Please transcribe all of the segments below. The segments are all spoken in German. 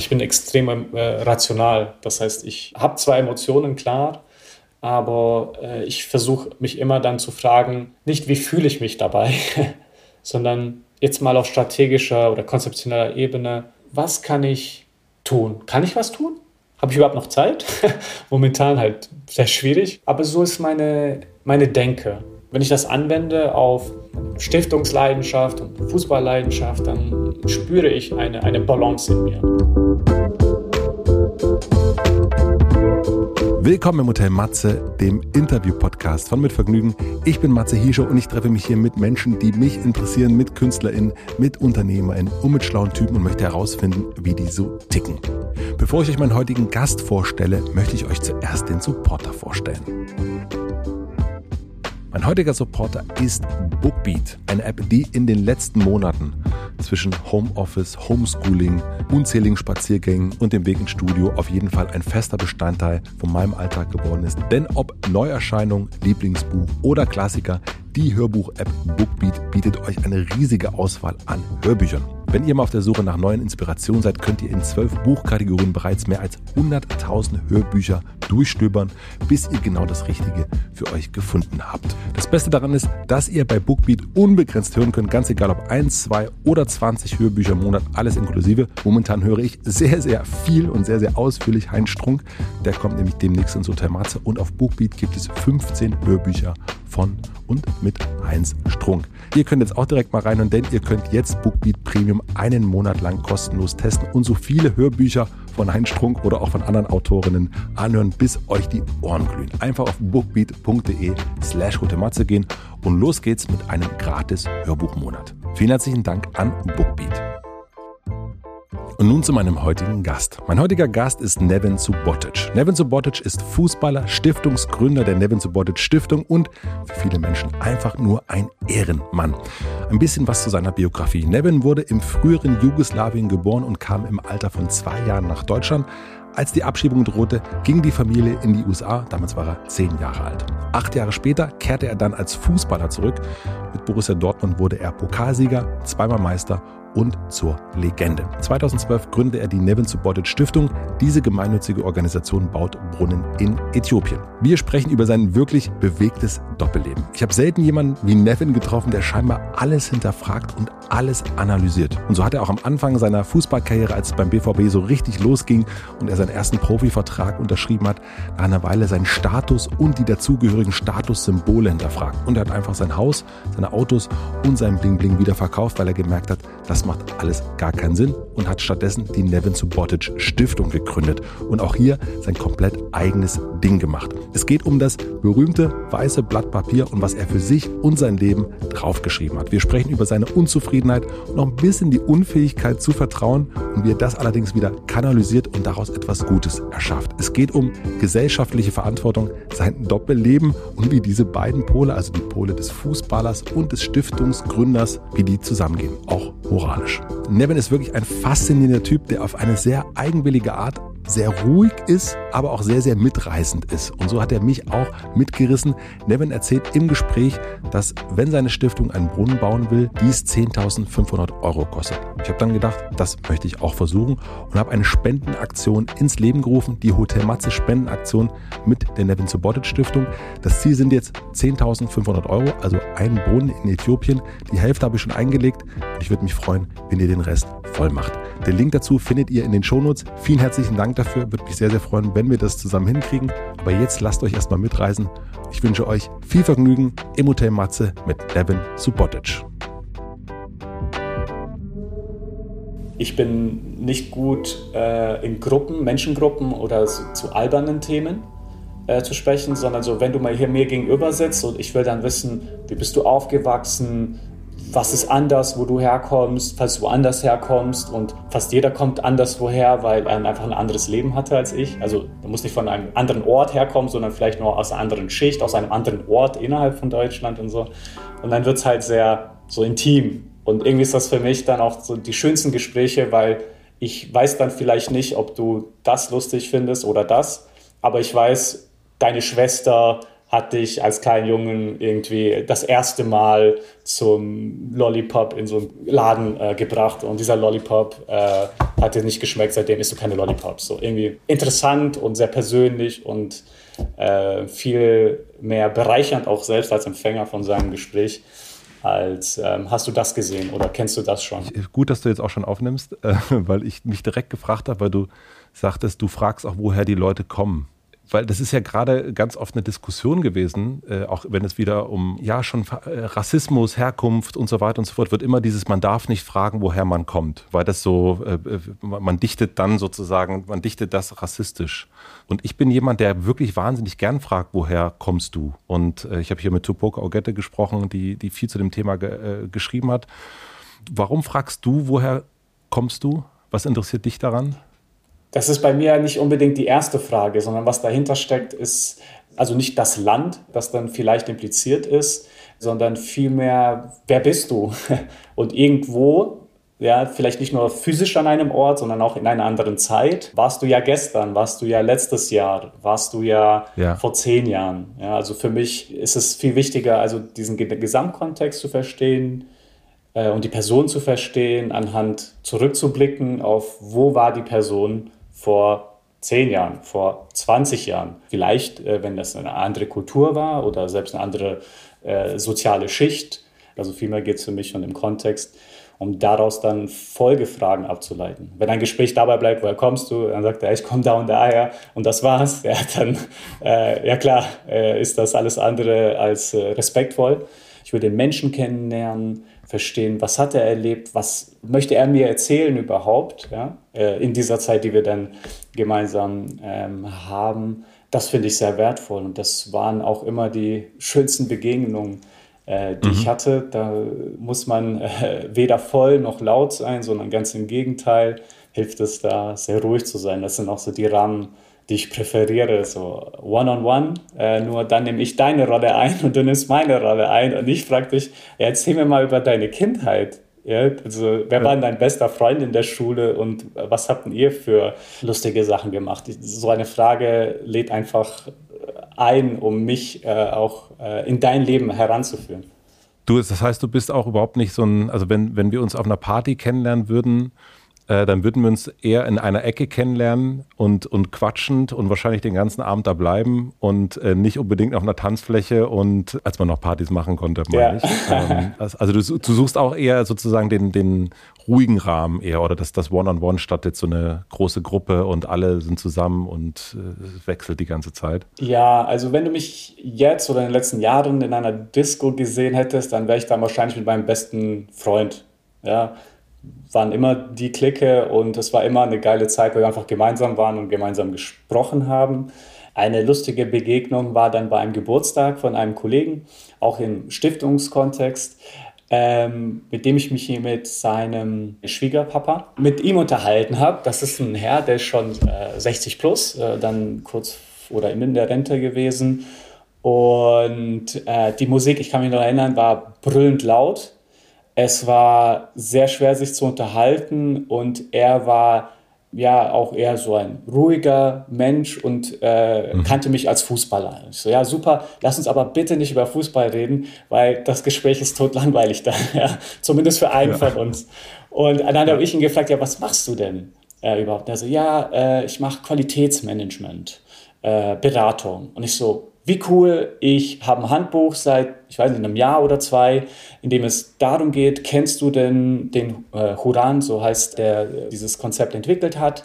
Ich bin extrem äh, rational. Das heißt, ich habe zwar Emotionen, klar, aber äh, ich versuche mich immer dann zu fragen, nicht wie fühle ich mich dabei, sondern jetzt mal auf strategischer oder konzeptioneller Ebene, was kann ich tun? Kann ich was tun? Habe ich überhaupt noch Zeit? Momentan halt sehr schwierig, aber so ist meine, meine Denke. Wenn ich das anwende auf Stiftungsleidenschaft und Fußballleidenschaft, dann spüre ich eine, eine Balance in mir. Willkommen im Hotel Matze, dem Interview-Podcast von Mit Vergnügen. Ich bin Matze Hiescher und ich treffe mich hier mit Menschen, die mich interessieren, mit KünstlerInnen, mit UnternehmerInnen und mit schlauen Typen und möchte herausfinden, wie die so ticken. Bevor ich euch meinen heutigen Gast vorstelle, möchte ich euch zuerst den Supporter vorstellen. Mein heutiger Supporter ist Bookbeat, eine App, die in den letzten Monaten zwischen Homeoffice, Homeschooling, unzähligen Spaziergängen und dem Weg ins Studio auf jeden Fall ein fester Bestandteil von meinem Alltag geworden ist. Denn ob Neuerscheinung, Lieblingsbuch oder Klassiker, die Hörbuch-App Bookbeat bietet euch eine riesige Auswahl an Hörbüchern. Wenn ihr mal auf der Suche nach neuen Inspirationen seid, könnt ihr in zwölf Buchkategorien bereits mehr als 100.000 Hörbücher durchstöbern, bis ihr genau das Richtige für euch gefunden habt. Das Beste daran ist, dass ihr bei Bookbeat unbegrenzt hören könnt, ganz egal ob 1, 2 oder 20 Hörbücher im Monat, alles inklusive. Momentan höre ich sehr, sehr viel und sehr, sehr ausführlich Heinz Strunk. Der kommt nämlich demnächst ins Hotel Matze und auf Bookbeat gibt es 15 Hörbücher von und mit Heinz Strunk. Ihr könnt jetzt auch direkt mal rein und denn ihr könnt jetzt Bookbeat Premium einen Monat lang kostenlos testen und so viele Hörbücher von Heinz Strunk oder auch von anderen Autorinnen anhören, bis euch die Ohren glühen. Einfach auf bookbeat.de slash Matze gehen und los geht's mit einem gratis Hörbuchmonat. Vielen herzlichen Dank an Bookbeat. Und nun zu meinem heutigen Gast. Mein heutiger Gast ist Nevin Subotic. Nevin Subotic ist Fußballer, Stiftungsgründer der Nevin Subotic Stiftung und für viele Menschen einfach nur ein Ehrenmann. Ein bisschen was zu seiner Biografie. Nevin wurde im früheren Jugoslawien geboren und kam im Alter von zwei Jahren nach Deutschland. Als die Abschiebung drohte, ging die Familie in die USA. Damals war er zehn Jahre alt. Acht Jahre später kehrte er dann als Fußballer zurück. Mit Borussia Dortmund wurde er Pokalsieger, zweimal Meister und zur Legende. 2012 gründete er die Nevin Subotic Stiftung. Diese gemeinnützige Organisation baut Brunnen in Äthiopien. Wir sprechen über sein wirklich bewegtes Doppelleben. Ich habe selten jemanden wie Nevin getroffen, der scheinbar alles hinterfragt und alles analysiert. Und so hat er auch am Anfang seiner Fußballkarriere, als es beim BVB so richtig losging und er seinen ersten Profivertrag unterschrieben hat, nach einer Weile seinen Status und die dazugehörigen Statussymbole hinterfragt. Und er hat einfach sein Haus, seine Autos und sein Bling Bling wieder verkauft, weil er gemerkt hat, das macht alles gar keinen Sinn und hat stattdessen die Nevin Subotic Stiftung gegründet und auch hier sein komplett eigenes Ding gemacht. Es geht um das berühmte weiße Blatt Papier und was er für sich und sein Leben draufgeschrieben hat. Wir sprechen über seine Unzufriedenheit und noch ein bisschen die Unfähigkeit zu vertrauen und wie er das allerdings wieder kanalisiert und daraus etwas Gutes erschafft. Es geht um gesellschaftliche Verantwortung, sein Doppelleben und wie diese beiden Pole, also die Pole des Fußballers und des Stiftungsgründers, wie die zusammengehen. Auch moralisch. Nevin ist wirklich ein faszinierender Typ, der auf eine sehr eigenwillige Art sehr ruhig ist, aber auch sehr, sehr mitreißend ist. Und so hat er mich auch mitgerissen. Nevin erzählt im Gespräch, dass wenn seine Stiftung einen Brunnen bauen will, dies 10.500 Euro kostet. Ich habe dann gedacht, das möchte ich auch versuchen und habe eine Spendenaktion ins Leben gerufen, die Hotel Matze Spendenaktion mit der Nevin Subotic Stiftung. Das Ziel sind jetzt 10.500 Euro, also ein Brunnen in Äthiopien. Die Hälfte habe ich schon eingelegt. Ich würde mich freuen, wenn ihr den Rest voll macht. Den Link dazu findet ihr in den Shownotes. Vielen herzlichen Dank dafür. Würde mich sehr, sehr freuen, wenn wir das zusammen hinkriegen. Aber jetzt lasst euch erstmal mitreisen. Ich wünsche euch viel Vergnügen im Hotel Matze mit Devin Subotic. Ich bin nicht gut äh, in Gruppen, Menschengruppen oder so, zu albernen Themen äh, zu sprechen, sondern so, wenn du mal hier mir gegenüber sitzt und ich will dann wissen, wie bist du aufgewachsen, was ist anders, wo du herkommst, falls du woanders herkommst und fast jeder kommt anders woher, weil er einfach ein anderes Leben hatte als ich. Also du musst nicht von einem anderen Ort herkommen, sondern vielleicht nur aus einer anderen Schicht, aus einem anderen Ort innerhalb von Deutschland und so. Und dann wird es halt sehr so intim. Und irgendwie ist das für mich dann auch so die schönsten Gespräche, weil ich weiß dann vielleicht nicht, ob du das lustig findest oder das, aber ich weiß, deine Schwester hat dich als kleinen Jungen irgendwie das erste Mal zum Lollipop in so einen Laden äh, gebracht und dieser Lollipop äh, hat dir nicht geschmeckt, seitdem isst du keine Lollipops. So irgendwie interessant und sehr persönlich und äh, viel mehr bereichernd auch selbst als Empfänger von seinem Gespräch. Als ähm, hast du das gesehen oder kennst du das schon? Gut, dass du jetzt auch schon aufnimmst, äh, weil ich mich direkt gefragt habe, weil du sagtest, du fragst auch, woher die Leute kommen weil das ist ja gerade ganz oft eine Diskussion gewesen, äh, auch wenn es wieder um ja schon äh, Rassismus, Herkunft und so weiter und so fort wird immer dieses, man darf nicht fragen, woher man kommt, weil das so, äh, äh man dichtet dann sozusagen, man dichtet das rassistisch. Und ich bin jemand, der wirklich wahnsinnig gern fragt, woher kommst du? Und äh, ich habe hier mit Tupoka Ogette gesprochen, die, die viel zu dem Thema ge äh, geschrieben hat. Warum fragst du, woher kommst du? Was interessiert dich daran? Das ist bei mir nicht unbedingt die erste Frage, sondern was dahinter steckt, ist also nicht das Land, das dann vielleicht impliziert ist, sondern vielmehr, wer bist du? Und irgendwo, ja, vielleicht nicht nur physisch an einem Ort, sondern auch in einer anderen Zeit. Warst du ja gestern, warst du ja letztes Jahr, warst du ja, ja. vor zehn Jahren. Ja, also für mich ist es viel wichtiger, also diesen Gesamtkontext zu verstehen, äh, und die Person zu verstehen, anhand zurückzublicken auf, wo war die Person vor zehn Jahren, vor 20 Jahren. Vielleicht, äh, wenn das eine andere Kultur war oder selbst eine andere äh, soziale Schicht. Also vielmehr geht es für mich schon im Kontext, um daraus dann Folgefragen abzuleiten. Wenn ein Gespräch dabei bleibt, woher kommst du? Dann sagt er, ich komme da und daher und das war's. Ja, dann, äh, ja klar, äh, ist das alles andere als äh, respektvoll. Ich will den Menschen kennenlernen, verstehen, was hat er erlebt, was möchte er mir erzählen überhaupt, ja, äh, in dieser Zeit, die wir dann gemeinsam ähm, haben. Das finde ich sehr wertvoll und das waren auch immer die schönsten Begegnungen, äh, die mhm. ich hatte. Da muss man äh, weder voll noch laut sein, sondern ganz im Gegenteil hilft es da, sehr ruhig zu sein. Das sind auch so die Rahmen, die ich präferiere, so one-on-one. -on -one. Äh, nur dann nehme ich deine Rolle ein und du nimmst meine Rolle ein. Und ich frage dich, ja, erzähl mir mal über deine Kindheit. Ja, also, wer war denn dein bester Freund in der Schule und was habt ihr für lustige Sachen gemacht? So eine Frage lädt einfach ein, um mich äh, auch äh, in dein Leben heranzuführen. Du, das heißt, du bist auch überhaupt nicht so ein, also wenn, wenn wir uns auf einer Party kennenlernen würden, äh, dann würden wir uns eher in einer Ecke kennenlernen und, und quatschend und wahrscheinlich den ganzen Abend da bleiben und äh, nicht unbedingt auf einer Tanzfläche und als man noch Partys machen konnte, meine ja. ich. Ähm, also du, du, suchst auch eher sozusagen den, den ruhigen Rahmen eher oder dass das One-on-One -on -One statt jetzt so eine große Gruppe und alle sind zusammen und äh, wechselt die ganze Zeit. Ja, also wenn du mich jetzt oder in den letzten Jahren in einer Disco gesehen hättest, dann wäre ich da wahrscheinlich mit meinem besten Freund. Ja, waren immer die Clique und es war immer eine geile Zeit, weil wir einfach gemeinsam waren und gemeinsam gesprochen haben. Eine lustige Begegnung war dann bei einem Geburtstag von einem Kollegen, auch im Stiftungskontext, ähm, mit dem ich mich hier mit seinem Schwiegerpapa mit ihm unterhalten habe. Das ist ein Herr, der ist schon äh, 60 plus, äh, dann kurz oder in der Rente gewesen. Und äh, die Musik, ich kann mich noch erinnern, war brüllend laut. Es war sehr schwer, sich zu unterhalten und er war ja auch eher so ein ruhiger Mensch und äh, mhm. kannte mich als Fußballer. Ich so, ja, super, lass uns aber bitte nicht über Fußball reden, weil das Gespräch ist totlangweilig da, ja? zumindest für einen ja. von uns. Und dann habe ich ihn gefragt, ja, was machst du denn äh, überhaupt? Er so, ja, äh, ich mache Qualitätsmanagement, äh, Beratung. Und ich so, wie cool, ich habe ein Handbuch seit, ich weiß nicht, einem Jahr oder zwei, in dem es darum geht, kennst du denn den äh, Huran, so heißt der, dieses Konzept entwickelt hat,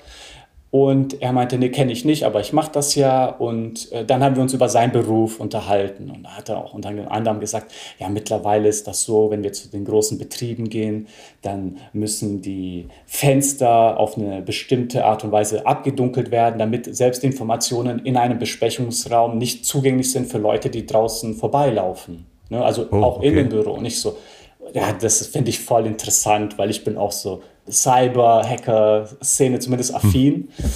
und er meinte, nee, kenne ich nicht, aber ich mache das ja. Und äh, dann haben wir uns über seinen Beruf unterhalten. Und da hat er auch unter anderem gesagt, ja, mittlerweile ist das so, wenn wir zu den großen Betrieben gehen, dann müssen die Fenster auf eine bestimmte Art und Weise abgedunkelt werden, damit selbst Informationen in einem Besprechungsraum nicht zugänglich sind für Leute, die draußen vorbeilaufen. Ne? Also oh, auch okay. in dem Büro. Und ich so, ja, das finde ich voll interessant, weil ich bin auch so Cyber-Hacker-Szene zumindest affin. Hm.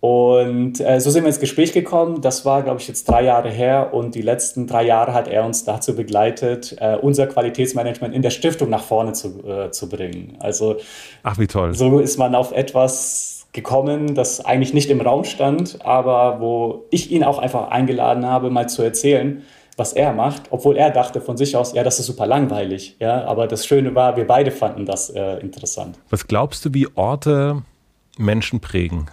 Und äh, so sind wir ins Gespräch gekommen. Das war, glaube ich, jetzt drei Jahre her. Und die letzten drei Jahre hat er uns dazu begleitet, äh, unser Qualitätsmanagement in der Stiftung nach vorne zu, äh, zu bringen. Also, ach wie toll. So ist man auf etwas gekommen, das eigentlich nicht im Raum stand, aber wo ich ihn auch einfach eingeladen habe, mal zu erzählen, was er macht, obwohl er dachte von sich aus, ja, das ist super langweilig. Ja, aber das Schöne war, wir beide fanden das äh, interessant. Was glaubst du, wie Orte Menschen prägen?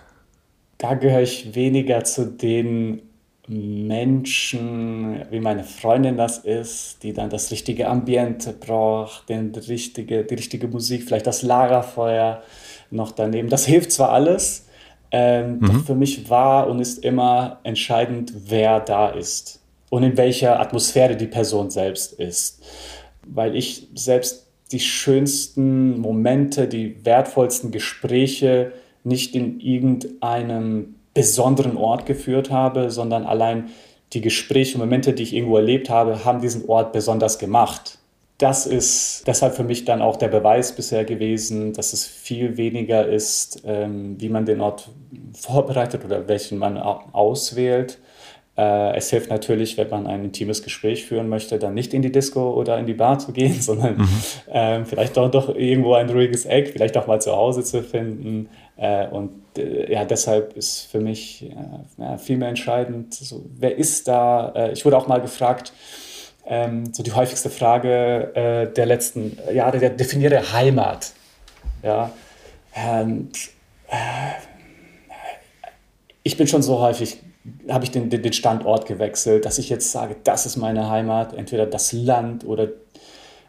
Da gehöre ich weniger zu den Menschen, wie meine Freundin das ist, die dann das richtige Ambiente braucht, den richtige, die richtige Musik, vielleicht das Lagerfeuer noch daneben. Das hilft zwar alles, ähm, mhm. doch für mich war und ist immer entscheidend, wer da ist und in welcher Atmosphäre die Person selbst ist. Weil ich selbst die schönsten Momente, die wertvollsten Gespräche nicht in irgendeinem besonderen Ort geführt habe, sondern allein die Gespräche Momente, die ich irgendwo erlebt habe, haben diesen Ort besonders gemacht. Das ist deshalb für mich dann auch der Beweis bisher gewesen, dass es viel weniger ist, ähm, wie man den Ort vorbereitet oder welchen man auswählt, äh, es hilft natürlich, wenn man ein intimes Gespräch führen möchte, dann nicht in die Disco oder in die Bar zu gehen, sondern mhm. äh, vielleicht doch, doch irgendwo ein ruhiges Eck, vielleicht auch mal zu Hause zu finden. Äh, und äh, ja, deshalb ist für mich äh, ja, viel mehr entscheidend, so, wer ist da? Äh, ich wurde auch mal gefragt, ähm, so die häufigste Frage der letzten Jahre, der definiere Heimat. Ja, und, ich bin schon so häufig habe ich den, den Standort gewechselt, dass ich jetzt sage, das ist meine Heimat, entweder das Land oder,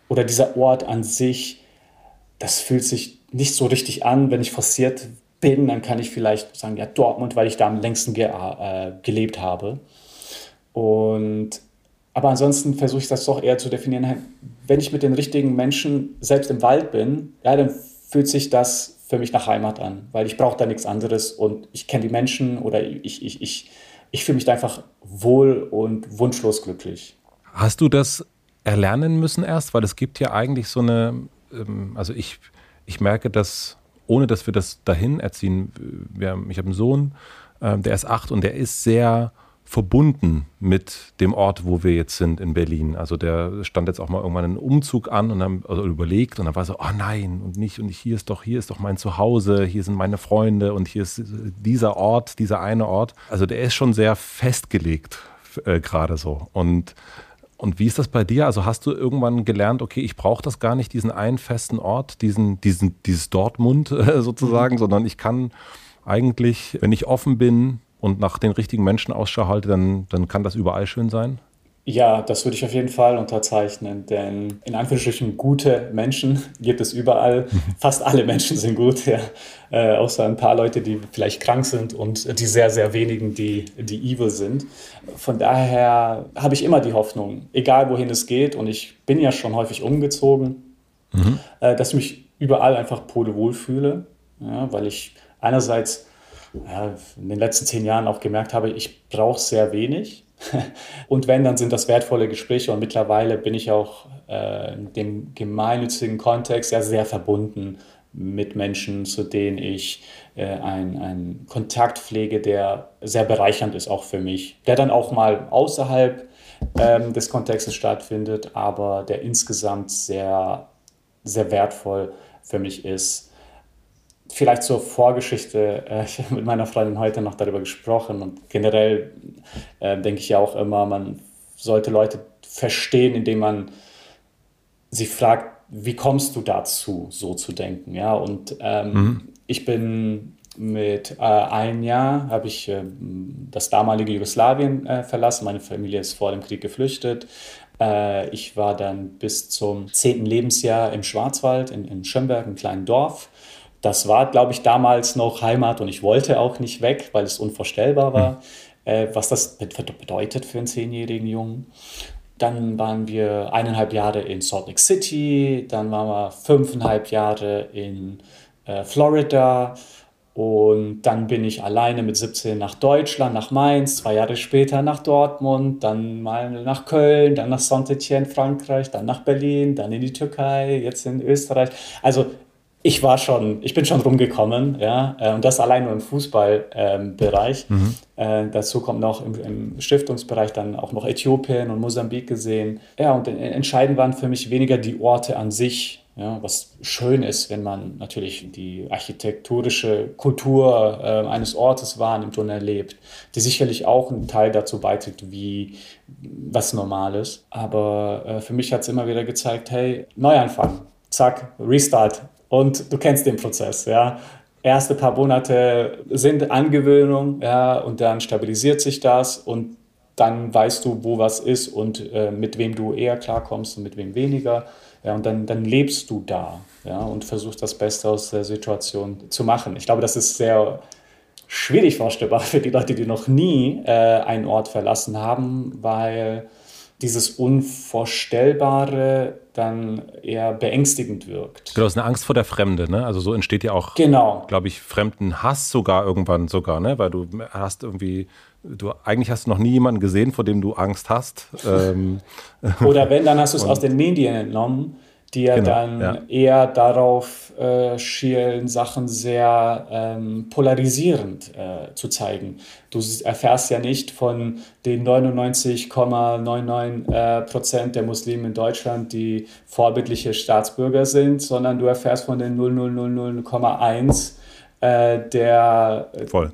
oder dieser Ort an sich. Das fühlt sich nicht so richtig an. Wenn ich forciert bin, dann kann ich vielleicht sagen, ja, Dortmund, weil ich da am längsten ge äh, gelebt habe. Und, aber ansonsten versuche ich das doch eher zu definieren. Wenn ich mit den richtigen Menschen selbst im Wald bin, ja, dann fühlt sich das für mich nach Heimat an, weil ich brauche da nichts anderes und ich kenne die Menschen oder ich, ich, ich, ich fühle mich da einfach wohl und wunschlos glücklich. Hast du das erlernen müssen erst? Weil es gibt ja eigentlich so eine, ähm, also ich, ich merke, dass ohne dass wir das dahin erziehen, wir, ich habe einen Sohn, ähm, der ist acht und der ist sehr verbunden mit dem Ort, wo wir jetzt sind in Berlin. Also der stand jetzt auch mal irgendwann einen Umzug an und dann also überlegt und dann war so, oh nein und nicht und hier ist doch hier ist doch mein Zuhause, hier sind meine Freunde und hier ist dieser Ort, dieser eine Ort. Also der ist schon sehr festgelegt äh, gerade so und und wie ist das bei dir? Also hast du irgendwann gelernt, okay, ich brauche das gar nicht, diesen einen festen Ort, diesen, diesen, dieses Dortmund äh, sozusagen, mhm. sondern ich kann eigentlich, wenn ich offen bin, und nach den richtigen Menschen Ausschau halte, dann, dann kann das überall schön sein? Ja, das würde ich auf jeden Fall unterzeichnen, denn in Anführungsstrichen gute Menschen gibt es überall. Fast alle Menschen sind gut, ja. Äh, außer ein paar Leute, die vielleicht krank sind und die sehr, sehr wenigen, die, die evil sind. Von daher habe ich immer die Hoffnung, egal wohin es geht, und ich bin ja schon häufig umgezogen, mhm. äh, dass ich mich überall einfach pudelwohl fühle, ja, weil ich einerseits in den letzten zehn Jahren auch gemerkt habe, ich brauche sehr wenig. Und wenn, dann sind das wertvolle Gespräche. Und mittlerweile bin ich auch äh, in dem gemeinnützigen Kontext ja sehr verbunden mit Menschen, zu denen ich äh, einen Kontakt pflege, der sehr bereichernd ist, auch für mich. Der dann auch mal außerhalb ähm, des Kontextes stattfindet, aber der insgesamt sehr, sehr wertvoll für mich ist vielleicht zur Vorgeschichte. Äh, ich habe mit meiner Freundin heute noch darüber gesprochen und generell äh, denke ich ja auch immer, man sollte Leute verstehen, indem man sie fragt, wie kommst du dazu, so zu denken? Ja, und ähm, mhm. ich bin mit äh, einem Jahr habe ich äh, das damalige Jugoslawien äh, verlassen. Meine Familie ist vor dem Krieg geflüchtet. Äh, ich war dann bis zum zehnten Lebensjahr im Schwarzwald in, in Schönberg, einem kleinen Dorf das war, glaube ich, damals noch Heimat und ich wollte auch nicht weg, weil es unvorstellbar war, mhm. was das bedeutet für einen zehnjährigen Jungen. Dann waren wir eineinhalb Jahre in Salt Lake City, dann waren wir fünfeinhalb Jahre in äh, Florida und dann bin ich alleine mit 17 nach Deutschland, nach Mainz, zwei Jahre später nach Dortmund, dann mal nach Köln, dann nach Saint-Etienne, Frankreich, dann nach Berlin, dann in die Türkei, jetzt in Österreich. Also ich war schon, ich bin schon rumgekommen, ja, äh, und das allein nur im Fußballbereich. Ähm, mhm. Äh, dazu kommt noch im, im, Stiftungsbereich dann auch noch Äthiopien und Mosambik gesehen. Ja, und entscheidend waren für mich weniger die Orte an sich, Ja, was schön ist, wenn man natürlich die architektonische Kultur äh, eines Ortes wahrnimmt und erlebt, die sicherlich auch einen Teil dazu beiträgt, wie was normal ist. Aber äh, für mich hat es immer wieder gezeigt, hey, Neuanfang, zack, Restart. Und du kennst den Prozess, ja erste paar Monate sind Angewöhnung, ja, und dann stabilisiert sich das und dann weißt du, wo was ist und äh, mit wem du eher klarkommst und mit wem weniger. Ja, und dann, dann lebst du da ja, und versuchst das Beste aus der Situation zu machen. Ich glaube, das ist sehr schwierig vorstellbar für die Leute, die noch nie äh, einen Ort verlassen haben, weil dieses Unvorstellbare dann eher beängstigend wirkt. Genau, das ist eine Angst vor der Fremde, ne? Also so entsteht ja auch, genau. glaube ich, Fremdenhass sogar irgendwann sogar, ne? Weil du hast irgendwie, du eigentlich hast du noch nie jemanden gesehen, vor dem du Angst hast. Ähm. Oder wenn, dann hast du es aus den Medien entnommen die ja genau, dann ja. eher darauf äh, schielen, Sachen sehr ähm, polarisierend äh, zu zeigen. Du erfährst ja nicht von den 99,99 äh, Prozent der Muslime in Deutschland, die vorbildliche Staatsbürger sind, sondern du erfährst von den 0,000,1 äh, der Voll.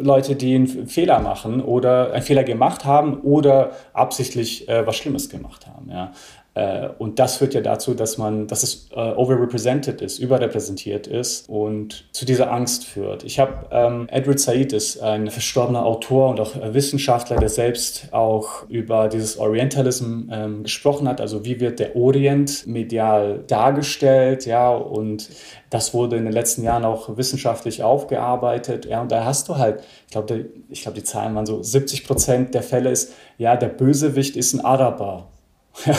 Leute, die einen Fehler machen oder einen Fehler gemacht haben oder absichtlich äh, was Schlimmes gemacht haben. Ja. Äh, und das führt ja dazu, dass man, dass es äh, overrepresented ist, überrepräsentiert ist und zu dieser Angst führt. Ich habe ähm, Edward Said ist ein verstorbener Autor und auch äh, Wissenschaftler, der selbst auch über dieses Orientalism ähm, gesprochen hat. Also wie wird der Orient medial dargestellt, ja und das wurde in den letzten Jahren auch wissenschaftlich aufgearbeitet. Ja, und da hast du halt, ich glaube, ich glaube, die Zahlen waren so 70 Prozent der Fälle ist, ja, der Bösewicht ist ein Araber. Ja,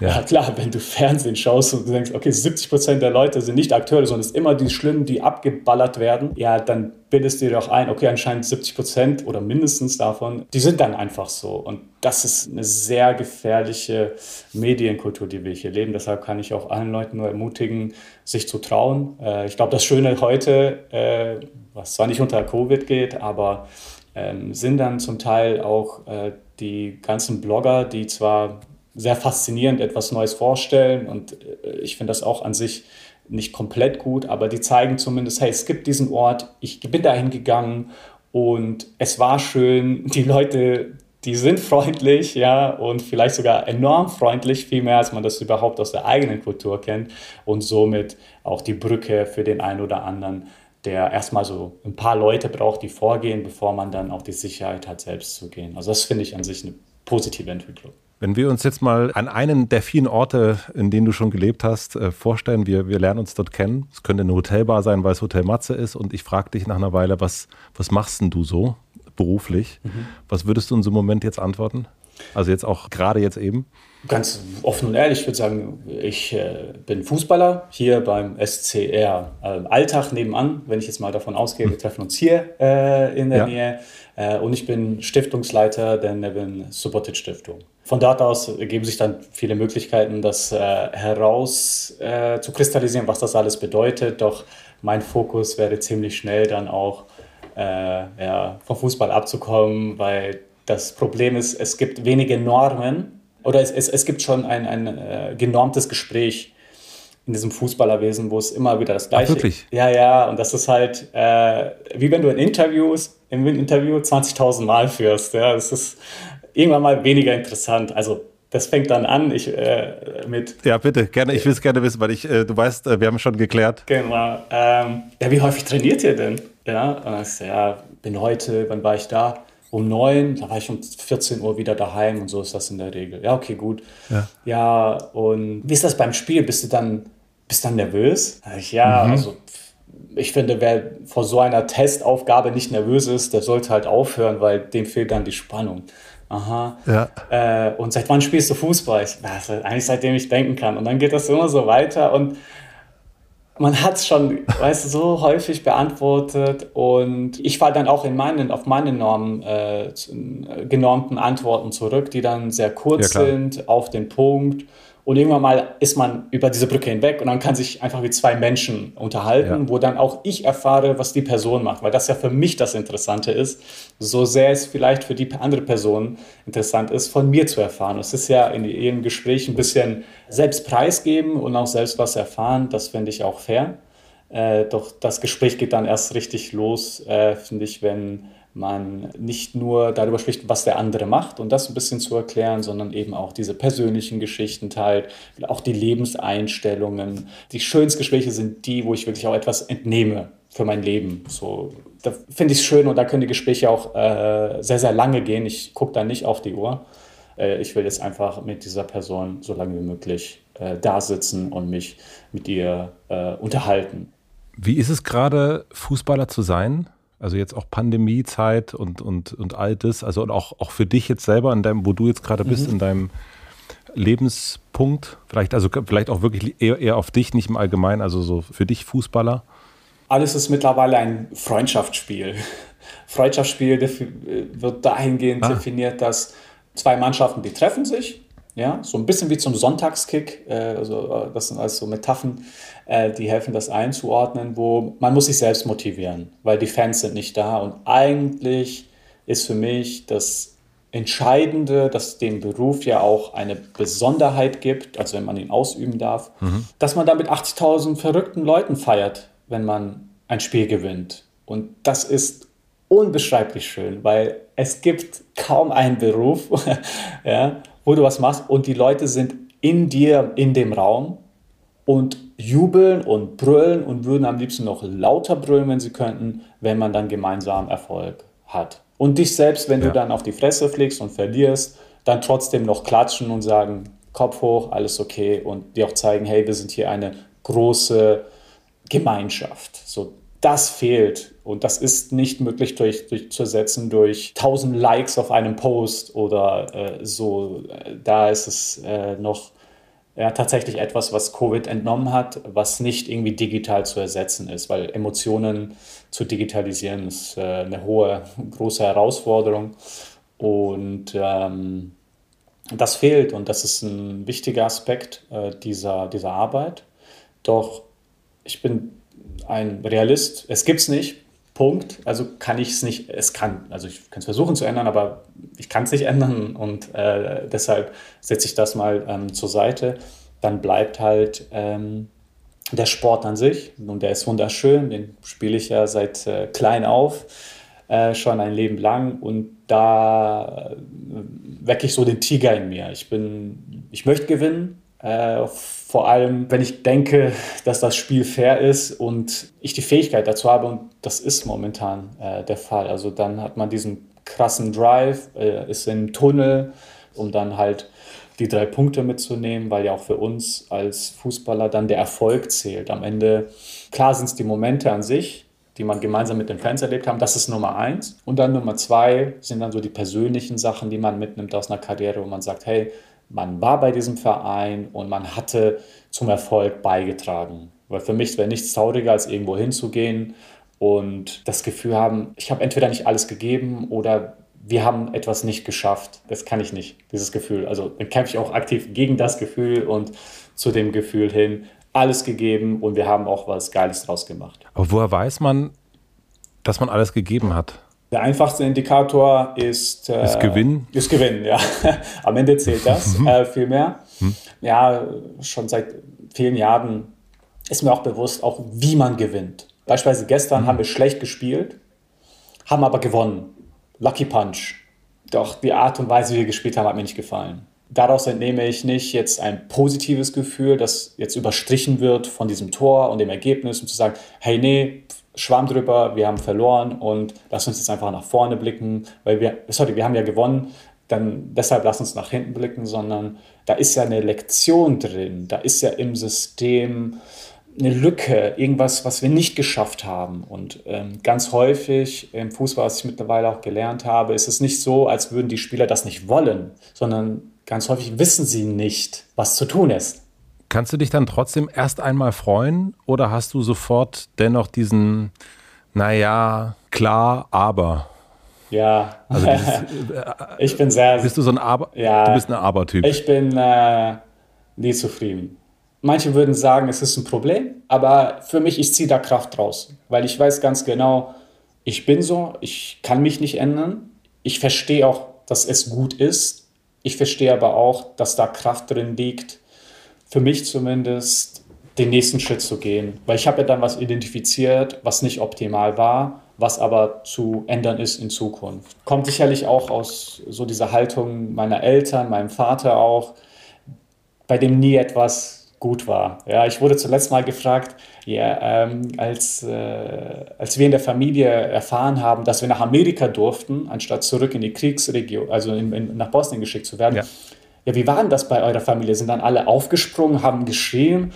ja. klar, wenn du Fernsehen schaust und du denkst, okay, 70 Prozent der Leute sind nicht Akteure, sondern es ist immer die Schlimmen, die abgeballert werden, ja, dann bildest du dir auch ein, okay, anscheinend 70 Prozent oder mindestens davon, die sind dann einfach so. Und das ist eine sehr gefährliche Medienkultur, die wir hier leben. Deshalb kann ich auch allen Leuten nur ermutigen, sich zu trauen. Äh, ich glaube, das Schöne heute, äh, was zwar nicht unter Covid geht, aber ähm, sind dann zum Teil auch äh, die ganzen Blogger, die zwar sehr faszinierend etwas Neues vorstellen und äh, ich finde das auch an sich nicht komplett gut, aber die zeigen zumindest, hey, es gibt diesen Ort, ich bin dahin gegangen und es war schön, die Leute, die sind freundlich, ja, und vielleicht sogar enorm freundlich, viel mehr als man das überhaupt aus der eigenen Kultur kennt und somit auch die Brücke für den einen oder anderen, der erstmal so ein paar Leute braucht, die vorgehen, bevor man dann auch die Sicherheit hat, selbst zu gehen. Also das finde ich an sich eine positive Entwicklung. Wenn wir uns jetzt mal an einen der vielen Orte, in denen du schon gelebt hast, äh, vorstellen, wir, wir lernen uns dort kennen. Es könnte eine Hotelbar sein, weil es Hotel Matze ist und ich frage dich nach einer Weile, was, was machst denn du so beruflich? Mhm. Was würdest du in so einem Moment jetzt antworten? Also jetzt auch gerade jetzt eben? Ganz offen und ehrlich, ich würde sagen, ich äh, bin Fußballer hier beim SCR äh, Alltag nebenan, wenn ich jetzt mal davon ausgehe, wir hm. treffen uns hier äh, in der ja. Nähe. Äh, und ich bin Stiftungsleiter der Nevin Subotic Stiftung. Von dort aus ergeben sich dann viele Möglichkeiten, das äh, heraus äh, zu kristallisieren, was das alles bedeutet. Doch mein Fokus wäre ziemlich schnell dann auch ja, vom Fußball abzukommen, weil das Problem ist, es gibt wenige Normen oder es, es, es gibt schon ein, ein genormtes Gespräch in diesem Fußballerwesen, wo es immer wieder das Gleiche ist. Ja, ja, und das ist halt äh, wie wenn du in Interviews, im Interview 20.000 Mal führst. Ja, das ist irgendwann mal weniger interessant. Also das fängt dann an, ich äh, mit. Ja, bitte, gerne. Ich will es gerne wissen, weil ich, äh, du weißt, äh, wir haben schon geklärt. Genau. Ähm, ja, wie häufig trainiert ihr denn? Ja, und ich ja, bin heute, wann war ich da? Um neun, da war ich um 14 Uhr wieder daheim und so ist das in der Regel. Ja, okay, gut. Ja, ja und wie ist das beim Spiel? Bist du dann, bist dann nervös? Ja, mhm. also ich finde, wer vor so einer Testaufgabe nicht nervös ist, der sollte halt aufhören, weil dem fehlt dann die Spannung. Aha. Ja. Äh, und seit wann spielst du Fußball? Ich, also eigentlich seitdem ich denken kann. Und dann geht das immer so weiter und man hat es schon, weißt du, so häufig beantwortet und ich fall dann auch in meinen, auf meine Normen, äh, genormten Antworten zurück, die dann sehr kurz ja, sind, auf den Punkt Und irgendwann mal ist man über diese Brücke hinweg und dann kann sich einfach wie zwei Menschen unterhalten, ja. wo dann auch ich erfahre, was die Person macht, weil das ja für mich das Interessante ist, so sehr es vielleicht für die andere Person interessant ist, von mir zu erfahren. Es ist ja in jedem Gespräch ein bisschen selbst preisgeben und auch selbst was erfahren, das finde ich auch fair. Äh, doch das Gespräch geht dann erst richtig los, äh, finde ich, wenn man nicht nur darüber spricht, was der andere macht und das ein bisschen zu erklären, sondern eben auch diese persönlichen Geschichten teilt, auch die Lebenseinstellungen. Die schönsten Gespräche sind die, wo ich wirklich auch etwas entnehme für mein Leben. So, da finde ich es schön und da können die Gespräche auch äh, sehr, sehr lange gehen. Ich gucke da nicht auf die Uhr. Äh, ich will jetzt einfach mit dieser Person so lange wie möglich äh, da sitzen und mich mit ihr äh, unterhalten. Wie ist es gerade, Fußballer zu sein? Also jetzt auch Pandemiezeit und, und, und all das, also und auch, auch für dich jetzt selber, in deinem, wo du jetzt gerade bist, mhm. in deinem Lebenspunkt, vielleicht, also vielleicht auch wirklich eher, eher auf dich, nicht im Allgemeinen, also so für dich Fußballer? Alles ist mittlerweile ein Freundschaftsspiel. Freundschaftsspiel wird dahingehend ah. definiert, dass zwei Mannschaften, die treffen sich, ja, so ein bisschen wie zum Sonntagskick, äh, also äh, das sind also so Metaphern, äh, die helfen, das einzuordnen, wo man muss sich selbst motivieren, weil die Fans sind nicht da und eigentlich ist für mich das Entscheidende, dass dem Beruf ja auch eine Besonderheit gibt, also wenn man ihn ausüben darf, mhm. dass man da mit 80.000 verrückten Leuten feiert, wenn man ein Spiel gewinnt. Und das ist unbeschreiblich schön, weil es gibt kaum einen Beruf, ja, wo du was machst und die Leute sind in dir, in dem Raum und jubeln und brüllen und würden am liebsten noch lauter brüllen, wenn sie könnten, wenn man dann gemeinsam Erfolg hat. Und dich selbst, wenn ja. du dann auf die Fresse fliegst und verlierst, dann trotzdem noch klatschen und sagen, Kopf hoch, alles okay und dir auch zeigen, hey, wir sind hier eine große Gemeinschaft. So, das fehlt und das ist nicht möglich durch, durchzusetzen durch 1000 Likes auf einem Post oder äh, so. Da ist es äh, noch ja, tatsächlich etwas, was Covid entnommen hat, was nicht irgendwie digital zu ersetzen ist, weil Emotionen zu digitalisieren ist äh, eine hohe, große Herausforderung und ähm, das fehlt und das ist ein wichtiger Aspekt äh, dieser, dieser Arbeit. Doch ich bin ein Realist. Es gibt es nicht. Punkt. Also kann ich es nicht, es kann, also ich kann es versuchen zu ändern, aber ich kann es nicht ändern und äh, deshalb setze ich das mal ähm, zur Seite. Dann bleibt halt ähm, der Sport an sich und der ist wunderschön, den spiele ich ja seit äh, klein auf, äh, schon ein Leben lang und da äh, wecke ich so den Tiger in mir. Ich bin, ich möchte gewinnen, äh, vor allem, wenn ich denke, dass das Spiel fair ist und ich die Fähigkeit dazu habe, und das ist momentan äh, der Fall. Also dann hat man diesen krassen Drive, äh, ist im Tunnel, um dann halt die drei Punkte mitzunehmen, weil ja auch für uns als Fußballer dann der Erfolg zählt. Am Ende, klar sind es die Momente an sich, die man gemeinsam mit den Fans erlebt haben. Das ist Nummer eins. Und dann Nummer zwei sind dann so die persönlichen Sachen, die man mitnimmt aus einer Karriere, wo man sagt, hey, man war bei diesem Verein und man hatte zum Erfolg beigetragen. Weil für mich wäre nichts trauriger, als irgendwo hinzugehen und das Gefühl haben, ich habe entweder nicht alles gegeben oder wir haben etwas nicht geschafft. Das kann ich nicht, dieses Gefühl. Also dann kämpfe ich auch aktiv gegen das Gefühl und zu dem Gefühl hin, alles gegeben und wir haben auch was Geiles draus gemacht. Aber woher weiß man, dass man alles gegeben hat? Der einfachste Indikator ist, äh, ist Gewinn. Ist Gewinn, ja. Am Ende zählt das mhm. äh, viel mehr. Mhm. Ja, schon seit vielen Jahren ist mir auch bewusst, auch wie man gewinnt. Beispielsweise gestern mhm. haben wir schlecht gespielt, haben aber gewonnen. Lucky Punch. Doch die Art und Weise, wie wir gespielt haben, hat mir nicht gefallen. Daraus entnehme ich nicht jetzt ein positives Gefühl, das jetzt überstrichen wird von diesem Tor und dem Ergebnis, um zu sagen, hey, nee, Schwamm drüber, wir haben verloren und lass uns jetzt einfach nach vorne blicken, weil wir, sorry, wir haben ja gewonnen, dann deshalb lass uns nach hinten blicken, sondern da ist ja eine Lektion drin, da ist ja im System eine Lücke, irgendwas, was wir nicht geschafft haben. Und ähm, ganz häufig im Fußball, was ich mittlerweile auch gelernt habe, ist es nicht so, als würden die Spieler das nicht wollen, sondern ganz häufig wissen sie nicht, was zu tun ist. Kannst du dich dann trotzdem erst einmal freuen oder hast du sofort dennoch diesen, naja, klar, aber? Ja, also dieses, äh, ich bin sehr. Bist du so ein Aber? Ja, du bist ein Aber-Typ. Ich bin, äh, nie zufrieden. Manche würden sagen, es ist ein Problem, aber für mich, ich ziehe da Kraft raus, weil ich weiß ganz genau, ich bin so, ich kann mich nicht ändern. Ich verstehe auch, dass es gut ist. Ich verstehe aber auch, dass da Kraft drin liegt, für mich zumindest, den nächsten Schritt zu gehen. Weil ich habe ja dann was identifiziert, was nicht optimal war, was aber zu ändern ist in Zukunft. Kommt sicherlich auch aus so dieser Haltung meiner Eltern, meinem Vater auch, bei dem nie etwas gut war. Ja, ich wurde zuletzt mal gefragt, ja, ähm, als, äh, als wir in der Familie erfahren haben, dass wir nach Amerika durften, anstatt zurück in die Kriegsregion, also in, in, nach Bosnien geschickt zu werden. Ja. Ja, wie war denn das bei eurer Familie? Sind dann alle aufgesprungen, haben geschrien?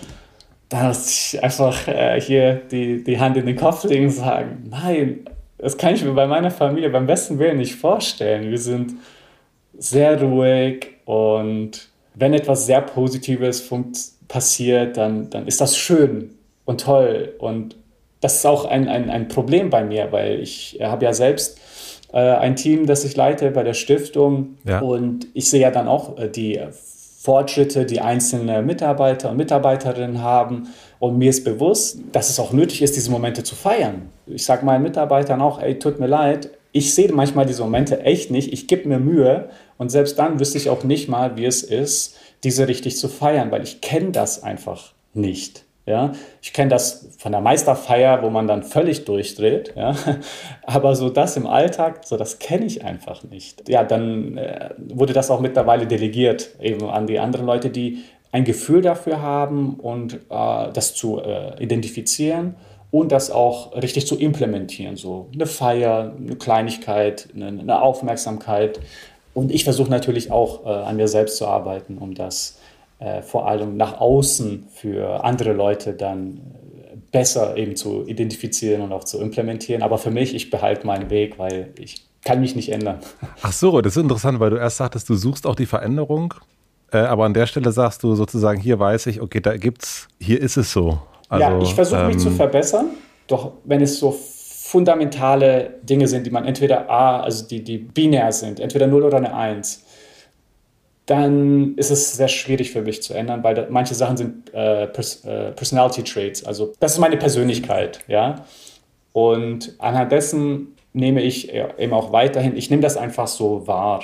Da muss ich einfach äh, hier die, die Hand in den Kopf legen und sagen, nein, das kann ich mir bei meiner Familie beim besten Willen nicht vorstellen. Wir sind sehr ruhig und wenn etwas sehr Positives passiert, dann, dann ist das schön und toll. Und das ist auch ein, ein, ein Problem bei mir, weil ich habe ja selbst äh, ein Team, das ich leite bei der Stiftung. Ja. Und ich sehe ja dann auch äh, die Fortschritte, die einzelne Mitarbeiter und Mitarbeiterinnen haben. Und mir ist bewusst, dass es auch nötig ist, diese Momente zu feiern. Ich sage meinen Mitarbeitern auch, ey, tut mir leid, ich sehe manchmal diese Momente echt nicht. Ich gebe mir Mühe und selbst dann wüsste ich auch nicht mal, wie es ist, diese richtig zu feiern, weil ich kenne das einfach nicht. Ja, ich kenne das von der Meisterfeier, wo man dann völlig durchdreht. Ja, aber so das im Alltag, so das kenne ich einfach nicht. Ja, dann äh, wurde das auch mittlerweile delegiert eben an die anderen Leute, die ein Gefühl dafür haben und äh, das zu äh, identifizieren und das auch richtig zu implementieren. So eine Feier, eine Kleinigkeit, eine, eine Aufmerksamkeit, und ich versuche natürlich auch äh, an mir selbst zu arbeiten, um das äh, vor allem nach außen für andere Leute dann äh, besser eben zu identifizieren und auch zu implementieren. Aber für mich, ich behalte meinen Weg, weil ich kann mich nicht ändern. Ach so, das ist interessant, weil du erst sagtest, du suchst auch die Veränderung, äh, aber an der Stelle sagst du sozusagen, hier weiß ich, okay, da gibt's, hier ist es so. Also, ja, ich versuche ähm, mich zu ähm, verbessern, doch wenn es so fundamentale Dinge sind, die man entweder A, also die, die binär sind, entweder 0 oder eine 1, dann ist es sehr schwierig für mich zu ändern, weil da, manche Sachen sind äh, Pers äh, Personality Traits, also das ist meine Persönlichkeit, ja. Und anhand dessen nehme ich eben auch weiterhin, ich nehme das einfach so wahr,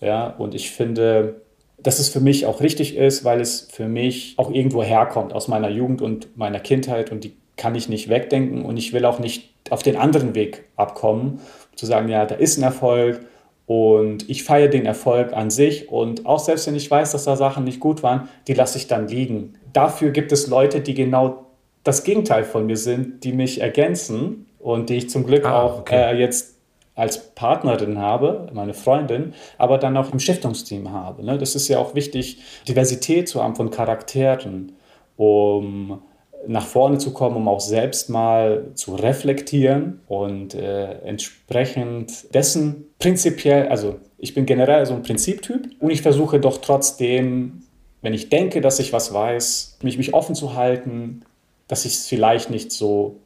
ja. Und ich finde, dass es für mich auch richtig ist, weil es für mich auch irgendwo herkommt aus meiner Jugend und meiner Kindheit und die kann ich nicht wegdenken und ich will auch nicht auf den anderen Weg abkommen, zu sagen, ja, da ist ein Erfolg und ich feiere den Erfolg an sich und auch selbst wenn ich weiß, dass da Sachen nicht gut waren, die lasse ich dann liegen. Dafür gibt es Leute, die genau das Gegenteil von mir sind, die mich ergänzen und die ich zum Glück ah, auch okay. äh, jetzt als Partnerin habe, meine Freundin, aber dann auch im Stiftungsteam habe. Ne? Das ist ja auch wichtig, Diversität zu haben von Charakteren, um nach vorne zu kommen, um auch selbst mal zu reflektieren und äh, entsprechend dessen prinzipiell, also ich bin generell so ein Prinziptyp und ich versuche doch trotzdem, wenn ich denke, dass ich was weiß, mich, mich offen zu halten, dass es vielleicht nicht so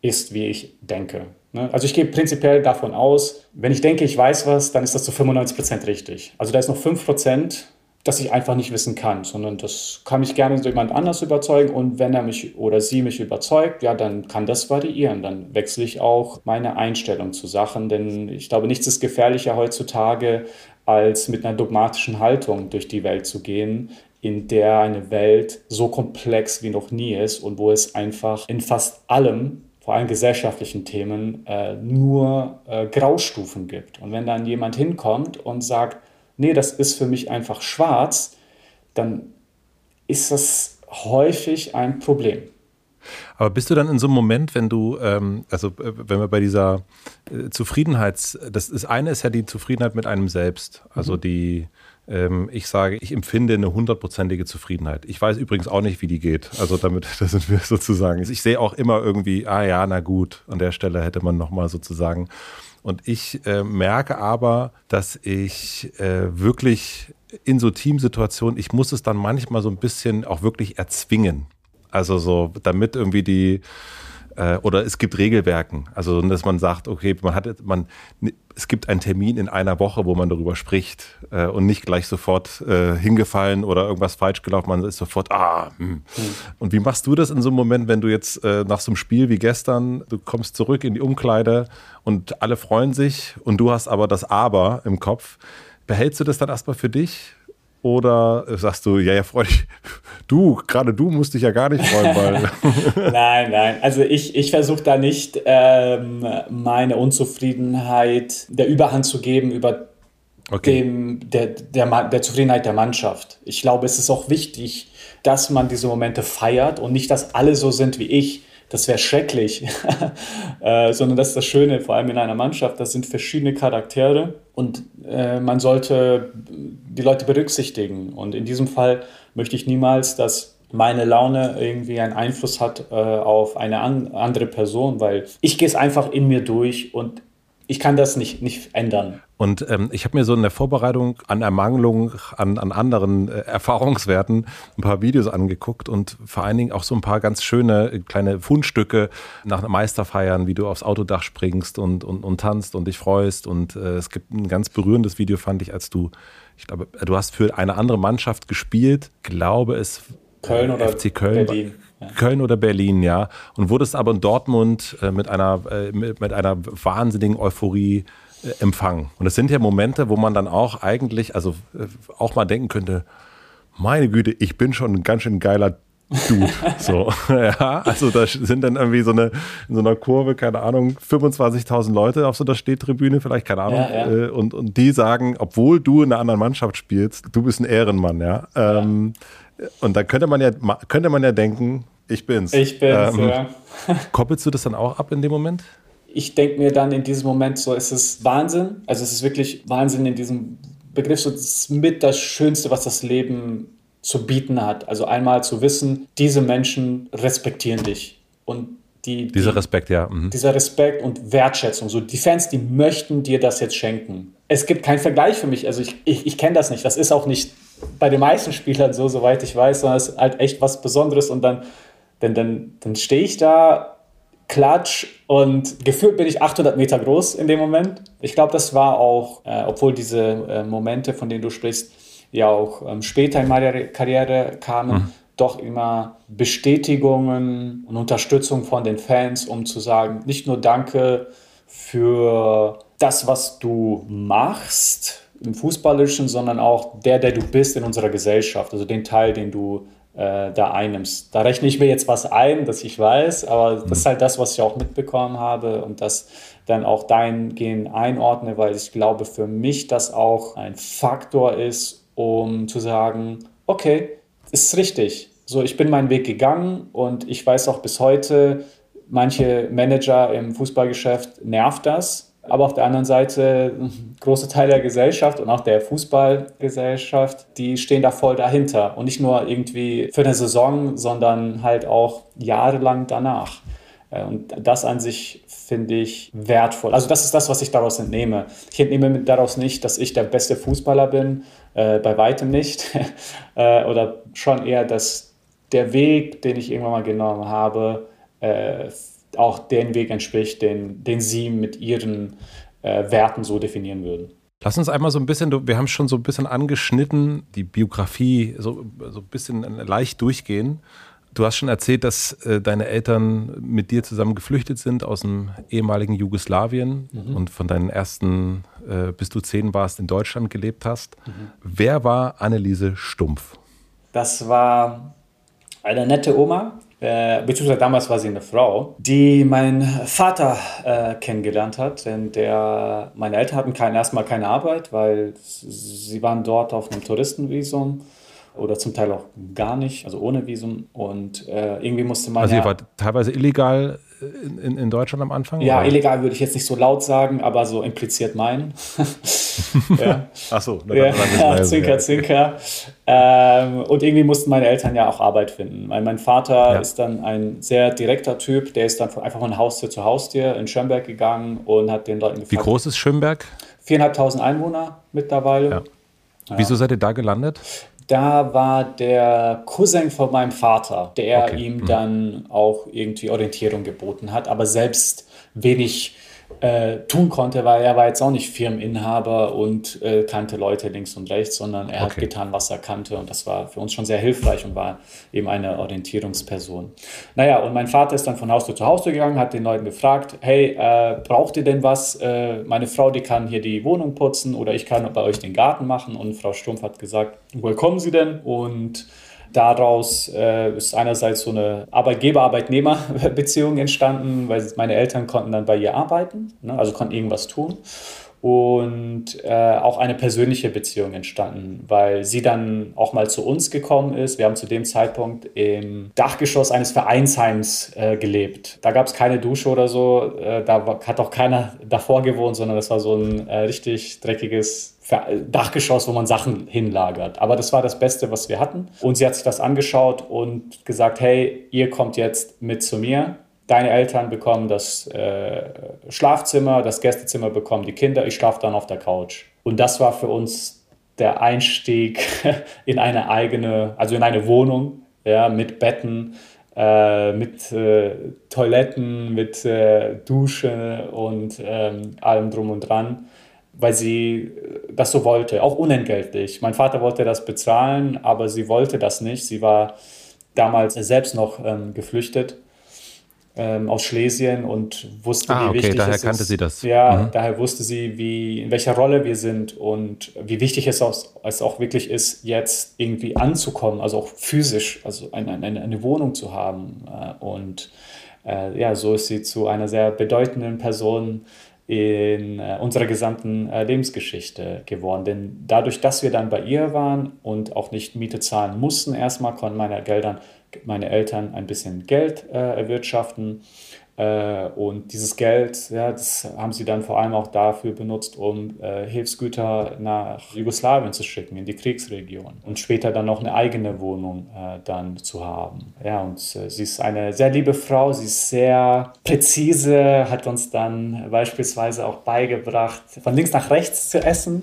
ist, wie ich denke. Ne? Also ich gehe prinzipiell davon aus, wenn ich denke, ich weiß was, dann ist das zu 95 Prozent richtig. Also da ist noch 5%, Prozent, das ich einfach nicht wissen kann, sondern das kann mich gerne jemand anders überzeugen und wenn er mich oder sie mich überzeugt, ja, dann kann das variieren. Dann wechsle ich auch meine Einstellung zu Sachen, denn ich glaube, nichts ist gefährlicher heutzutage, als mit einer dogmatischen Haltung durch die Welt zu gehen, in der eine Welt so komplex wie noch nie ist und wo es einfach in fast allem vor allem gesellschaftlichen Themen, äh, nur äh, Graustufen gibt. Und wenn dann jemand hinkommt und sagt, nee, das ist für mich einfach schwarz, dann ist das häufig ein Problem. Aber bist du dann in so einem Moment, wenn du, ähm, also äh, wenn wir bei dieser äh, Zufriedenheits, das ist eine ist ja die Zufriedenheit mit einem selbst, also mhm. die, ähm, ich sage, ich empfinde eine hundertprozentige Zufriedenheit. Ich weiß übrigens auch nicht, wie die geht. Also damit, das sind wir sozusagen. Ich sehe auch immer irgendwie, ah ja, na gut, an der Stelle hätte man nochmal sozusagen und ich äh, merke aber, dass ich äh, wirklich in so Teamsituationen, ich muss es dann manchmal so ein bisschen auch wirklich erzwingen. Also so, damit irgendwie die, Äh, oder es gibt Regelwerken. Also, dass man sagt, okay, man hat, man, es gibt einen Termin in einer Woche, wo man darüber spricht äh, und nicht gleich sofort äh, hingefallen oder irgendwas falsch gelaufen. Man ist sofort, ah. Hm. Mhm. Und wie machst du das in so einem Moment, wenn du jetzt äh, nach so einem Spiel wie gestern, du kommst zurück in die Umkleide und alle freuen sich und du hast aber das Aber im Kopf. Behältst du das dann erstmal für dich? Oder sagst du, ja, ja, freu dich. Du, gerade du musst dich ja gar nicht freuen, weil. nein, nein. Also ich, ich versuche da nicht ähm, meine Unzufriedenheit der Überhand zu geben über okay. dem, der, der, der Zufriedenheit der Mannschaft. Ich glaube, es ist auch wichtig, dass man diese Momente feiert und nicht, dass alle so sind wie ich das wäre schrecklich, äh, sondern das ist das Schöne, vor allem in einer Mannschaft, das sind verschiedene Charaktere und äh, man sollte die Leute berücksichtigen. Und in diesem Fall möchte ich niemals, dass meine Laune irgendwie einen Einfluss hat äh, auf eine an andere Person, weil ich gehe es einfach in mir durch und ich kann das nicht, nicht ändern. Und ähm, ich habe mir so in der Vorbereitung an Ermangelung an, an anderen äh, Erfahrungswerten ein paar Videos angeguckt und vor allen Dingen auch so ein paar ganz schöne äh, kleine Fundstücke nach Meisterfeiern, wie du aufs Autodach springst und, und, und tanzt und dich freust. Und äh, es gibt ein ganz berührendes Video, fand ich, als du, ich glaube, du hast für eine andere Mannschaft gespielt, glaube es Köln oder FC Köln. Berlin. Köln oder Berlin, ja. Und wurdest aber in Dortmund äh, mit, einer, äh, mit, einer wahnsinnigen Euphorie äh, empfangen. Und es sind ja Momente, wo man dann auch eigentlich, also auch mal denken könnte, meine Güte, ich bin schon ein ganz schön geiler Dude. So, ja, also da sind dann irgendwie so eine, in so einer Kurve, keine Ahnung, 25.000 Leute auf so einer Stehtribüne, vielleicht, keine Ahnung. Ja, ja. Und, und die sagen, obwohl du in einer anderen Mannschaft spielst, du bist ein Ehrenmann, ja. Ähm, und da könnte man ja, könnte man ja denken, ich bin's. Ich bin's, ähm, ja. Koppelst du das dann auch ab in dem Moment? Ich denke mir dann in diesem Moment so, es ist Wahnsinn. Also es ist wirklich Wahnsinn in diesem Begriff. So, das ist mit das Schönste, was das Leben zu bieten hat. Also einmal zu wissen, diese Menschen respektieren dich. Und die, die, dieser Respekt, ja. Mhm. Dieser Respekt und Wertschätzung. So die Fans, die möchten dir das jetzt schenken. Es gibt keinen Vergleich für mich. Also ich, ich, ich kenne das nicht. Das ist auch nicht bei den meisten Spielern so, soweit ich weiß, sondern es ist halt echt was Besonderes und dann, dann, dann, dann stehe ich da, klatsch und gefühlt bin ich 800 Meter groß in dem Moment. Ich glaube, das war auch, äh, obwohl diese äh, Momente, von denen du sprichst, ja auch ähm, später in meiner Karriere kamen, mhm. doch immer Bestätigungen und Unterstützung von den Fans, um zu sagen, nicht nur Danke für das, was du machst, im Fußballischen, sondern auch der, der du bist in unserer Gesellschaft, also den Teil, den du äh, da einnimmst. Da rechne ich mir jetzt was ein, das ich weiß, aber das ist mhm. halt das, was ich auch mitbekommen habe und das dann auch dahingehend einordne, weil ich glaube für mich das auch ein Faktor ist, um zu sagen, okay, ist richtig. So, ich bin meinen Weg gegangen und ich weiß auch bis heute, manche Manager im Fußballgeschäft nervt das, aber auf der anderen Seite, große Teile der Gesellschaft und auch der Fußballgesellschaft, die stehen da voll dahinter. Und nicht nur irgendwie für eine Saison, sondern halt auch jahrelang danach. Äh, und das an sich finde ich wertvoll. Also das ist das, was ich daraus entnehme. Ich entnehme daraus nicht, dass ich der beste Fußballer bin, äh, bei weitem nicht. äh, oder schon eher, dass der Weg, den ich irgendwann mal genommen habe, äh, auch den Weg entspricht, den, den Sie mit Ihren äh, Werten so definieren würden. Lass uns einmal so ein bisschen, wir haben schon so ein bisschen angeschnitten, die Biografie so, so ein bisschen leicht durchgehen. Du hast schon erzählt, dass äh, deine Eltern mit dir zusammen geflüchtet sind aus dem ehemaligen Jugoslawien mhm. und von deinen ersten, äh, bis du zehn warst, in Deutschland gelebt hast. Mhm. Wer war Anneliese Stumpf? Das war eine nette Oma, äh, beziehungsweise damals war sie eine Frau, die mein Vater äh, kennengelernt hat. Denn der, meine Eltern hatten kein, erstmal keine Arbeit, weil sie waren dort auf einem Touristenvisum oder zum Teil auch gar nicht, also ohne Visum. Und äh, irgendwie musste man. Also, ihr wart teilweise illegal in, in, Deutschland am Anfang? Ja, oder? illegal würde ich jetzt nicht so laut sagen, aber so impliziert meinen. ja. Ach so, ja, ja, Zinker, Zinker. Ähm, und irgendwie mussten meine Eltern ja auch Arbeit finden. Mein, mein Vater ja. ist dann ein sehr direkter Typ, der ist dann einfach von Haustür zu Haustür in Schönberg gegangen und hat den Leuten gefragt. Wie groß ist Schönberg? Viereinhalbtausend Einwohner mittlerweile. Ja. Wieso seid ihr da gelandet? Da war der Cousin von meinem Vater, der okay. ihm mhm. dann auch irgendwie Orientierung geboten hat, aber selbst wenig äh, tun konnte, weil er war jetzt auch nicht Firmeninhaber und äh, kannte Leute links und rechts, sondern er okay. hat getan, was er kannte und das war für uns schon sehr hilfreich und war eben eine Orientierungsperson. Naja, und mein Vater ist dann von Haustür zu Haustür gegangen, hat den Leuten gefragt, hey, äh, braucht ihr denn was? Äh, meine Frau, die kann hier die Wohnung putzen oder ich kann bei euch den Garten machen und Frau Stumpf hat gesagt, woher kommen Sie denn? Und Daraus äh, ist einerseits so eine Arbeitgeber-Arbeitnehmer-Beziehung entstanden, weil meine Eltern konnten dann bei ihr arbeiten, ne, also konnten irgendwas tun. Und äh, auch eine persönliche Beziehung entstanden, weil sie dann auch mal zu uns gekommen ist. Wir haben zu dem Zeitpunkt im Dachgeschoss eines Vereinsheims äh, gelebt. Da gab es keine Dusche oder so, äh, da hat auch keiner davor gewohnt, sondern das war so ein äh, richtig dreckiges Dachgeschoss, wo man Sachen hinlagert. Aber das war das Beste, was wir hatten. Und sie hat sich das angeschaut und gesagt, hey, ihr kommt jetzt mit zu mir. Deine Eltern bekommen das äh, Schlafzimmer, das Gästezimmer bekommen die Kinder, ich schlafe dann auf der Couch. Und das war für uns der Einstieg in eine eigene, also in eine Wohnung, ja, mit Betten, äh, mit äh, Toiletten, mit äh, Dusche und ähm, allem drum und dran weil sie äh, das so wollte, auch unentgeltlich. Mein Vater wollte das bezahlen, aber sie wollte das nicht. Sie war damals selbst noch ähm, geflüchtet ähm, aus Schlesien und wusste, ah, wie okay, wichtig daher es kannte ist. sie das. Ja, mhm. daher wusste sie, wie, in welcher Rolle wir sind und wie wichtig es auch, es auch wirklich ist, jetzt irgendwie anzukommen, also auch physisch, also eine, eine, eine Wohnung zu haben. Äh, und äh, ja, so ist sie zu einer sehr bedeutenden Person in äh, unserer gesamten äh, Lebensgeschichte geworden. Denn dadurch, dass wir dann bei ihr waren und auch nicht Miete zahlen mussten, erstmal konnten meine, Geldern, meine Eltern ein bisschen Geld äh, erwirtschaften äh, und dieses Geld, ja, das haben sie dann vor allem auch dafür benutzt, um äh, Hilfsgüter nach Jugoslawien zu schicken, in die Kriegsregion. Und später dann noch eine eigene Wohnung äh, dann zu haben. Ja, und äh, sie ist eine sehr liebe Frau, sie ist sehr präzise, hat uns dann beispielsweise auch beigebracht, von links nach rechts zu essen.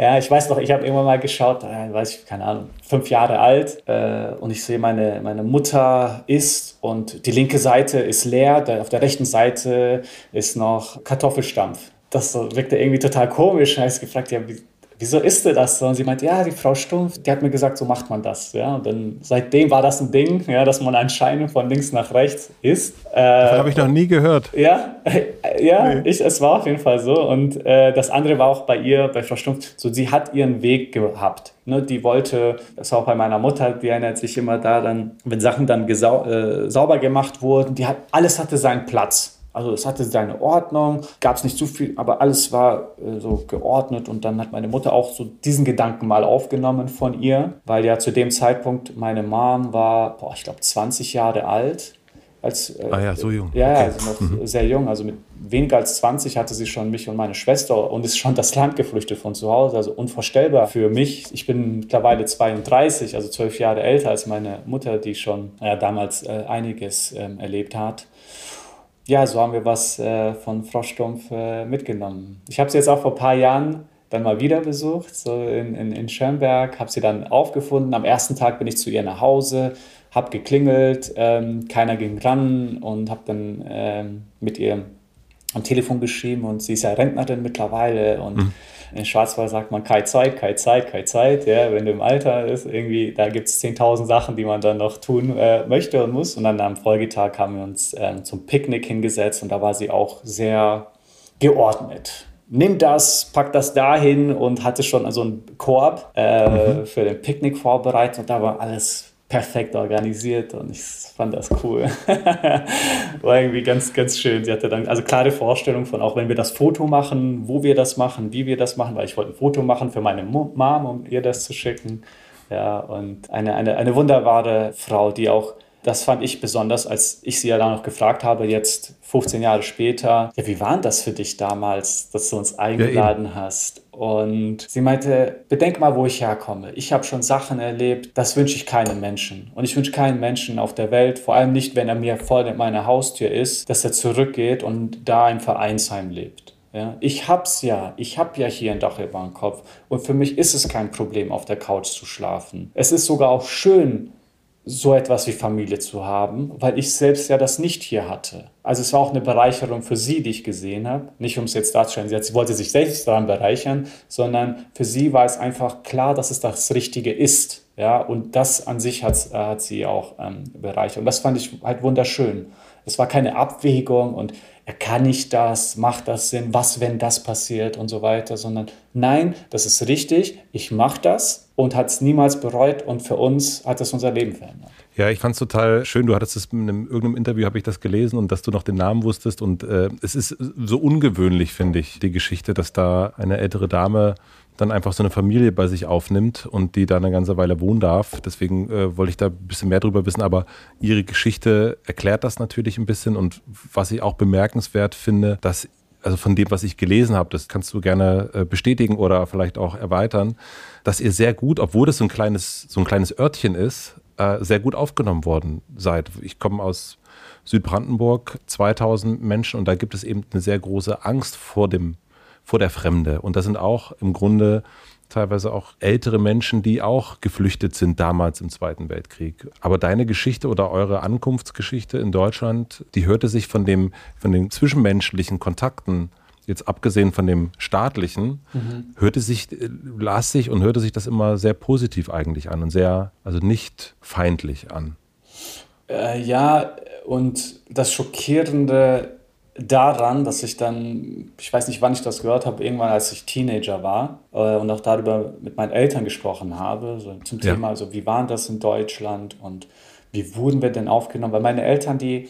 Ja, ich weiß noch, ich habe irgendwann mal geschaut, äh, weiß ich, keine Ahnung, fünf Jahre alt äh, und ich sehe, meine, meine Mutter isst und die linke Seite ist leer, der, auf der rechten Seite ist noch Kartoffelstampf. Das wirkte irgendwie total komisch. Da habe ich gefragt, ja, wie, wieso isst du das so? Und sie meinte, ja, die Frau Stumpf, die hat mir gesagt, so macht man das. Ja? Und dann seitdem war das ein Ding, ja, dass man anscheinend von links nach rechts isst. Äh, das habe ich noch nie gehört. Ja, ja, nee. ich, es war auf jeden Fall so. Und äh, das andere war auch bei ihr, bei Frau Stumpf, so sie hat ihren Weg gehabt. Ne, die wollte, das war auch bei meiner Mutter, die erinnert sich immer daran, wenn Sachen dann äh, sauber gemacht wurden, die hat, alles hatte seinen Platz. Also es hatte seine Ordnung, gab es nicht zu viel, aber alles war äh, so geordnet und dann hat meine Mutter auch so diesen Gedanken mal aufgenommen von ihr, weil ja zu dem Zeitpunkt meine Mom war, boah, ich glaube 20 Jahre alt. Als, äh, ah ja, so jung. Ja, okay. also noch mhm. sehr jung. Also mit weniger als 20 hatte sie schon mich und meine Schwester und ist schon das Land geflüchtet von zu Hause. Also unvorstellbar für mich. Ich bin mittlerweile 32, also zwölf Jahre älter als meine Mutter, die schon äh, damals äh, einiges ähm, erlebt hat ja, so haben wir was äh, von Froschstumpf äh, mitgenommen. Ich habe sie jetzt auch vor ein paar Jahren dann mal wieder besucht, so in, in, in Schönberg, habe sie dann aufgefunden. Am ersten Tag bin ich zu ihr nach Hause, habe geklingelt, ähm, keiner ging ran und habe dann ähm, mit ihr am Telefon geschrieben und sie ist ja Rentnerin mittlerweile und mhm. In Schwarzwald sagt man keine Zeit, keine Zeit, keine Zeit. Ja, wenn du im Alter ist, irgendwie, da gibt es 10.000 Sachen, die man dann noch tun äh, möchte und muss. Und dann am Folgetag haben wir uns ähm, zum Picknick hingesetzt und da war sie auch sehr geordnet. Nimm das, pack das dahin und hatte schon so einen Korb äh, mhm. für den Picknick vorbereitet und da war alles perfekt organisiert und ich fand das cool. War irgendwie ganz, ganz schön. Sie hatte dann also klare Vorstellung von, auch wenn wir das Foto machen, wo wir das machen, wie wir das machen, weil ich wollte ein Foto machen für meine Mom, um ihr das zu schicken. Ja, und eine, eine, eine wunderbare Frau, die auch das fand ich besonders, als ich sie ja dann noch gefragt habe, jetzt 15 Jahre später, ja, wie war denn das für dich damals, dass du uns eingeladen ja, hast? Und sie meinte, bedenk mal, wo ich herkomme. Ich habe schon Sachen erlebt, das wünsche ich keinem Menschen. Und ich wünsche keinen Menschen auf der Welt, vor allem nicht, wenn er mir vor meiner Haustür ist, dass er zurückgeht und da im Vereinsheim lebt. Ja, ich hab's ja. Ich hab ja hier ein Dach über dem Kopf. Und für mich ist es kein Problem, auf der Couch zu schlafen. Es ist sogar auch schön, so etwas wie Familie zu haben, weil ich selbst ja das nicht hier hatte. Also es war auch eine Bereicherung für sie, die ich gesehen habe. Nicht um es jetzt darzustellen, sie wollte sich selbst daran bereichern, sondern für sie war es einfach klar, dass es das Richtige ist. Ja, und das an sich hat, hat sie auch ähm, bereichert. Und das fand ich halt wunderschön. Es war keine Abwägung und kann ich das, macht das Sinn, was, wenn das passiert und so weiter, sondern nein, das ist richtig, ich mache das und hat es niemals bereut und für uns hat es unser Leben verändert. Ja, ich fand es total schön. Du hattest es in einem, irgendeinem Interview, habe ich das gelesen und dass du noch den Namen wusstest. Und äh, es ist so ungewöhnlich, finde ich, die Geschichte, dass da eine ältere Dame dann einfach so eine Familie bei sich aufnimmt und die da eine ganze Weile wohnen darf. Deswegen äh, wollte ich da ein bisschen mehr drüber wissen, aber ihre Geschichte erklärt das natürlich ein bisschen und was ich auch bemerkenswert finde, dass also von dem, was ich gelesen habe, das kannst du gerne äh, bestätigen oder vielleicht auch erweitern, dass ihr sehr gut, obwohl das so ein kleines, so ein kleines Örtchen ist, äh, sehr gut aufgenommen worden seid. Ich komme aus Südbrandenburg, 2000 Menschen und da gibt es eben eine sehr große Angst vor dem vor der Fremde. Und das sind auch im Grunde teilweise auch ältere Menschen, die auch geflüchtet sind damals im Zweiten Weltkrieg. Aber deine Geschichte oder eure Ankunftsgeschichte in Deutschland, die hörte sich von dem, von den zwischenmenschlichen Kontakten, jetzt abgesehen von dem staatlichen, mhm. hörte sich, las sich und hörte sich das immer sehr positiv eigentlich an und sehr, also nicht feindlich an. Äh, ja, und das Schockierende daran, dass ich dann, ich weiß nicht, wann ich das gehört habe, irgendwann als ich Teenager war äh, und auch darüber mit meinen Eltern gesprochen habe, so zum Thema, ja. also wie waren das in Deutschland und wie wurden wir denn aufgenommen? Weil meine Eltern, die,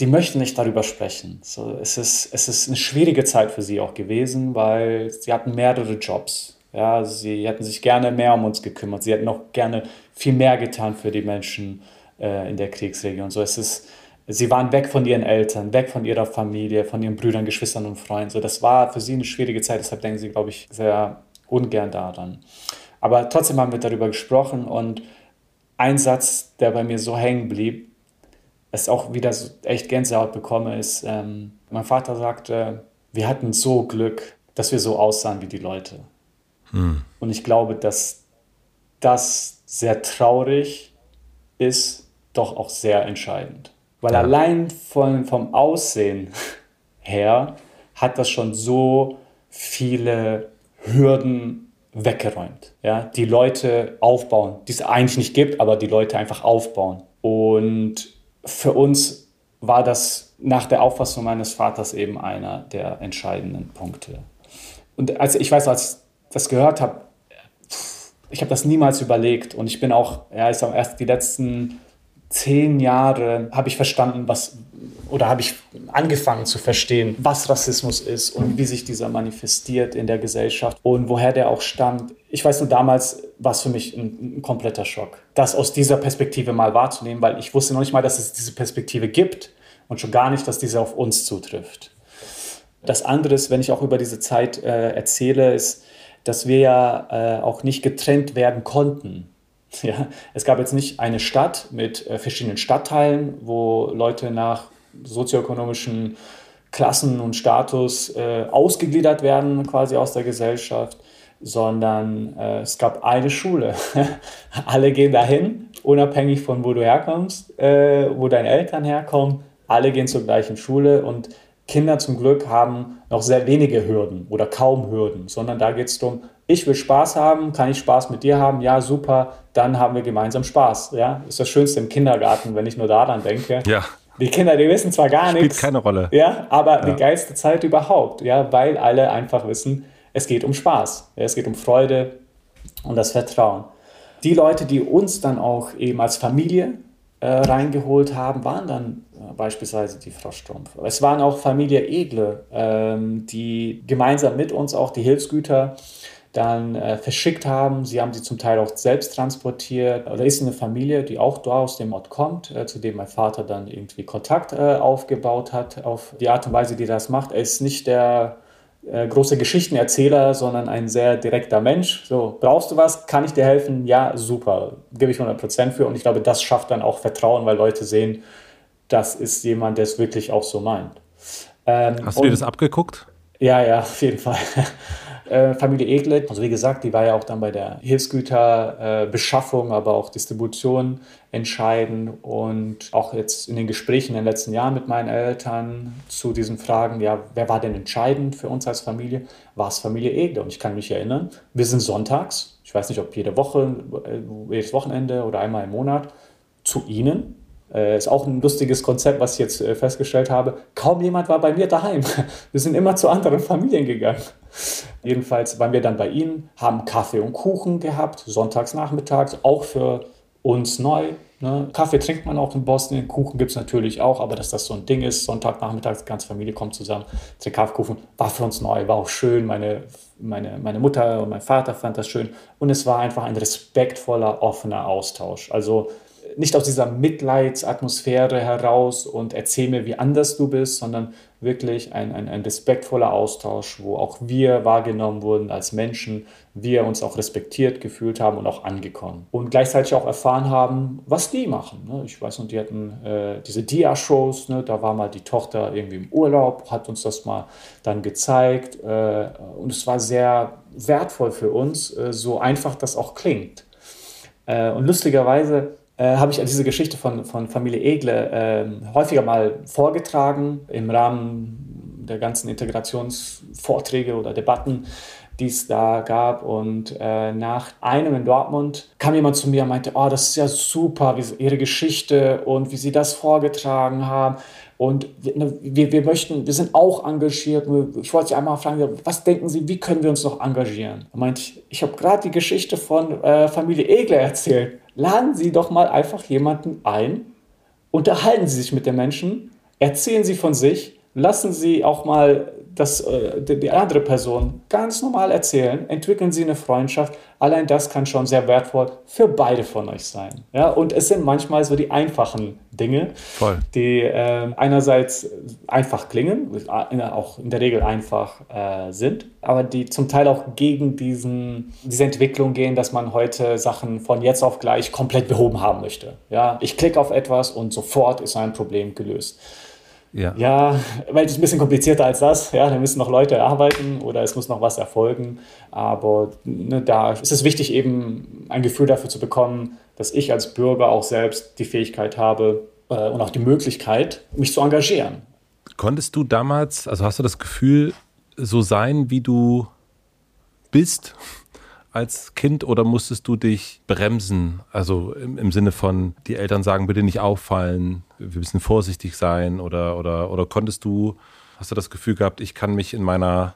die möchten nicht darüber sprechen. So, es, ist, es ist eine schwierige Zeit für sie auch gewesen, weil sie hatten mehrere Jobs. Ja, sie hätten sich gerne mehr um uns gekümmert. Sie hätten auch gerne viel mehr getan für die Menschen äh, in der Kriegsregion. So, es ist Sie waren weg von ihren Eltern, weg von ihrer Familie, von ihren Brüdern, Geschwistern und Freunden. So, das war für sie eine schwierige Zeit, deshalb denken sie, glaube ich, sehr ungern daran. Aber trotzdem haben wir darüber gesprochen und ein Satz, der bei mir so hängen blieb, es auch wieder so echt Gänsehaut bekomme, ist, ähm, mein Vater sagte, wir hatten so Glück, dass wir so aussahen wie die Leute. Hm. Und ich glaube, dass das sehr traurig ist, doch auch sehr entscheidend. Weil ja. allein von, vom Aussehen her hat das schon so viele Hürden weggeräumt. Ja? Die Leute aufbauen, die es eigentlich nicht gibt, aber die Leute einfach aufbauen. Und für uns war das nach der Auffassung meines Vaters eben einer der entscheidenden Punkte. Und als ich weiß, als ich das gehört habe, ich habe das niemals überlegt und ich bin auch, ja, ich sage erst die letzten zehn Jahre habe ich verstanden, was oder habe ich angefangen zu verstehen, was Rassismus ist und wie sich dieser manifestiert in der Gesellschaft und woher der auch stammt. Ich weiß nur, damals war es für mich ein, ein, kompletter Schock, das aus dieser Perspektive mal wahrzunehmen, weil ich wusste noch nicht mal, dass es diese Perspektive gibt und schon gar nicht, dass diese auf uns zutrifft. Das andere ist, wenn ich auch über diese Zeit äh, erzähle, ist, dass wir ja äh, auch nicht getrennt werden konnten Ja, es gab jetzt nicht eine Stadt mit äh, verschiedenen Stadtteilen, wo Leute nach sozioökonomischen Klassen und Status äh, ausgegliedert werden, quasi aus der Gesellschaft, sondern äh, es gab eine Schule. alle gehen dahin, unabhängig von wo du herkommst, äh, wo deine Eltern herkommen. Alle gehen zur gleichen Schule und Kinder zum Glück haben noch sehr wenige Hürden oder kaum Hürden, sondern da geht es darum, ich will Spaß haben, kann ich Spaß mit dir haben? Ja, super, dann haben wir gemeinsam Spaß. Ja, ist das Schönste im Kindergarten, wenn ich nur daran denke. Ja. Die Kinder, die wissen zwar gar Spielt nichts. Spielt keine Rolle. Ja, aber ja. die geilste Zeit überhaupt. Ja, weil alle einfach wissen, es geht um Spaß. Ja, es geht um Freude und das Vertrauen. Die Leute, die uns dann auch eben als Familie äh, reingeholt haben, waren dann äh, beispielsweise die Frau Strumpf. Es waren auch Familie Edle, ähm, die gemeinsam mit uns auch die Hilfsgüter dann äh, verschickt haben. Sie haben sie zum Teil auch selbst transportiert. Da ist eine Familie, die auch da aus dem Ort kommt, äh, zu dem mein Vater dann irgendwie Kontakt äh, aufgebaut hat, auf die Art und Weise, die das macht. Er ist nicht der äh, große Geschichtenerzähler, sondern ein sehr direkter Mensch. So, brauchst du was? Kann ich dir helfen? Ja, super. Gebe ich 100% für. Und ich glaube, das schafft dann auch Vertrauen, weil Leute sehen, das ist jemand, der es wirklich auch so meint. Ähm, Hast du dir das abgeguckt? Ja, ja, auf jeden Fall. Äh, Familie Egle, also wie gesagt, die war ja auch dann bei der Hilfsgüterbeschaffung, aber auch Distribution entscheidend und auch jetzt in den Gesprächen in den letzten Jahren mit meinen Eltern zu diesen Fragen, ja, wer war denn entscheidend für uns als Familie? War es Familie Egle? Und ich kann mich erinnern, wir sind sonntags, ich weiß nicht, ob jede Woche, äh, jedes Wochenende oder einmal im Monat, zu ihnen äh, ist auch ein lustiges Konzept, was ich jetzt äh, festgestellt habe. Kaum jemand war bei mir daheim. Wir sind immer zu anderen Familien gegangen. Jedenfalls waren wir dann bei ihnen, haben Kaffee und Kuchen gehabt, sonntags nachmittags, auch für uns neu. Ne? Kaffee trinkt man auch in Bosnien, Kuchen gibt es natürlich auch, aber dass das so ein Ding ist, Sonntagnachmittags, die ganze Familie kommt zusammen, trinkt Kaffeekuchen, war für uns neu, war auch schön. Meine, meine, meine Mutter und mein Vater fand das schön und es war einfach ein respektvoller, offener Austausch. Also nicht aus dieser Mitleidsatmosphäre heraus und erzähl mir, wie anders du bist, sondern wirklich ein, ein, ein respektvoller Austausch, wo auch wir wahrgenommen wurden als Menschen, wir uns auch respektiert gefühlt haben und auch angekommen. Und gleichzeitig auch erfahren haben, was die machen. Ne? Ich weiß noch, die hatten äh, diese Dia-Shows, ne? da war mal die Tochter irgendwie im Urlaub, hat uns das mal dann gezeigt äh, und es war sehr wertvoll für uns, äh, so einfach das auch klingt. Äh, und lustigerweise äh, habe ich diese Geschichte von, von Familie Egle äh, häufiger mal vorgetragen im Rahmen der ganzen Integrationsvorträge oder Debatten, die es da gab. Und äh, nach einem in Dortmund kam jemand zu mir und meinte, oh, das ist ja super, wie, ihre Geschichte und wie sie das vorgetragen haben. Und wir, ne, wir, möchten, wir sind auch engagiert. Ich wollte Sie einmal fragen, was denken Sie, wie können wir uns noch engagieren? Er meinte, ich, ich habe gerade die Geschichte von äh, Familie Egler erzählt laden Sie doch mal einfach jemanden ein, unterhalten Sie sich mit den Menschen, erzählen Sie von sich, lassen Sie auch mal das, äh, die andere Person ganz normal erzählen, entwickeln Sie eine Freundschaft. Allein das kann schon sehr wertvoll für beide von euch sein. Ja, und es sind manchmal so die einfachen Dinge, Voll. die äh, einerseits einfach klingen, auch in der Regel einfach äh, sind, aber die zum Teil auch gegen diesen, diese Entwicklung gehen, dass man heute Sachen von jetzt auf gleich komplett behoben haben möchte. Ja, ich klicke auf etwas und sofort ist ein Problem gelöst. Ja. ja, weil es ist ein bisschen komplizierter als das. Ja, da müssen noch Leute arbeiten oder es muss noch was erfolgen. Aber ne, da ist es wichtig, eben ein Gefühl dafür zu bekommen, dass ich als Bürger auch selbst die Fähigkeit habe äh, und auch die Möglichkeit, mich zu engagieren. Konntest du damals, also hast du das Gefühl, so sein, wie du bist? Als Kind oder musstest du dich bremsen? Also im, im, Sinne von, die Eltern sagen, bitte nicht auffallen, wir müssen vorsichtig sein oder, oder, oder konntest du, hast du das Gefühl gehabt, ich kann mich in meiner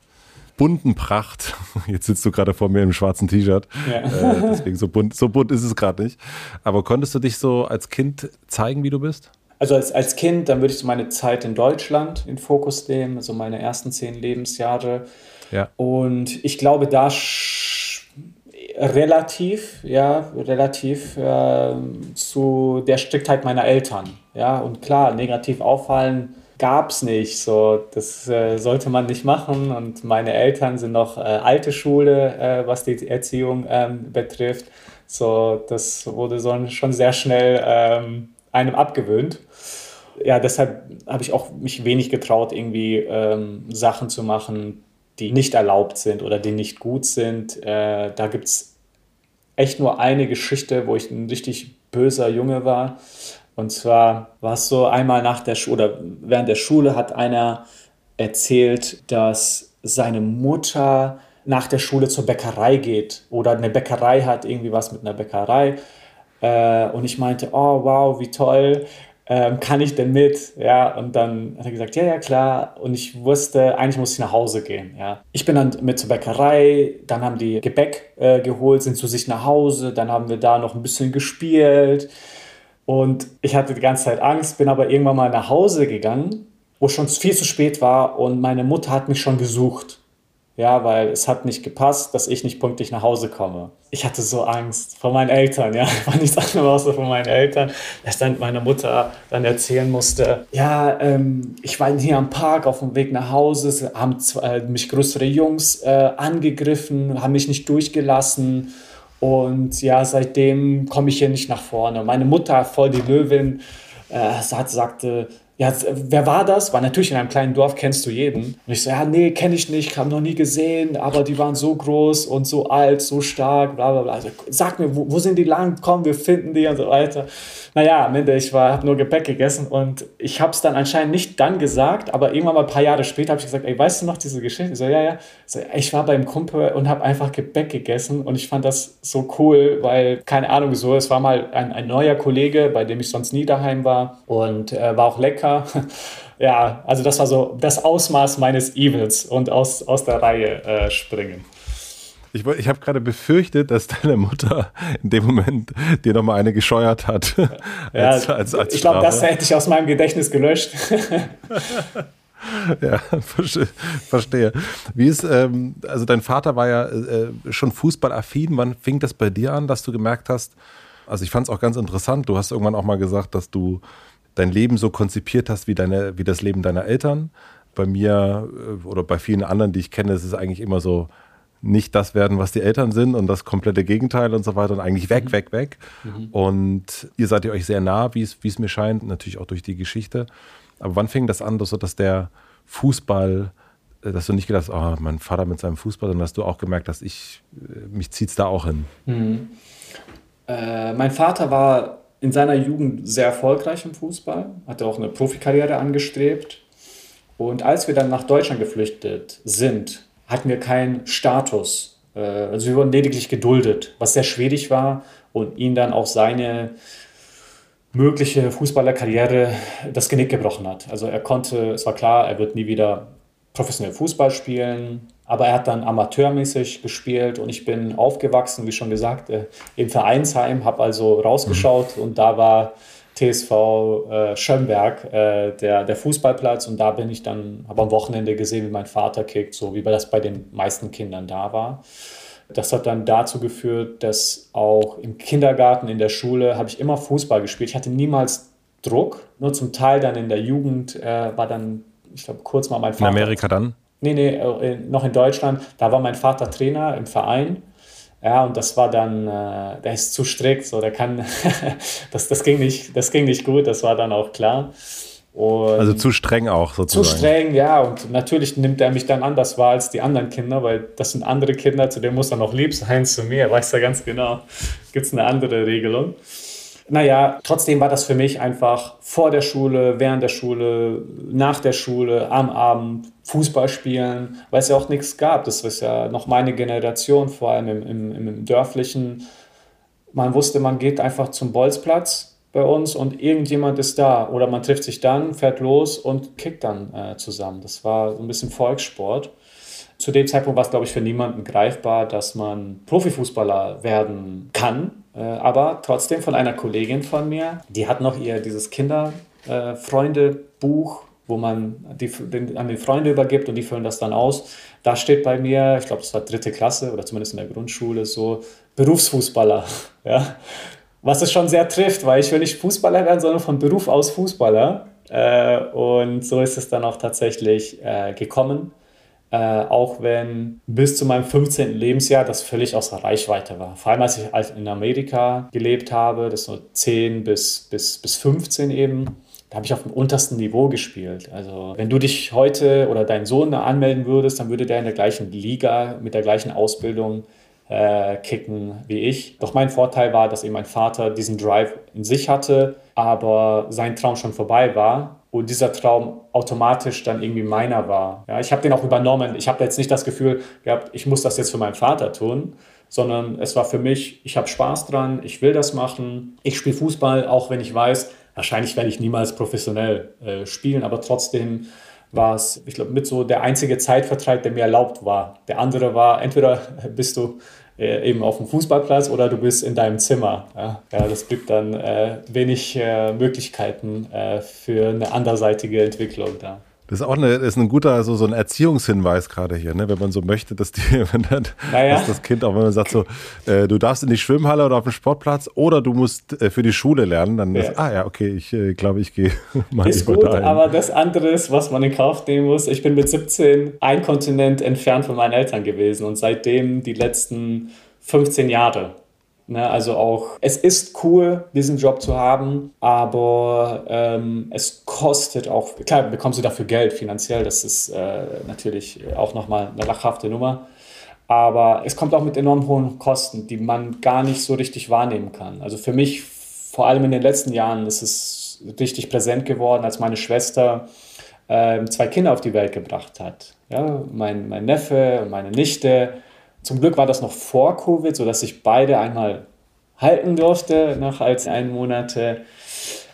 bunten Pracht, jetzt sitzt du gerade vor mir im schwarzen T-Shirt, ja. äh, deswegen so bunt, so bunt ist es gerade nicht, aber konntest du dich so als Kind zeigen, wie du bist? Also als, als Kind, dann würde ich so meine Zeit in Deutschland in Fokus nehmen, also meine ersten zehn Lebensjahre. Ja. Und ich glaube, da relativ, ja, relativ äh, zu der Striktheit meiner Eltern. Ja, und klar, negativ auffallen gab es nicht. So, das äh, sollte man nicht machen. Und meine Eltern sind noch äh, alte Schule, äh, was die Erziehung ähm, betrifft. So, das wurde so schon sehr schnell ähm, einem abgewöhnt. Ja, deshalb habe ich auch mich wenig getraut, irgendwie ähm, Sachen zu machen, die nicht erlaubt sind oder die nicht gut sind. Äh, da gibt es echt nur eine Geschichte, wo ich ein richtig böser Junge war. Und zwar war es so einmal nach der Schule oder während der Schule hat einer erzählt, dass seine Mutter nach der Schule zur Bäckerei geht oder eine Bäckerei hat, irgendwie was mit einer Bäckerei. Äh, und ich meinte, oh wow, wie toll ähm, kann ich denn mit? Ja, und dann hat er gesagt, ja, ja, klar. Und ich wusste, eigentlich muss ich nach Hause gehen. Ja. Ich bin dann mit zur Bäckerei, dann haben die Gebäck äh, geholt, sind zu sich nach Hause, dann haben wir da noch ein bisschen gespielt. Und ich hatte die ganze Zeit Angst, bin aber irgendwann mal nach Hause gegangen, wo schon viel zu spät war und meine Mutter hat mich schon gesucht. Ja, weil es hat nicht gepasst, dass ich nicht pünktlich nach Hause komme. Ich hatte so Angst vor meinen Eltern, ja, war nichts anderes außer von meinen Eltern, dass dann meine Mutter dann erzählen musste, ja, ähm, ich war hier am Park auf dem Weg nach Hause, haben zwei, mich größere Jungs äh, angegriffen, haben mich nicht durchgelassen und ja, seitdem komme ich hier nicht nach vorne. Meine Mutter, voll die Löwin, äh, sagte, ja, wer war das? War natürlich in einem kleinen Dorf, kennst du jeden. Und ich so, ja, nee, kenne ich nicht, habe noch nie gesehen, aber die waren so groß und so alt, so stark, bla bla bla. Also, sag mir, wo, wo sind die lang? Komm, wir finden die und so weiter. Naja, am Ende, ich habe nur Gepäck gegessen und ich habe es dann anscheinend nicht dann gesagt, aber irgendwann mal ein paar Jahre später habe ich gesagt, ey, weißt du noch diese Geschichte? Ich so, ja, ja. So, ich war beim Kumpel und habe einfach Gebäck gegessen und ich fand das so cool, weil, keine Ahnung so, es war mal ein, ein neuer Kollege, bei dem ich sonst nie daheim war und äh, war auch lecker. Ja, also das war so das Ausmaß meines Evils und aus, aus der Reihe äh, springen. Ich, ich habe gerade befürchtet, dass deine Mutter in dem Moment dir nochmal eine gescheuert hat. Ja, als, als, als ich glaube, das hätte ich aus meinem Gedächtnis gelöscht. ja, verstehe. Wie ist, ähm, also dein Vater war ja äh, schon fußballaffin. Wann fing das bei dir an, dass du gemerkt hast, also ich fand es auch ganz interessant, du hast irgendwann auch mal gesagt, dass du dein Leben so konzipiert hast wie, deine, wie das Leben deiner Eltern. Bei mir äh, oder bei vielen anderen, die ich kenne, ist es eigentlich immer so, nicht das werden, was die Eltern sind und das komplette Gegenteil und so weiter und eigentlich weg, mhm. weg, weg. Mhm. Und ihr seid ihr euch sehr nah, wie es, mir scheint, natürlich auch durch die Geschichte. Aber wann fing das an, dass, so, dass der Fußball, äh, dass du nicht gedacht hast, oh, mein Vater mit seinem Fußball, sondern dass du auch gemerkt hast, ich, äh, mich zieht es da auch hin? Mhm. Äh, mein Vater war in seiner Jugend sehr erfolgreich im Fußball, hatte auch eine Profikarriere angestrebt. Und als wir dann nach Deutschland geflüchtet sind, hatten wir keinen Status. Äh, also wir wurden lediglich geduldet, was sehr schwierig war und ihn dann auch seine mögliche Fußballerkarriere das Genick gebrochen hat. Also er konnte, es war klar, er wird nie wieder professionell Fußball spielen, aber er hat dann amateurmäßig gespielt und ich bin aufgewachsen, wie schon gesagt, äh, im Vereinsheim, habe also rausgeschaut mhm. und da war TSV äh, Schönberg, äh, der, der Fußballplatz und da bin ich dann, habe am Wochenende gesehen, wie mein Vater kickt, so wie das bei den meisten Kindern da war. Das hat dann dazu geführt, dass auch im Kindergarten, in der Schule, habe ich immer Fußball gespielt. Ich hatte niemals Druck, nur zum Teil dann in der Jugend äh, war dann, ich glaube, kurz mal mein Vater. In Amerika dann? Nee, nee, äh, noch in Deutschland. Da war mein Vater Trainer im Verein. Ja, und das war dann, äh, der ist zu strikt, so, der kann, das, das, ging nicht, das ging nicht gut, das war dann auch klar. Und also zu streng auch sozusagen. Zu streng, ja. Und natürlich nimmt er mich dann anders wahr als die anderen Kinder, weil das sind andere Kinder, zu denen muss er noch lieb sein, zu mir, weiß er ganz genau. Gibt es eine andere Regelung. Naja, trotzdem war das für mich einfach vor der Schule, während der Schule, nach der Schule, am Abend Fußball spielen, weil es ja auch nichts gab. Das ist ja noch meine Generation, vor allem im, im, im dörflichen. Man wusste, man geht einfach zum Bolzplatz bei uns und irgendjemand ist da oder man trifft sich dann, fährt los und kickt dann äh, zusammen. Das war so ein bisschen Volkssport. Zu dem Zeitpunkt war es, glaube ich, für niemanden greifbar, dass man Profifußballer werden kann. Äh, aber trotzdem von einer Kollegin von mir, die hat noch ihr dieses Kinderfreunde-Buch, wo man die, den, an die Freunde übergibt und die füllen das dann aus. Da steht bei mir, ich glaube, das war dritte Klasse oder zumindest in der Grundschule, so Berufsfußballer. Ja? Was es schon sehr trifft, weil ich will nicht Fußballer werden, sondern von Beruf aus Fußballer. Äh, und so ist es dann auch tatsächlich äh, gekommen. Äh, auch wenn bis zu meinem 15. Lebensjahr das völlig außer Reichweite war. Vor allem als ich in Amerika gelebt habe, das so 10 bis, bis, bis 15 eben, da habe ich auf dem untersten Niveau gespielt. Also wenn du dich heute oder deinen Sohn anmelden würdest, dann würde der in der gleichen Liga mit der gleichen Ausbildung äh, kicken wie ich. Doch mein Vorteil war, dass eben mein Vater diesen Drive in sich hatte, aber sein Traum schon vorbei war und dieser Traum automatisch dann irgendwie meiner war. Ja, ich habe den auch übernommen. Ich habe jetzt nicht das Gefühl gehabt, ich muss das jetzt für meinen Vater tun, sondern es war für mich, ich habe Spaß dran, ich will das machen. Ich spiele Fußball, auch wenn ich weiß, wahrscheinlich werde ich niemals professionell äh, spielen, aber trotzdem war es, ich glaube, mit so der einzige Zeitvertreib, der mir erlaubt war. Der andere war, entweder bist du äh, eben auf dem Fußballplatz oder du bist in deinem Zimmer. Ja, ja das gibt dann äh, wenig äh, Möglichkeiten äh, für eine anderseitige Entwicklung da. Das ist auch eine, ist ein guter, so, so ein Erziehungshinweis gerade hier, ne? wenn man so möchte, dass, die, wenn dann, naja. dass das Kind, auch wenn man sagt, so, äh, du darfst in die Schwimmhalle oder auf den Sportplatz oder du musst äh, für die Schule lernen, dann ja. ist, ah ja, okay, ich äh, glaube, ich gehe mal Ist gut, dahin. aber das andere ist, was man in Kauf nehmen muss, ich bin mit 17 ein Kontinent entfernt von meinen Eltern gewesen und seitdem die letzten 15 Jahre Ne? Also auch, es ist cool, diesen Job zu haben, aber ähm, es kostet auch, klar bekommst du dafür Geld finanziell, das ist äh, natürlich auch nochmal eine lachhafte Nummer. Aber es kommt auch mit enorm hohen Kosten, die man gar nicht so richtig wahrnehmen kann. Also für mich, vor allem in den letzten Jahren, ist es richtig präsent geworden, als meine Schwester äh, zwei Kinder auf die Welt gebracht hat. Ja, mein, mein Neffe und meine Nichte. Zum Glück war das noch vor Covid, sodass ich beide einmal halten durfte, noch als ein Monate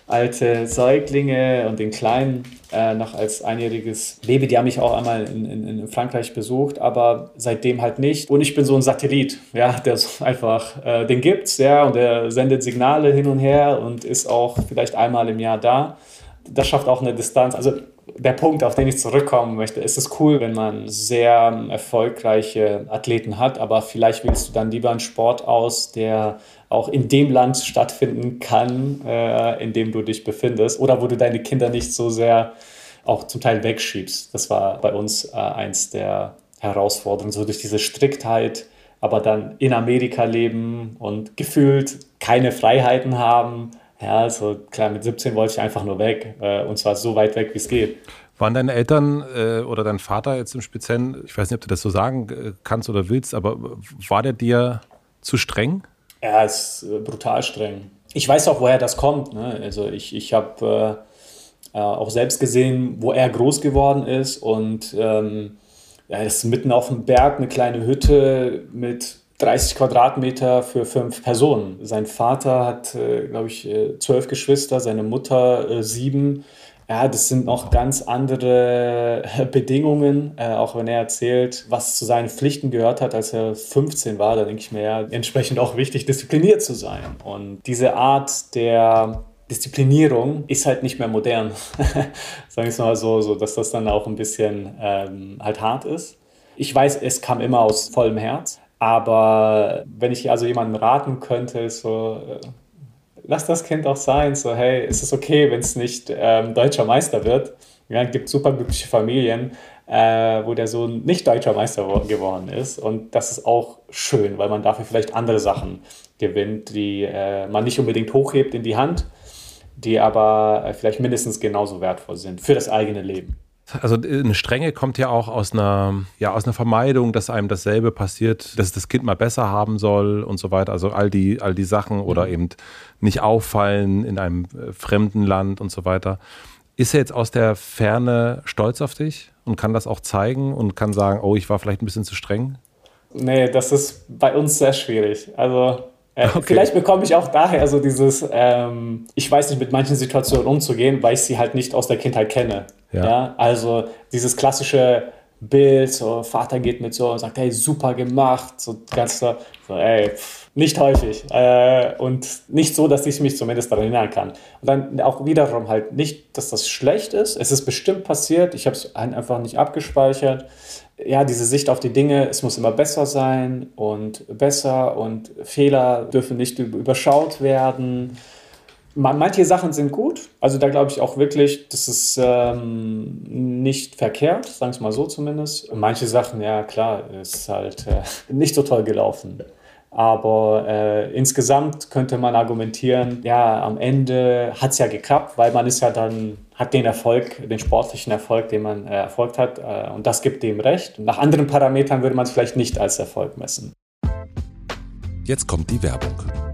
alte Säuglinge und den Kleinen äh, noch als einjähriges Baby. Die haben mich auch einmal in, in, in, Frankreich besucht, aber seitdem halt nicht. Und ich bin so ein Satellit, ja, der so einfach, äh, den gibt's, ja, und der sendet Signale hin und her und ist auch vielleicht einmal im Jahr da. Das schafft auch eine Distanz. Also der Punkt, auf den ich zurückkommen möchte, ist es cool, wenn man sehr erfolgreiche Athleten hat, aber vielleicht wählst du dann lieber einen Sport aus, der auch in dem Land stattfinden kann, äh, in dem du dich befindest oder wo du deine Kinder nicht so sehr auch zum Teil wegschiebst. Das war bei uns äh, eins der Herausforderungen, so durch diese Striktheit, aber dann in Amerika leben und gefühlt keine Freiheiten haben ja, also klar, mit 17 wollte ich einfach nur weg äh, und zwar so weit weg, wie es geht. Waren deine Eltern äh, oder dein Vater jetzt im Speziellen, ich weiß nicht, ob du das so sagen äh, kannst oder willst, aber war der dir zu streng? Er ist äh, brutal streng. Ich weiß auch, woher das kommt. Ne? Also ich, ich habe äh, äh, auch selbst gesehen, wo er groß geworden ist und ähm, ja, ist mitten auf dem Berg eine kleine Hütte mit 30 Quadratmeter für fünf Personen. Sein Vater hat, äh, glaube ich, äh, zwölf Geschwister, seine Mutter äh, sieben. Ja, das sind noch ganz andere Bedingungen, äh, auch wenn er erzählt, was zu seinen Pflichten gehört hat, als er 15 war. Da denke ich mir, ja, entsprechend auch wichtig, diszipliniert zu sein. Und diese Art der Disziplinierung ist halt nicht mehr modern. Sagen wir es mal so, so, dass das dann auch ein bisschen ähm, halt hart ist. Ich weiß, es kam immer aus vollem Herz. Aber wenn ich also jemandem raten könnte, so äh, lass das Kind auch sein, so hey, ist es okay, wenn es nicht ähm, deutscher Meister wird. Ja, es gibt superglückliche Familien, äh, wo der Sohn nicht deutscher Meister geworden ist. Und das ist auch schön, weil man dafür vielleicht andere Sachen gewinnt, die äh, man nicht unbedingt hochhebt in die Hand, die aber äh, vielleicht mindestens genauso wertvoll sind für das eigene Leben. Also äh, eine Strenge kommt ja auch aus einer, ja, aus einer Vermeidung, dass einem dasselbe passiert, dass das Kind mal besser haben soll und so weiter. Also all die, all die Sachen oder mhm. eben nicht auffallen in einem äh, fremden Land und so weiter. Ist er jetzt aus der Ferne stolz auf dich und kann das auch zeigen und kann sagen, oh, ich war vielleicht ein bisschen zu streng? Nee, das ist bei uns sehr schwierig. Also äh, okay. Vielleicht bekomme ich auch daher so dieses, ähm, ich weiß nicht, mit manchen Situationen umzugehen, weil ich sie halt nicht aus der Kindheit kenne. Ja. ja? Also dieses klassische Bild, so Vater geht mit so und sagt, hey, super gemacht, so ganz so, so ey, pff, nicht häufig äh, und nicht so, dass ich mich zumindest daran erinnern kann. Und dann auch wiederum halt nicht, dass das schlecht ist, es ist bestimmt passiert, ich habe es einfach nicht abgespeichert. Ja, diese Sicht auf die Dinge, es muss immer besser sein und besser und Fehler dürfen nicht überschaut werden Manche Sachen sind gut, also da glaube ich auch wirklich, das ist ähm, nicht verkehrt, sagen wir mal so zumindest. Manche Sachen, ja klar, ist halt äh, nicht so toll gelaufen. Aber äh, insgesamt könnte man argumentieren, ja, am Ende hat es ja geklappt, weil man ist ja dann, hat den Erfolg, den sportlichen Erfolg, den man äh, erfolgt hat, äh, und das gibt dem recht. Nach anderen Parametern würde man es vielleicht nicht als Erfolg messen. Jetzt kommt die Werbung.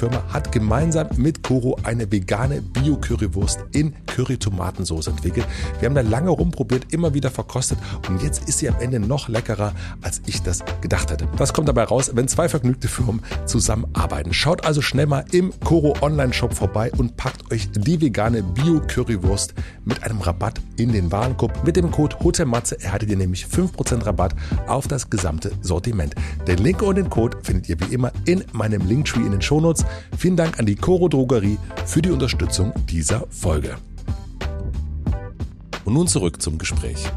Firma hat gemeinsam mit Koro eine vegane Bio-Currywurst in Curry-Tomatensauce entwickelt. Wir haben da lange rumprobiert, immer wieder verkostet und jetzt ist sie am Ende noch leckerer, als ich das gedacht hätte. Was kommt dabei raus, wenn zwei vergnügte Firmen zusammenarbeiten? Schaut also schnell mal im Koro Online-Shop vorbei und packt euch die vegane Bio-Currywurst mit einem Rabatt in den Warenkorb. Mit dem Code HOTELMATZE erhaltet ihr nämlich 5% Rabatt auf das gesamte Sortiment. Den Link und den Code findet ihr wie immer in meinem Linktree in den Shownotes. Vielen Dank an die Coro Drogerie für die Unterstützung dieser Folge. Und nun zurück zum Gespräch.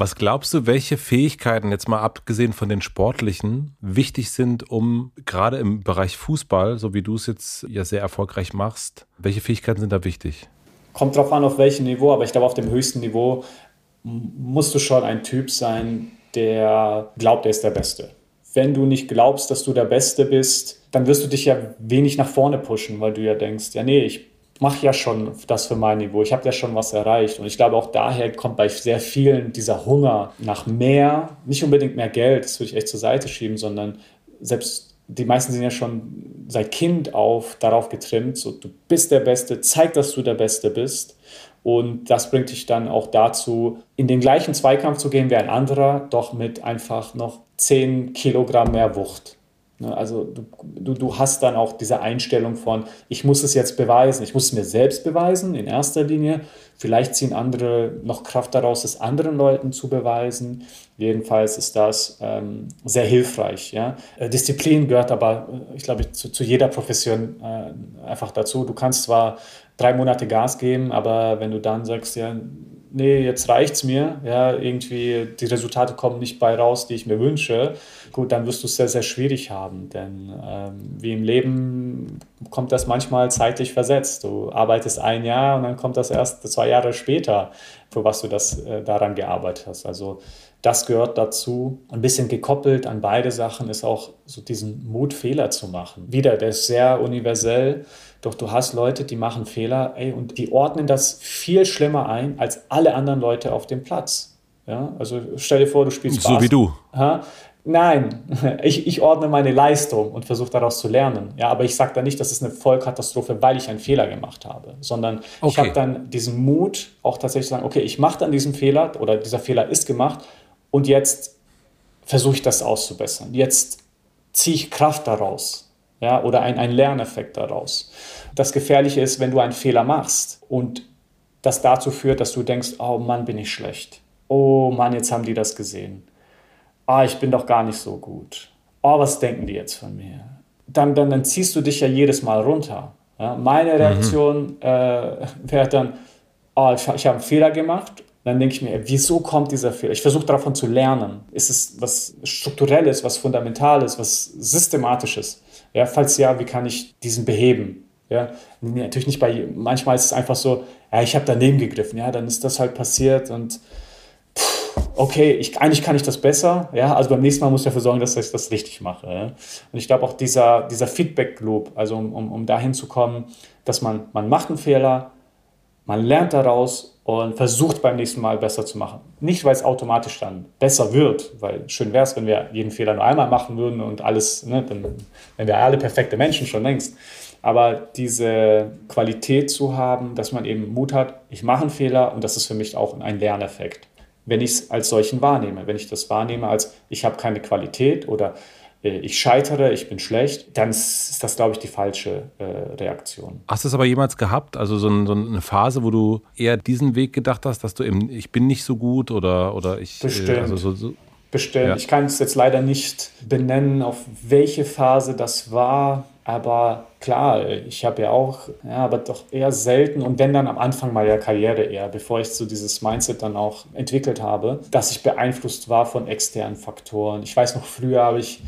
Was glaubst du, welche Fähigkeiten, jetzt mal abgesehen von den sportlichen, wichtig sind, um gerade im Bereich Fußball, so wie du es jetzt ja sehr erfolgreich machst, welche Fähigkeiten sind da wichtig? Kommt drauf an, auf welchem Niveau, aber ich glaube, auf dem höchsten Niveau musst du schon ein Typ sein, der glaubt, er ist der Beste. Wenn du nicht glaubst, dass du der Beste bist, dann wirst du dich ja wenig nach vorne pushen, weil du ja denkst, ja nee, ich mache ja schon das für mein Niveau, ich habe ja schon was erreicht. Und ich glaube, auch daher kommt bei sehr vielen dieser Hunger nach mehr, nicht unbedingt mehr Geld, das würde ich echt zur Seite schieben, sondern selbst die meisten sind ja schon seit Kind auf darauf getrimmt, so du bist der Beste, zeig, dass du der Beste bist. Und das bringt dich dann auch dazu, in den gleichen Zweikampf zu gehen wie ein anderer, doch mit einfach noch 10 Kilogramm mehr Wucht. Ne, also du, du, du hast dann auch diese Einstellung von, ich muss es jetzt beweisen, ich muss es mir selbst beweisen in erster Linie. Vielleicht ziehen andere noch Kraft daraus, es anderen Leuten zu beweisen. Jedenfalls ist das ähm, sehr hilfreich. Ja? Äh, Disziplin gehört aber, äh, ich glaube, zu, zu jeder Profession äh, einfach dazu. Du kannst zwar drei Monate Gas geben, aber wenn du dann sagst, ja, nee, jetzt reicht's mir, ja, irgendwie die Resultate kommen nicht bei raus, die ich mir wünsche, gut, dann wirst du es sehr, sehr schwierig haben. Denn ähm, wie im Leben kommt das manchmal zeitlich versetzt. Du arbeitest ein Jahr und dann kommt das erst zwei Jahre später, für was du das äh, daran gearbeitet hast. Also das gehört dazu. Ein bisschen gekoppelt an beide Sachen ist auch so diesen Mut, Fehler zu machen. Wieder, der ist sehr universell. Doch du hast Leute, die machen Fehler ey, und die ordnen das viel schlimmer ein als alle anderen Leute auf dem Platz. Ja, also stell dir vor, du spielst So Bas wie du. Ha? Nein, ich, ich ordne meine Leistung und versuche daraus zu lernen. Ja, aber ich sage da nicht, das ist eine Vollkatastrophe, weil ich einen Fehler gemacht habe, sondern okay. ich habe dann diesen Mut, auch tatsächlich zu sagen, okay, ich mache dann diesen Fehler oder dieser Fehler ist gemacht und jetzt versuche ich das auszubessern. Jetzt ziehe ich Kraft daraus ja, oder ein, ein Lerneffekt daraus. Das Gefährliche ist, wenn du einen Fehler machst und das dazu führt, dass du denkst, oh Mann, bin ich schlecht. Oh Mann, jetzt haben die das gesehen. Ah, ich bin doch gar nicht so gut. Oh, was denken die jetzt von mir? Dann, dann, dann ziehst du dich ja jedes Mal runter. Ja, meine mhm. Reaktion mhm. äh, wäre dann, oh, ich, ich habe einen Fehler gemacht dann denke ich mir, wieso kommt dieser Fehler? Ich versuche davon zu lernen. Ist es was Strukturelles, was Fundamentales, was Systematisches? Ja, falls ja, wie kann ich diesen beheben? Ja, natürlich nicht bei, manchmal ist es einfach so, ja, ich habe daneben gegriffen, ja, dann ist das halt passiert und pff, okay, ich, eigentlich kann ich das besser, ja, also beim nächsten Mal muss ich dafür sorgen, dass ich das richtig mache. Ja? Und ich glaube auch dieser, dieser Feedback-Loop, also um, um, um dahin zu kommen, dass man, man macht einen Fehler, man lernt daraus und versucht beim nächsten Mal besser zu machen. Nicht, weil es automatisch dann besser wird, weil schön wäre es, wenn wir jeden Fehler nur einmal machen würden und alles, ne, dann wären wir alle perfekte Menschen schon längst. Aber diese Qualität zu haben, dass man eben Mut hat, ich mache einen Fehler und das ist für mich auch ein Lerneffekt. Wenn ich es als solchen wahrnehme, wenn ich das wahrnehme als ich habe keine Qualität oder ich scheitere, ich bin schlecht, dann ist das, glaube ich, die falsche äh, Reaktion. Hast du es aber jemals gehabt, also so, ein, so, eine Phase, wo du eher diesen Weg gedacht hast, dass du eben, ich bin nicht so gut oder, oder ich. Äh, Bestimmt. Äh, also so, so Bestimmt. Ja. Ich kann es jetzt leider nicht benennen, auf welche Phase das war. Aber klar, ich habe ja auch, ja, aber doch eher selten und wenn dann am Anfang meiner Karriere eher, bevor ich so dieses Mindset dann auch entwickelt habe, dass ich beeinflusst war von externen Faktoren. Ich weiß noch, früher habe ich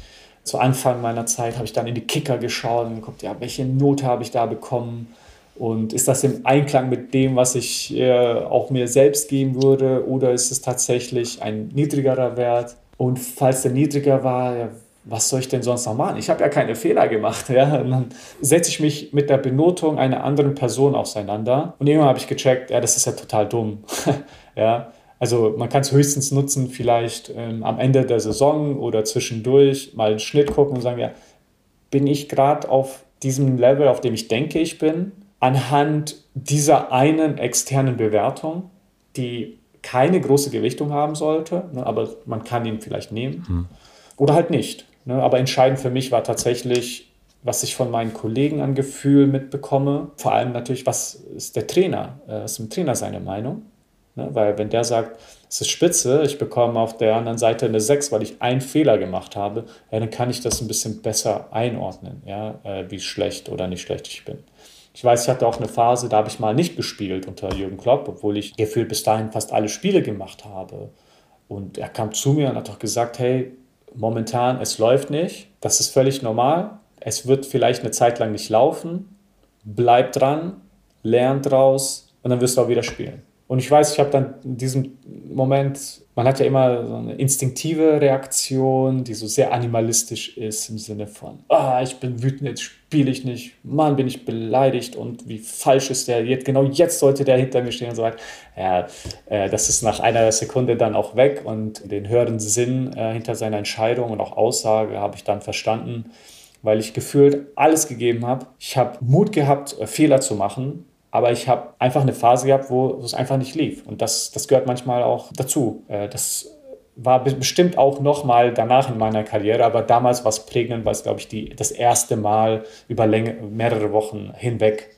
zu Anfang meiner Zeit habe ich dann in die Kicker geschaut und geguckt, ja, welche Note habe ich da bekommen und ist das im Einklang mit dem, was ich äh, auch mir selbst geben würde oder ist es tatsächlich ein niedrigerer Wert? Und falls der niedriger war, ja, was soll ich denn sonst noch machen? Ich habe ja keine Fehler gemacht. Ja? Und dann setze ich mich mit der Benotung einer anderen Person auseinander und irgendwann habe ich gecheckt, ja, das ist ja total dumm. ja? Also man kann es höchstens nutzen, vielleicht ähm, am Ende der Saison oder zwischendurch mal einen Schnitt gucken und sagen, ja, bin ich gerade auf diesem Level, auf dem ich denke, ich bin, anhand dieser einen externen Bewertung, die keine große Gewichtung haben sollte, ne, aber man kann ihn vielleicht nehmen hm. oder halt nicht. Ne, aber entscheidend für mich war tatsächlich, was ich von meinen Kollegen an Gefühl mitbekomme, vor allem natürlich, was ist der Trainer, äh, was ist dem Trainer seine Meinung? Weil wenn der sagt, es ist spitze, ich bekomme auf der anderen Seite eine 6, weil ich einen Fehler gemacht habe, ja, dann kann ich das ein bisschen besser einordnen, ja, äh, wie schlecht oder nicht schlecht ich bin. Ich weiß, ich hatte auch eine Phase, da habe ich mal nicht gespielt unter Jürgen Klopp, obwohl ich gefühlt bis dahin fast alle Spiele gemacht habe. Und er kam zu mir und hat auch gesagt, hey, momentan, es läuft nicht, das ist völlig normal, es wird vielleicht eine Zeit lang nicht laufen, bleib dran, lern draus und dann wirst du auch wieder spielen. Und ich weiß, ich habe dann in diesem Moment, man hat ja immer so eine instinktive Reaktion, die so sehr animalistisch ist im Sinne von, ah, ich bin wütend, jetzt spiele ich nicht, Mann, bin ich beleidigt und wie falsch ist der, jetzt, genau jetzt sollte der hinter mir stehen und so weiter. Ja, äh, das ist nach einer Sekunde dann auch weg und den höheren Sinn äh, hinter seiner Entscheidung und auch Aussage habe ich dann verstanden, weil ich gefühlt alles gegeben habe. Ich habe Mut gehabt, äh, Fehler zu machen aber ich habe einfach eine Phase gehabt, wo es einfach nicht lief. Und das, das gehört manchmal auch dazu. Äh, das war bestimmt auch nochmal danach in meiner Karriere, aber damals war es prägend, weil es, glaube ich, die, das erste Mal über Länge, mehrere Wochen hinweg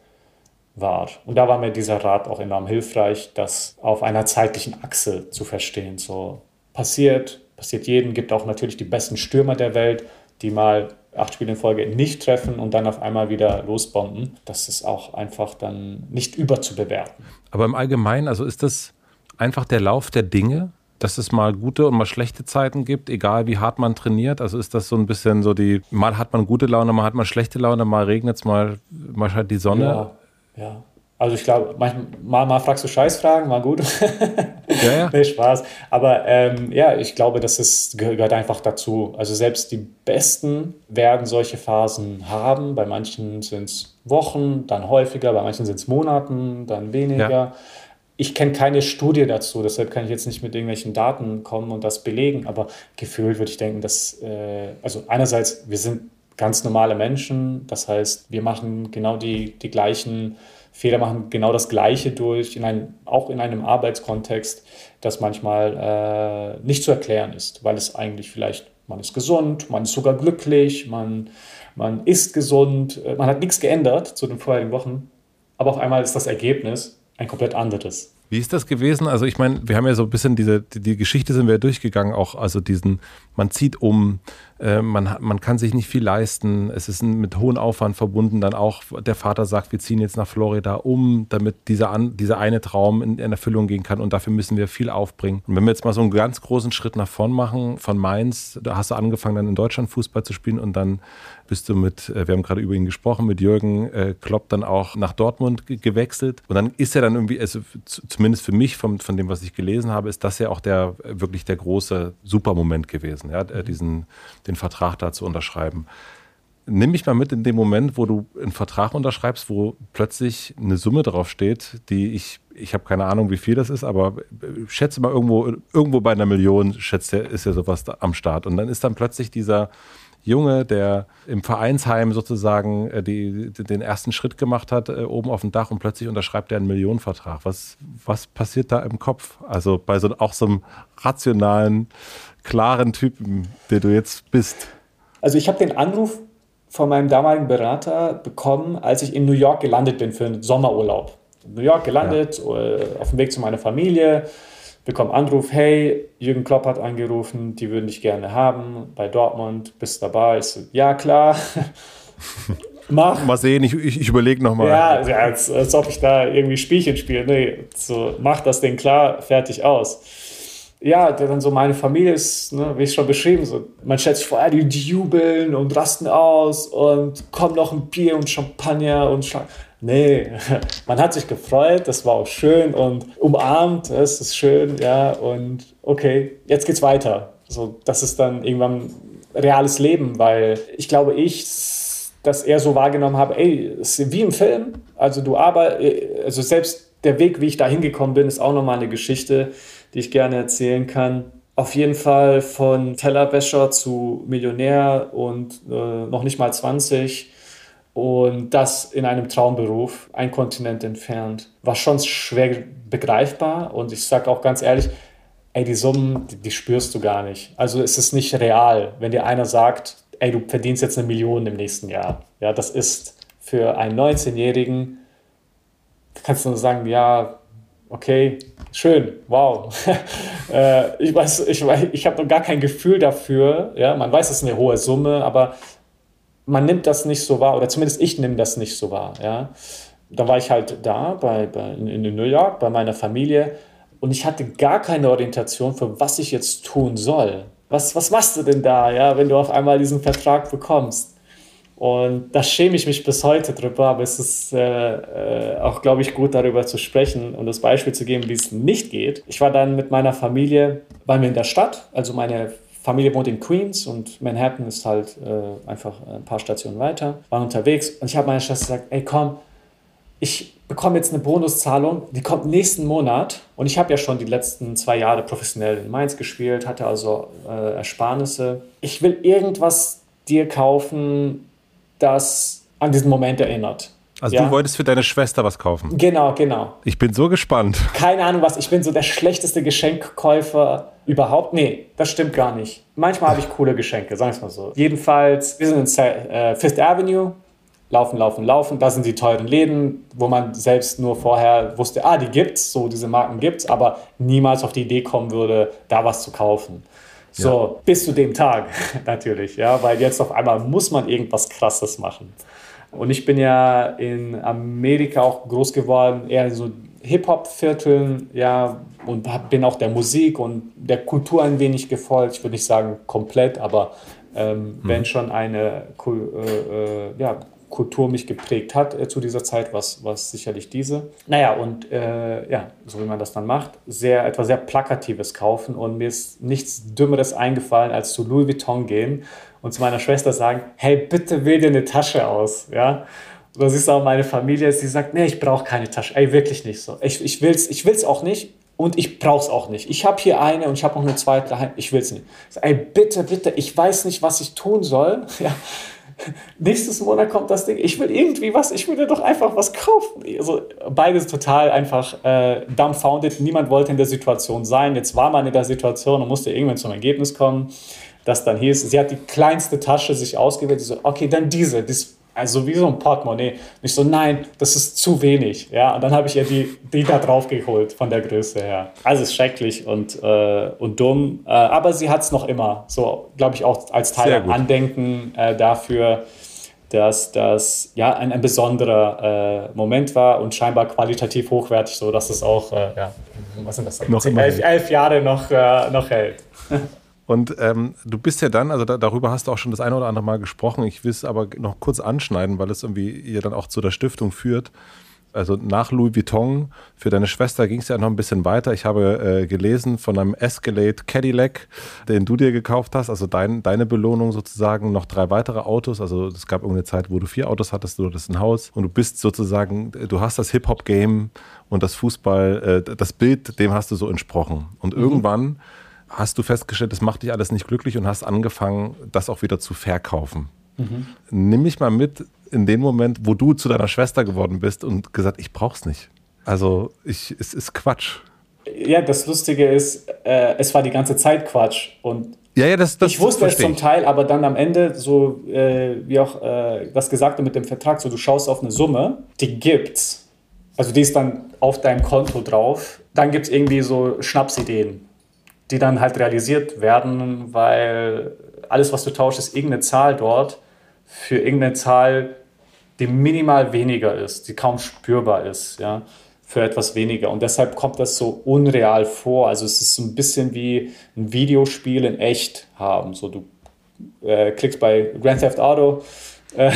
war. Und da war mir dieser Rat auch enorm hilfreich, das auf einer zeitlichen Achse zu verstehen. So passiert, passiert jedem, gibt auch natürlich die besten Stürmer der Welt, die mal acht Spiele in Folge nicht treffen und dann auf einmal wieder losbomben. Das ist auch einfach dann nicht überzubewerten. Aber im Allgemeinen, also ist das einfach der Lauf der Dinge, dass es mal gute und mal schlechte Zeiten gibt, egal wie hart man trainiert? Also ist das so ein bisschen so die, mal hat man gute Laune, mal hat man schlechte Laune, mal regnet es, mal, mal scheint die Sonne. Ja, ja. Also ich glaube, manchmal mal fragst du Scheißfragen, mal gut. Ja, ja. nee, Spaß. Aber ähm, ja, ich glaube, das ist, gehört einfach dazu. Also selbst die Besten werden solche Phasen haben. Bei manchen sind es Wochen, dann häufiger, bei manchen sind es Monaten, dann weniger. Ja. Ich kenne keine Studie dazu, deshalb kann ich jetzt nicht mit irgendwelchen Daten kommen und das belegen. Aber gefühlt würde ich denken, dass, äh, also einerseits, wir sind ganz normale Menschen. Das heißt, wir machen genau die, die gleichen Fehler machen genau das Gleiche durch, in ein, auch in einem Arbeitskontext, das manchmal äh, nicht zu erklären ist, weil es eigentlich vielleicht, man ist gesund, man ist sogar glücklich, man, man ist gesund, äh, man hat nichts geändert zu den vorherigen Wochen, aber auf einmal ist das Ergebnis ein komplett anderes. Wie ist das gewesen? Also ich meine, wir haben ja so ein bisschen diese, die, die Geschichte sind wir durchgegangen, auch also diesen, man zieht um, man, man kann sich nicht viel leisten. Es ist mit hohem Aufwand verbunden. Dann auch der Vater sagt, wir ziehen jetzt nach Florida um, damit dieser, an, dieser eine Traum in, in Erfüllung gehen kann. Und dafür müssen wir viel aufbringen. Und wenn wir jetzt mal so einen ganz großen Schritt nach vorn machen, von Mainz, da hast du angefangen, dann in Deutschland Fußball zu spielen und dann bist du mit, äh, wir haben gerade über ihn gesprochen, mit Jürgen äh, Klopp dann auch nach Dortmund gewechselt. Und dann ist er dann irgendwie, also zumindest für mich, von, von dem, was ich gelesen habe, ist das ja auch der wirklich der große Supermoment gewesen, ja, diesen den Vertrag da zu unterschreiben. Nimm mich mal mit in dem Moment, wo du einen Vertrag unterschreibst, wo plötzlich eine Summe draufsteht, die ich, ich habe keine Ahnung, wie viel das ist, aber schätze mal irgendwo, irgendwo bei einer Million schätzt der, ist ja sowas am Start. Und dann ist dann plötzlich dieser Junge, der im Vereinsheim sozusagen äh, die, den ersten Schritt gemacht hat, äh, oben auf dem Dach und plötzlich unterschreibt er einen Millionenvertrag. Was, was passiert da im Kopf? Also bei so auch so einem rationalen klaren Typen, der du jetzt bist? Also ich habe den Anruf von meinem damaligen Berater bekommen, als ich in New York gelandet bin für einen Sommerurlaub. In New York gelandet, ja. Äh, auf dem Weg zu meiner Familie, bekomme Anruf, hey, Jürgen Klopp hat angerufen, die würden dich gerne haben bei Dortmund, bist dabei? Ich so, ja, klar. Mach. Mal sehen, ich, ich, ich überlege nochmal. Ja, als, als ob ich da irgendwie Spielchen spiele. Nee, so, mach das Ding klar, fertig aus ja, dann so meine Familie ist, ne, wie ich schon beschrieben, so, man stellt sich vor, die, jubeln und rasten aus und kommt noch ein Bier und Champagner und Sch Nee, man hat sich gefreut, das war auch schön und umarmt, es ist schön, ja, und okay, jetzt geht's weiter. So, das ist dann irgendwann reales Leben, weil ich glaube, ich das eher so wahrgenommen habe, ey, ist wie im Film, also du arbeitest, also selbst der Weg, wie ich da hingekommen bin, ist auch nochmal eine Geschichte die ich gerne erzählen kann. Auf jeden Fall von Tellerwäscher zu Millionär und äh, noch nicht mal 20 und das in einem Traumberuf, ein Kontinent entfernt, war schon schwer begreifbar und ich sage auch ganz ehrlich, ey, die Summen, die, die, spürst du gar nicht. Also es ist nicht real, wenn dir einer sagt, ey, du verdienst jetzt eine Million im nächsten Jahr. Ja, das ist für einen 19-Jährigen, kannst du nur sagen, ja, okay, schön, wow. äh, ich weiß, ich, ich habe gar kein Gefühl dafür. Ja, man weiß, es ist eine hohe Summe, aber man nimmt das nicht so wahr, oder zumindest ich nehme das nicht so wahr. Ja. Da war ich halt da bei, bei, in, in New York bei meiner Familie und ich hatte gar keine Orientation für was ich jetzt tun soll. Was, was machst du denn da, ja, wenn du auf einmal diesen Vertrag bekommst? Und da schäme ich mich bis heute drüber, aber es ist äh, äh, auch, glaube ich, gut darüber zu sprechen und das Beispiel zu geben, wie es nicht geht. Ich war dann mit meiner Familie, waren wir in der Stadt, also meine Familie wohnt in Queens und Manhattan ist halt äh, einfach ein paar Stationen weiter, waren unterwegs und ich habe meiner Schwester gesagt, ey komm, ich bekomme jetzt eine Bonuszahlung, die kommt nächsten Monat und ich habe ja schon die letzten zwei Jahre professionell in Mainz gespielt, hatte also äh, Ersparnisse. Ich will irgendwas dir kaufen, das an diesen Moment erinnert. Also ja? du wolltest für deine Schwester was kaufen. Genau, genau. Ich bin so gespannt. Keine Ahnung was, ich bin so der schlechteste Geschenkkäufer überhaupt. Nee, das stimmt gar nicht. Manchmal habe ich coole Geschenke, sagen wir es mal so. Jedenfalls, wir sind in äh, Fifth Avenue, laufen, laufen, laufen. Da sind die teuren Läden, wo man selbst nur vorher wusste, ah, die gibt's, so diese Marken gibt's, aber niemals auf die Idee kommen würde, da was zu kaufen. So, ja. bis zu dem Tag natürlich, ja, weil jetzt auf einmal muss man irgendwas Krasses machen. Und ich bin ja in Amerika auch groß geworden, eher so Hip-Hop-Vierteln, ja, und bin auch der Musik und der Kultur ein wenig gefolgt. Ich würde nicht sagen komplett, aber ähm, mhm. wenn schon eine äh, äh, ja, Kultur mich geprägt hat äh, zu dieser Zeit, was, was sicherlich diese. Naja, und äh, ja, so wie man das dann macht, sehr, etwas sehr Plakatives kaufen und mir ist nichts Dümmeres eingefallen, als zu Louis Vuitton gehen und zu meiner Schwester sagen, hey, bitte wähl dir eine Tasche aus, ja. Und das ist auch meine Familie, sie sagt, nee, ich brauche keine Tasche, ey, wirklich nicht so. Ich, ich will es ich will's auch nicht, und ich brauche es auch nicht. Ich habe hier eine und ich habe noch eine zweite daheim. Ich will es nicht. Ey, bitte, bitte, ich weiß nicht, was ich tun soll. Ja nächstes Monat kommt das Ding, ich will irgendwie was, ich will dir doch einfach was kaufen. Also beides total einfach äh, dumbfounded. Niemand wollte in der Situation sein. Jetzt war man in der Situation und musste irgendwann zum Ergebnis kommen, dass dann hieß, sie hat die kleinste Tasche sich ausgewählt. So, okay, dann diese, das also wie so ein Portemonnaie. Ich so, nein, das ist zu wenig. Ja, und dann habe ich ihr die, die da drauf geholt von der Größe her. Also ist schrecklich und, äh, und dumm. Äh, aber sie hat es noch immer. So, glaube ich, auch als Teil Andenken äh, dafür, dass das ja ein, ein besonderer äh, Moment war und scheinbar qualitativ hochwertig, so dass es auch, äh, ja, was sind das? Noch elf, elf Jahre noch, äh, noch hält. Und ähm, du bist ja dann, also da, darüber hast du auch schon das eine oder andere Mal gesprochen. Ich will es aber noch kurz anschneiden, weil es irgendwie ihr dann auch zu der Stiftung führt. Also nach Louis Vuitton, für deine Schwester ging es ja noch ein bisschen weiter. Ich habe äh, gelesen von einem Escalade Cadillac, den du dir gekauft hast, also dein, deine Belohnung sozusagen, noch drei weitere Autos. Also es gab irgendeine Zeit, wo du vier Autos hattest, du hattest ein Haus und du bist sozusagen, du hast das Hip-Hop-Game und das Fußball, äh, das Bild, dem hast du so entsprochen. Und mhm. irgendwann hast du festgestellt, das macht dich alles nicht glücklich und hast angefangen, das auch wieder zu verkaufen. Mhm. Nimm mich mal mit in den Moment, wo du zu deiner Schwester geworden bist und gesagt, ich brauch's nicht. Also ich, es ist Quatsch. Ja, das Lustige ist, äh, es war die ganze Zeit Quatsch und ja, ja, das, das ich wusste es zum Teil, aber dann am Ende, so äh, wie auch äh, das Gesagte mit dem Vertrag, so du schaust auf eine Summe, die gibt's. Also die ist dann auf deinem Konto drauf. Dann gibt es irgendwie so Schnapsideen die dann halt realisiert werden, weil alles, was du tauschst, ist irgendeine Zahl dort für irgendeine Zahl, die minimal weniger ist, die kaum spürbar ist, ja, für etwas weniger. Und deshalb kommt das so unreal vor. Also es ist so ein bisschen wie ein Videospiel in echt haben. So du äh, klickst bei Grand Theft Auto, äh,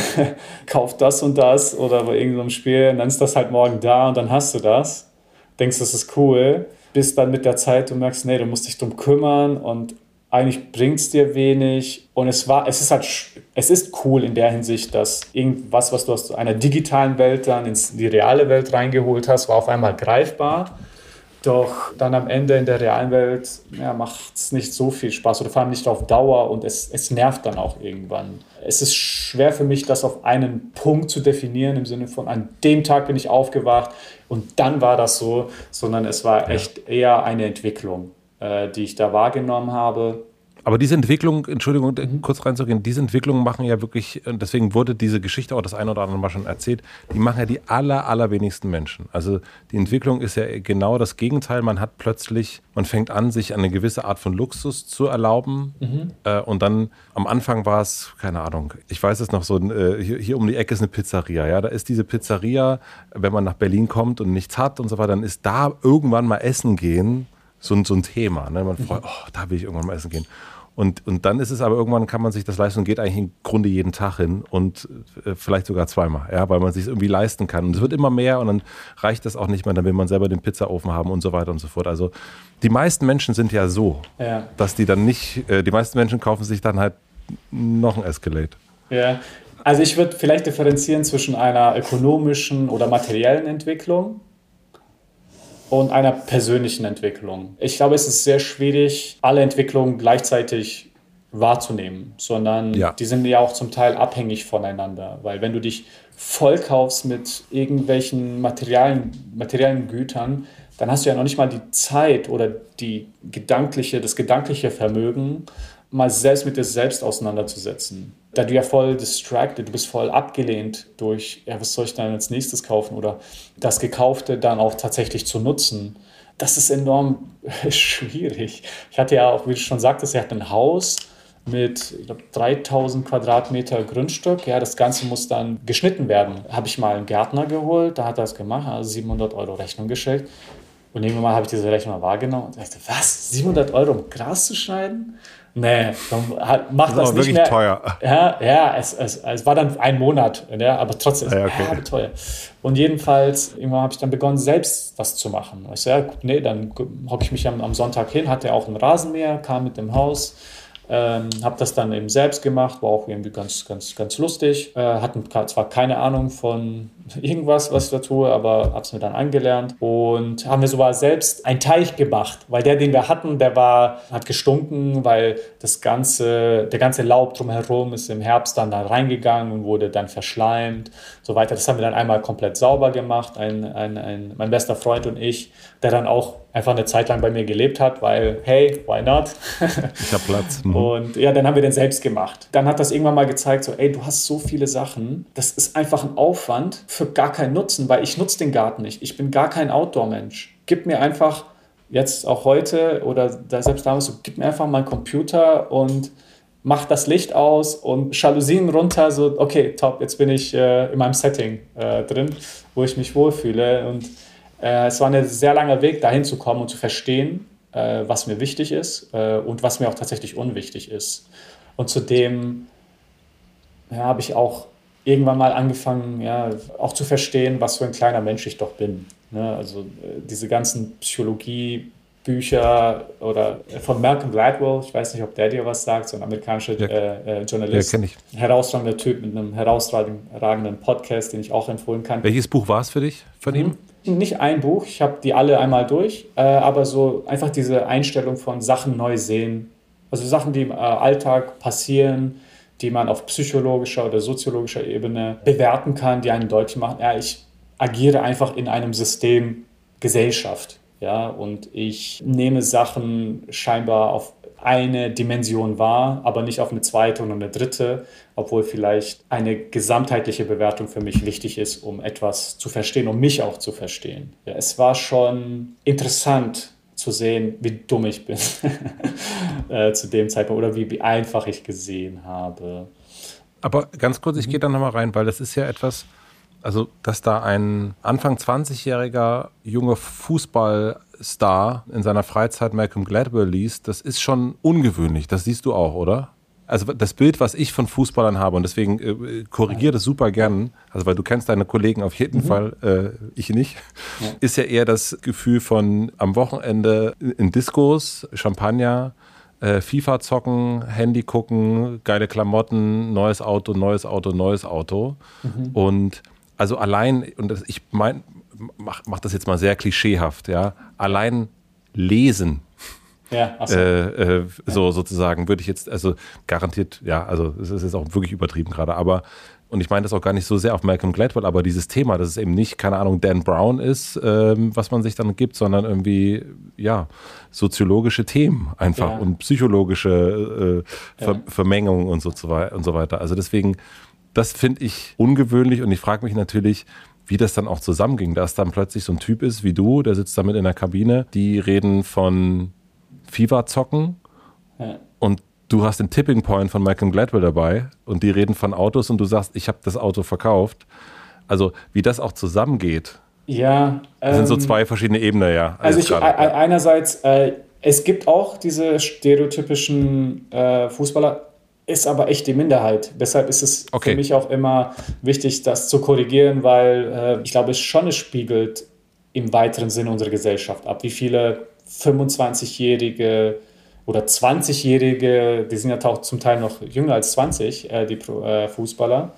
kaufst das und das oder bei irgendeinem Spiel, dann ist das halt morgen da und dann hast du das. Denkst, das ist cool bis dann mit der Zeit du merkst, nee, du musst dich drum kümmern und eigentlich bringt es dir wenig. Und es war, es ist halt, es ist cool in der Hinsicht, dass irgendwas, was du aus einer digitalen Welt dann in die reale Welt reingeholt hast, war auf einmal greifbar. Doch dann am Ende in der realen Welt ja, macht es nicht so viel Spaß oder vor allem nicht auf Dauer und es, es nervt dann auch irgendwann. Es ist schwer für mich, das auf einen Punkt zu definieren, im Sinne von, an dem Tag bin ich aufgewacht und dann war das so, sondern es war echt eher eine Entwicklung, äh, die ich da wahrgenommen habe. Aber diese Entwicklung, Entschuldigung, mhm. kurz reinzugehen, diese Entwicklungen machen ja wirklich, deswegen wurde diese Geschichte auch das eine oder andere Mal schon erzählt, die machen ja die aller, allerwenigsten Menschen. Also die Entwicklung ist ja genau das Gegenteil. Man hat plötzlich, man fängt an, sich eine gewisse Art von Luxus zu erlauben. Mhm. Äh, und dann am Anfang war es, keine Ahnung, ich weiß es noch so, äh, hier, hier, um die Ecke ist eine Pizzeria. Ja, da ist diese Pizzeria, wenn man nach Berlin kommt und nichts hat und so weiter, dann ist da irgendwann mal essen gehen so, so ein Thema. Ne? Man freut, mhm. oh, da will ich irgendwann mal essen gehen. Und, und dann ist es aber irgendwann, kann man sich das leisten und geht eigentlich im Grunde jeden Tag hin und äh, vielleicht sogar zweimal, ja, weil man sich irgendwie leisten kann. Und es wird immer mehr und dann reicht das auch nicht mehr, dann will man selber den Pizzaofen haben und so weiter und so fort. Also die meisten Menschen sind ja so, ja. dass die dann nicht, äh, die meisten Menschen kaufen sich dann halt noch ein Escalade. Ja, also ich würde vielleicht differenzieren zwischen einer ökonomischen oder materiellen Entwicklung und einer persönlichen Entwicklung. Ich glaube, es ist sehr schwierig, alle Entwicklungen gleichzeitig wahrzunehmen, sondern ja. die sind ja auch zum Teil abhängig voneinander, weil wenn du dich vollkaufst mit irgendwelchen materialen, materiellen Gütern, dann hast du ja noch nicht mal die Zeit oder die gedankliche, das gedankliche Vermögen, mal selbst mit dir selbst auseinanderzusetzen. Da du ja voll distracted, du bist voll abgelehnt durch, ja, was soll ich dann als nächstes kaufen oder das Gekaufte dann auch tatsächlich zu nutzen. Das ist enorm schwierig. Ich hatte ja auch, wie du schon sagtest, er hat ein Haus mit ich glaub, 3000 Quadratmeter Grundstück. Ja, das Ganze muss dann geschnitten werden. Habe ich mal einen Gärtner geholt, da hat er es gemacht, also 700 Euro Rechnung gestellt. Und irgendwann mal habe ich diese Rechnung mal wahrgenommen und dachte, was? 700 Euro, um Gras zu schneiden? Nee, mach das, das nicht mehr. teuer. Ja, ja es, es, es war dann ein Monat, ja, aber trotzdem ja, okay. ja, teuer. Und jedenfalls, irgendwann habe ich dann begonnen, selbst was zu machen. Ich so, ja, nee, dann hocke ich mich am, am Sonntag hin, hatte auch ein Rasenmäher, kam mit dem Haus, ähm, habe das dann eben selbst gemacht, war auch irgendwie ganz, ganz, ganz lustig. Äh, hatten zwar keine Ahnung von irgendwas, was ich da tue, aber habe es mir dann angelernt und haben wir sogar selbst einen Teich gemacht, weil der, den wir hatten, der war, hat gestunken, weil das ganze, der ganze Laub drumherum ist im Herbst dann da reingegangen und wurde dann verschleimt, so weiter. Das haben wir dann einmal komplett sauber gemacht, ein, ein, ein, mein bester Freund und ich, der dann auch einfach eine Zeit lang bei mir gelebt hat, weil, hey, why not? ich habe Platz. Mhm. Und ja, dann haben wir den selbst gemacht. Dann hat das irgendwann mal gezeigt, so, ey, du hast so viele Sachen, das ist einfach ein Aufwand für gar keinen Nutzen, weil ich nutze den Garten nicht. Ich bin gar kein Outdoor-Mensch. Gib mir einfach, jetzt auch heute oder selbst damals, so, gib mir einfach meinen Computer und mach das Licht aus und Jalousien runter, so, okay, top, jetzt bin ich äh, in meinem Setting äh, drin, wo ich mich wohlfühle und äh, es war ein sehr langer Weg, dahin zu kommen und zu verstehen, äh, was mir wichtig ist äh, und was mir auch tatsächlich unwichtig ist. Und zudem ja, habe ich auch irgendwann mal angefangen, ja, auch zu verstehen, was für ein kleiner Mensch ich doch bin. Ne? Also äh, diese ganzen Psychologie- Bücher oder von Malcolm Gladwell, ich weiß nicht, ob der dir was sagt, so ein amerikanischer ja. äh, Journalist. Ja. Herausragender Typ mit einem herausragenden Podcast, den ich auch empfohlen kann. Welches Buch war es für dich von mhm. ihm? nicht ein Buch, ich habe die alle einmal durch, äh, aber so einfach diese Einstellung von Sachen neu sehen. Also Sachen, die im äh, Alltag passieren, die man auf psychologischer oder soziologischer Ebene bewerten kann, die einen deutlich machen, ja, ich agiere einfach in einem System Gesellschaft. Ja, und ich nehme Sachen scheinbar auf eine Dimension wahr, aber nicht auf eine zweite und eine dritte, obwohl vielleicht eine gesamtheitliche Bewertung für mich wichtig ist, um etwas zu verstehen, um mich auch zu verstehen. Ja, es war schon interessant zu sehen, wie dumm ich bin äh, zu dem Zeitpunkt oder wie, wie einfach ich gesehen habe. Aber ganz kurz, ich gehe da nochmal rein, weil das ist ja etwas, also dass da ein Anfang 20-jähriger junger Fußballstar in seiner Freizeit Malcolm Gladwell liest, das ist schon ungewöhnlich. Das siehst du auch, oder? Also das Bild, was ich von Fußballern habe, und deswegen äh, korrigiere das super gern, also weil du kennst deine Kollegen auf jeden mhm. Fall, äh, ich nicht, ja. ist ja eher das Gefühl von am Wochenende in Diskos, Champagner, äh, FIFA zocken, Handy gucken, geile Klamotten, neues Auto, neues Auto, neues Auto. Mhm. Und also allein, und das, ich mein, mach, mach das jetzt mal sehr klischeehaft, ja, allein lesen Ja, so. Äh, äh, so sozusagen würde ich jetzt, also garantiert, ja, also es ist jetzt auch wirklich übertrieben gerade, aber und ich meine das auch gar nicht so sehr auf Malcolm Gladwell, aber dieses Thema, dass es eben nicht, keine Ahnung, Dan Brown ist, ähm, was man sich dann gibt, sondern irgendwie, ja, soziologische Themen einfach ja. und psychologische äh, Ver ja. Vermengungen und so, und so weiter. Also deswegen, das finde ich ungewöhnlich und ich frage mich natürlich, wie das dann auch zusammenging, dass dann plötzlich so ein Typ ist wie du, der sitzt damit in der Kabine, die reden von FIFA-Zocken ja. und du hast den Tipping Point von Malcolm Gladwell dabei und die reden von Autos und du sagst, ich habe das Auto verkauft. Also wie das auch zusammengeht. Ja. Das ähm, sind so ähm, zwei verschiedene Ebenen, ja. Also ich, einerseits, äh, es gibt auch diese stereotypischen äh, Fußballer, ist aber echt die Minderheit. Deshalb ist es okay. für mich auch immer wichtig, das zu korrigieren, weil äh, ich glaube, es schon es spiegelt im weiteren Sinne unsere Gesellschaft ab. Wie viele 25-jährige oder 20-Jährige, die sind ja auch zum Teil noch jünger als 20, äh, die äh, Fußballer,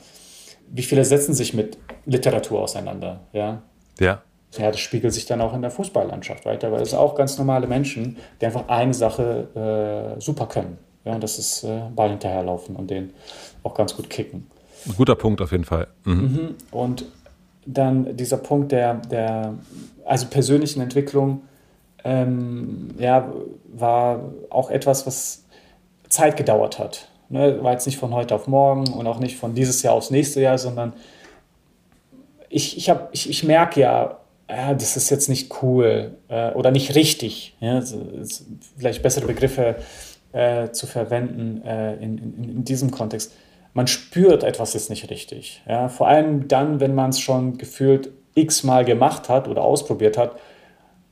wie viele setzen sich mit Literatur auseinander? Ja. Ja. Ja, das spiegelt sich dann auch in der Fußballlandschaft weiter, weil es sind auch ganz normale Menschen, die einfach eine Sache äh, super können. Ja, und das ist äh, Ball hinterherlaufen und den auch ganz gut kicken. Ein guter Punkt auf jeden Fall. Mhm. Mhm. Und dann dieser Punkt der, der also persönlichen Entwicklung, ähm, ja, war auch etwas, was Zeit gedauert hat. Ne? War jetzt nicht von heute auf morgen und auch nicht von dieses Jahr aufs nächste Jahr, sondern ich, ich, ich, ich merke ja, ja, das ist jetzt nicht cool äh, oder nicht richtig. Ja? vielleicht bessere Begriffe äh, zu verwenden äh, in, in, in, diesem Kontext. Man spürt etwas ist nicht richtig. Ja? Vor allem dann, wenn man es schon gefühlt x-mal gemacht hat oder ausprobiert hat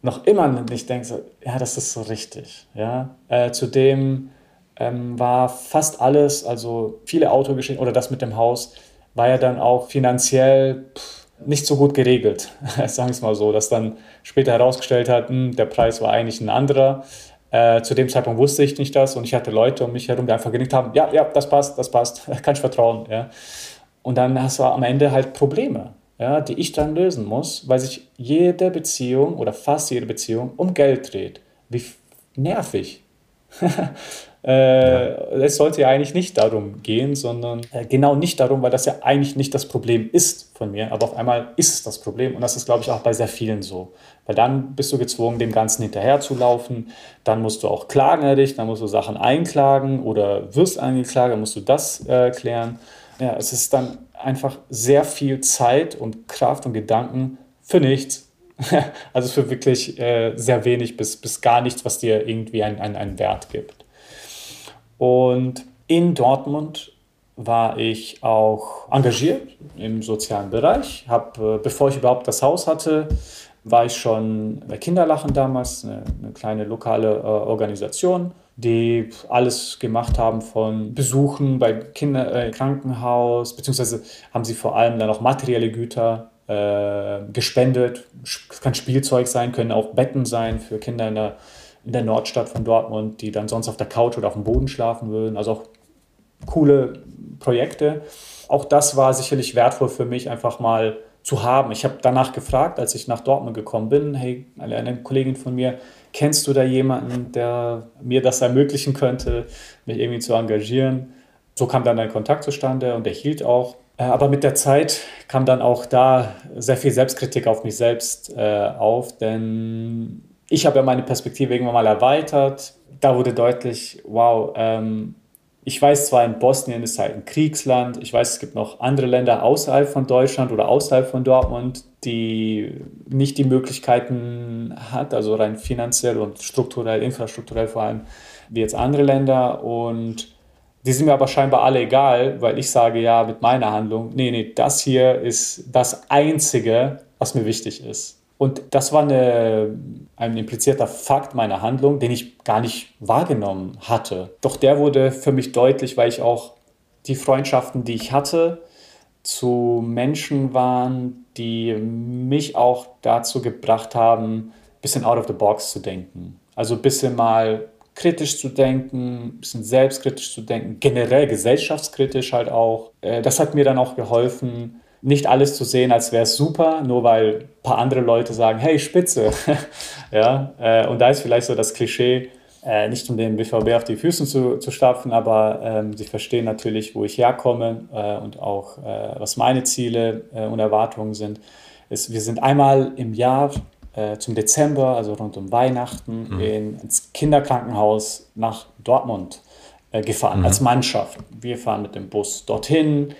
noch immer nicht denkst, ja, das ist so richtig. Ja? Äh, zudem ähm, war fast alles, also viele Autogeschichten oder das mit dem Haus, war ja dann auch finanziell pff, nicht so gut geregelt, sagen wir es mal so, dass dann später herausgestellt hat, mh, hm, der Preis war eigentlich ein anderer. Äh, zu dem Zeitpunkt wusste ich nicht das und ich hatte Leute um mich herum, die einfach genickt haben, ja, ja, das passt, das passt, kann ich vertrauen. Ja? Und dann hast du am Ende halt Probleme ja, die ich dann lösen muss, weil sich jede Beziehung oder fast jede Beziehung um Geld dreht. Wie nervig. äh, es sollte ja eigentlich nicht darum gehen, sondern äh, genau nicht darum, weil das ja eigentlich nicht das Problem ist von mir, aber auf einmal ist es das Problem und das ist, glaube ich, auch bei sehr vielen so. Weil dann bist du gezwungen, dem Ganzen hinterherzulaufen, dann musst du auch klagen dann musst du Sachen einklagen oder wirst angeklagt, dann musst du das äh, klären. Ja, es ist dann einfach sehr viel Zeit und Kraft und Gedanken für nichts. also für wirklich äh, sehr wenig bis, bis gar nichts, was dir irgendwie einen, einen, einen Wert gibt. Und in Dortmund war ich auch engagiert im sozialen Bereich. Hab, äh, bevor ich überhaupt das Haus hatte, war ich schon bei Kinderlachen damals, eine, eine kleine lokale äh, Organisation die alles gemacht haben von Besuchen bei Kinder, äh, Krankenhaus, beziehungsweise haben sie vor allem dann auch materielle Güter äh, gespendet. Es kann Spielzeug sein, können auch Betten sein für Kinder in der, in der Nordstadt von Dortmund, die dann sonst auf der Couch oder auf dem Boden schlafen würden. Also auch coole Projekte. Auch das war sicherlich wertvoll für mich, einfach mal zu haben. Ich habe danach gefragt, als ich nach Dortmund gekommen bin, hey, eine Kollegin von mir, kennst du da jemanden, der mir das ermöglichen könnte, mich irgendwie zu engagieren? So kam dann ein Kontakt zustande und er hielt auch. Äh, aber mit der Zeit kam dann auch da sehr viel Selbstkritik auf mich selbst äh, auf, denn ich habe ja meine Perspektive irgendwann mal erweitert. Da wurde deutlich, wow, ähm, ich weiß zwar, in Bosnien ist halt ein Kriegsland, ich weiß, es gibt noch andere Länder außerhalb von Deutschland oder außerhalb von Dortmund, die nicht die Möglichkeiten hat, also rein finanziell und strukturell, infrastrukturell vor allem, wie jetzt andere Länder. Und die sind mir aber scheinbar alle egal, weil ich sage ja mit meiner Handlung, nee, nee, das hier ist das Einzige, was mir wichtig ist. Und das war eine, ein implizierter Fakt meiner Handlung, den ich gar nicht wahrgenommen hatte. Doch der wurde für mich deutlich, weil ich auch die Freundschaften, die ich hatte, zu Menschen waren, die mich auch dazu gebracht haben, ein bisschen out of the box zu denken. Also ein bisschen mal kritisch zu denken, ein bisschen selbstkritisch zu denken, generell gesellschaftskritisch halt auch. Äh, das hat mir dann auch geholfen, nicht alles zu sehen, als wäre es super, nur weil ein paar andere Leute sagen, hey, Spitze. ja, äh, und da ist vielleicht so das Klischee, Äh, nicht um den BVB auf die Füße zu, zu stapfen, aber ähm, sie verstehen natürlich, wo ich herkomme äh, und auch, äh, was meine Ziele äh, und Erwartungen sind. Ist, wir sind einmal im Jahr äh, zum Dezember, also rund um Weihnachten, mhm. in, ins Kinderkrankenhaus nach Dortmund gefahren, mhm. als Mannschaft. Wir fahren mit dem Bus dorthin,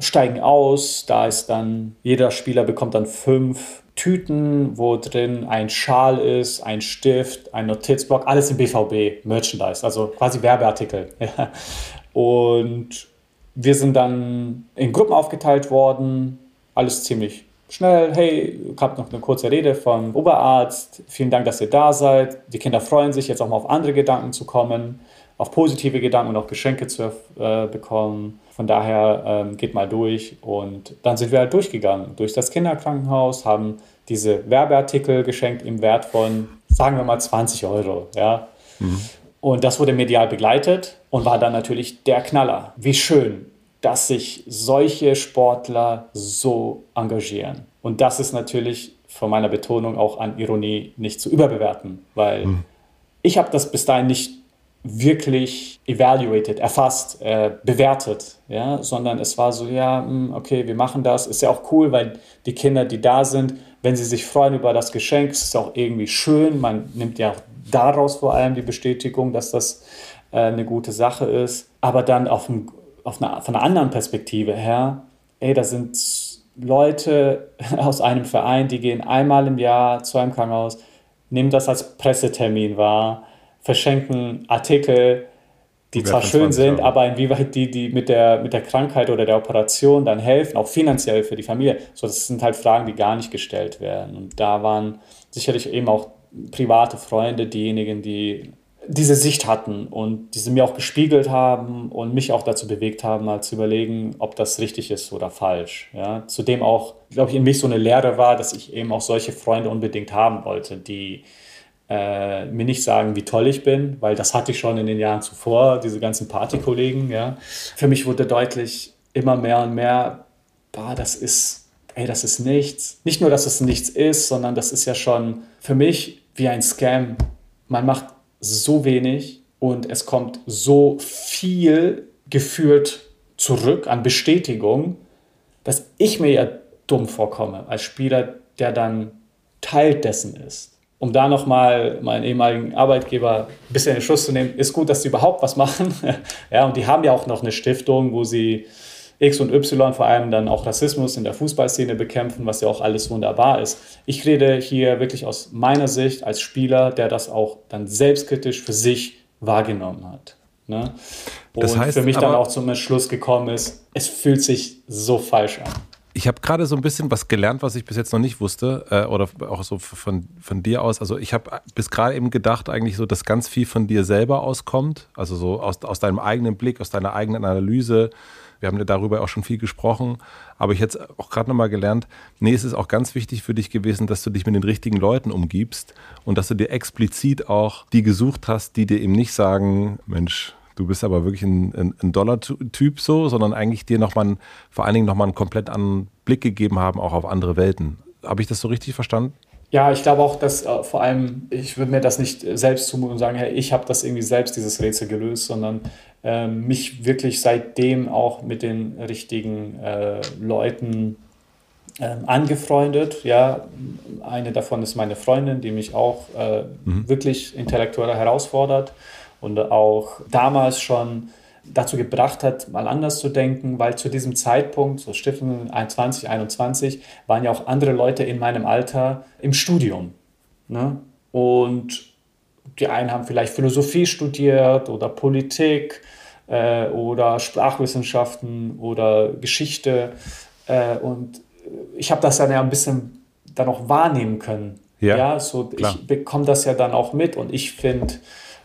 steigen aus, da ist dann, jeder Spieler bekommt dann fünf Tüten, wo drin ein Schal ist, ein Stift, ein Notizblock, alles im BVB, Merchandise, also quasi Werbeartikel. Und wir sind dann in Gruppen aufgeteilt worden, alles ziemlich schnell. Hey, ich habe noch eine kurze Rede vom Oberarzt. Vielen Dank, dass ihr da seid. Die Kinder freuen sich, jetzt auch mal auf andere Gedanken zu kommen, auf positive Gedanken und auch Geschenke zu äh, bekommen. Von daher ähm, geht mal durch. Und dann sind wir halt durchgegangen durch das Kinderkrankenhaus, haben diese Werbeartikel geschenkt im Wert von, sagen wir mal, 20 Euro. Ja? Mhm. Und das wurde medial begleitet und war dann natürlich der Knaller. Wie schön, dass sich solche Sportler so engagieren. Und das ist natürlich von meiner Betonung auch an Ironie nicht zu überbewerten, weil mhm. ich habe das bis dahin nicht wirklich evaluated, erfasst, äh, bewertet, ja, sondern es war so, ja, hm, okay, wir machen das, ist ja auch cool, weil die Kinder, die da sind, wenn sie sich freuen über das Geschenk, ist es auch irgendwie schön, man nimmt ja daraus vor allem die Bestätigung, dass das äh, eine gute Sache ist, aber dann auf, ein, auf eine, von einer anderen Perspektive her, ey, da sind Leute aus einem Verein, die gehen einmal im Jahr zu einem Krankenhaus, nehmen das als Pressetermin wahr, verschenken Artikel, die zwar schön sind, Euro. aber inwieweit die, die mit der, mit der Krankheit oder der Operation dann helfen, auch finanziell für die Familie. So, das sind halt Fragen, die gar nicht gestellt werden. Und da waren sicherlich eben auch private Freunde diejenigen, die diese Sicht hatten und diese mir auch gespiegelt haben und mich auch dazu bewegt haben, mal zu überlegen, ob das richtig ist oder falsch. Ja? Zudem auch, glaube ich, in mich so eine Lehre war, dass ich eben auch solche Freunde unbedingt haben wollte, die äh, mir nicht sagen, wie toll ich bin, weil das hatte ich schon in den Jahren zuvor, diese ganzen Partykollegen. Ja. Für mich wurde deutlich immer mehr und mehr, bah, das ist, ey, das ist nichts. Nicht nur, dass es nichts ist, sondern das ist ja schon für mich wie ein Scam. Man macht so wenig und es kommt so viel gefühlt zurück an Bestätigung, dass ich mir ja dumm vorkomme als Spieler, der dann Teil dessen ist um da nochmal meinen ehemaligen Arbeitgeber ein bisschen in den Schuss zu nehmen, ist gut, dass sie überhaupt was machen. ja, und die haben ja auch noch eine Stiftung, wo sie X und Y vor allem dann auch Rassismus in der Fußballszene bekämpfen, was ja auch alles wunderbar ist. Ich rede hier wirklich aus meiner Sicht als Spieler, der das auch dann selbstkritisch für sich wahrgenommen hat. Ne? Und das heißt, für mich dann auch zum Entschluss gekommen ist, es fühlt sich so falsch an. Ich habe gerade so ein bisschen was gelernt, was ich bis jetzt noch nicht wusste, äh, oder auch so von, von dir aus. Also ich habe bis gerade eben gedacht, eigentlich so, dass ganz viel von dir selber auskommt, also so aus, aus deinem eigenen Blick, aus deiner eigenen Analyse. Wir haben ja darüber auch schon viel gesprochen, aber ich hätte auch gerade nochmal gelernt, nee, es ist auch ganz wichtig für dich gewesen, dass du dich mit den richtigen Leuten umgibst und dass du dir explizit auch die gesucht hast, die dir eben nicht sagen, Mensch, du bist aber wirklich ein, ein, ein Dollar-Typ so, sondern eigentlich dir nochmal, vor allen Dingen nochmal einen komplett anderen Blick gegeben haben, auch auf andere Welten. Habe ich das so richtig verstanden? Ja, ich glaube auch, dass äh, vor allem, ich würde mir das nicht selbst zumuten und sagen, hey, ich habe das irgendwie selbst, dieses Rätsel gelöst, sondern äh, mich wirklich seitdem auch mit den richtigen äh, Leuten ähm, angefreundet. Ja, eine davon ist meine Freundin, die mich auch äh, mhm. wirklich intellektuell herausfordert und auch damals schon dazu gebracht hat, mal anders zu denken, weil zu diesem Zeitpunkt, so Stiftung 2021, waren ja auch andere Leute in meinem Alter im Studium. Ne? Und die einen haben vielleicht Philosophie studiert oder Politik äh, oder Sprachwissenschaften oder Geschichte. Äh, und ich habe das dann ja ein bisschen dann auch wahrnehmen können. Ja, ja so klar. ich bekomme das ja dann auch mit und ich finde,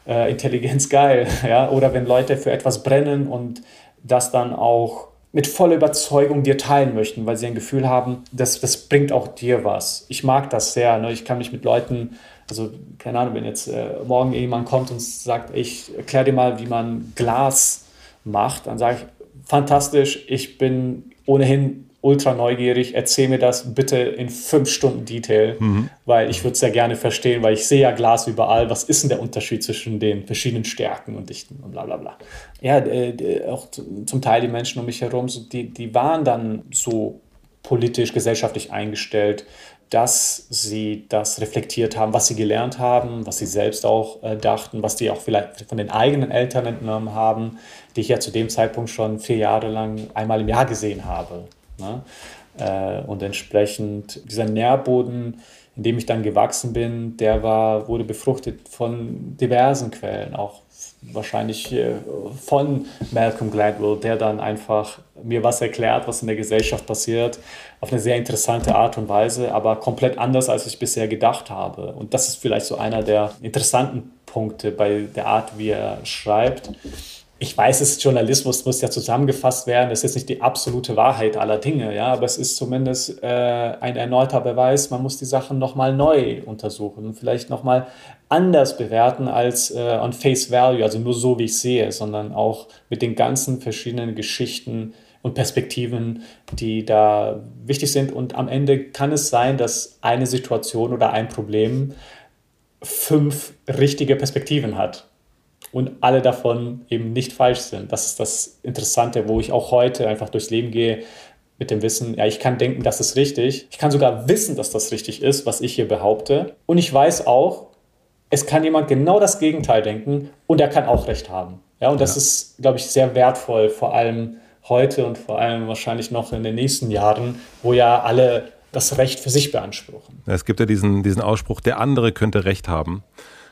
äh, Intelligenz geil. Ja? Oder wenn Leute für etwas brennen und das dann auch mit voller Überzeugung dir teilen möchten, weil sie ein Gefühl haben, das, das bringt auch dir was. Ich mag das sehr. Ne? Ich kann mich mit Leuten, also keine Ahnung, wenn jetzt äh, morgen jemand kommt und sagt, ich erkläre dir mal, wie man Glas macht, dann sage ich, fantastisch, ich bin ohnehin ultra neugierig, erzähl mir das bitte in fünf Stunden Detail, mhm. weil ich würde es sehr gerne verstehen, weil ich sehe ja Glas überall. Was ist denn der Unterschied zwischen den verschiedenen Stärken und Dichten und bla bla bla. Ja, äh, auch zum Teil die Menschen um mich herum, so, die, die waren dann so politisch, gesellschaftlich eingestellt, dass sie das reflektiert haben, was sie gelernt haben, was sie selbst auch äh, dachten, was die auch vielleicht von den eigenen Eltern entnommen haben, die ich ja zu dem Zeitpunkt schon vier Jahre lang einmal im Jahr gesehen habe. Ne? Äh, und entsprechend dieser Nährboden, in dem ich dann gewachsen bin, der war, wurde befruchtet von diversen Quellen, auch wahrscheinlich äh, von Malcolm Gladwell, der dann einfach mir was erklärt, was in der Gesellschaft passiert, auf eine sehr interessante Art und Weise, aber komplett anders, als ich bisher gedacht habe. Und das ist vielleicht so einer der interessanten Punkte bei der Art, wie er schreibt ich weiß, es Journalismus muss ja zusammengefasst werden. Das ist jetzt nicht die absolute Wahrheit aller Dinge, ja, aber es ist zumindest äh, ein erneuter Beweis. Man muss die Sachen nochmal neu untersuchen und vielleicht nochmal anders bewerten als äh, on face value, also nur so, wie ich sehe, sondern auch mit den ganzen verschiedenen Geschichten und Perspektiven, die da wichtig sind. Und am Ende kann es sein, dass eine Situation oder ein Problem fünf richtige Perspektiven hat und alle davon eben nicht falsch sind. Das ist das Interessante, wo ich auch heute einfach durchs Leben gehe mit dem Wissen, ja, ich kann denken, das ist richtig. Ich kann sogar wissen, dass das richtig ist, was ich hier behaupte. Und ich weiß auch, es kann jemand genau das Gegenteil denken und er kann auch recht haben. Ja, und das ja. ist, glaube ich, sehr wertvoll, vor allem heute und vor allem wahrscheinlich noch in den nächsten Jahren, wo ja alle das Recht für sich beanspruchen. Es gibt ja diesen, diesen Ausspruch, der andere könnte Recht haben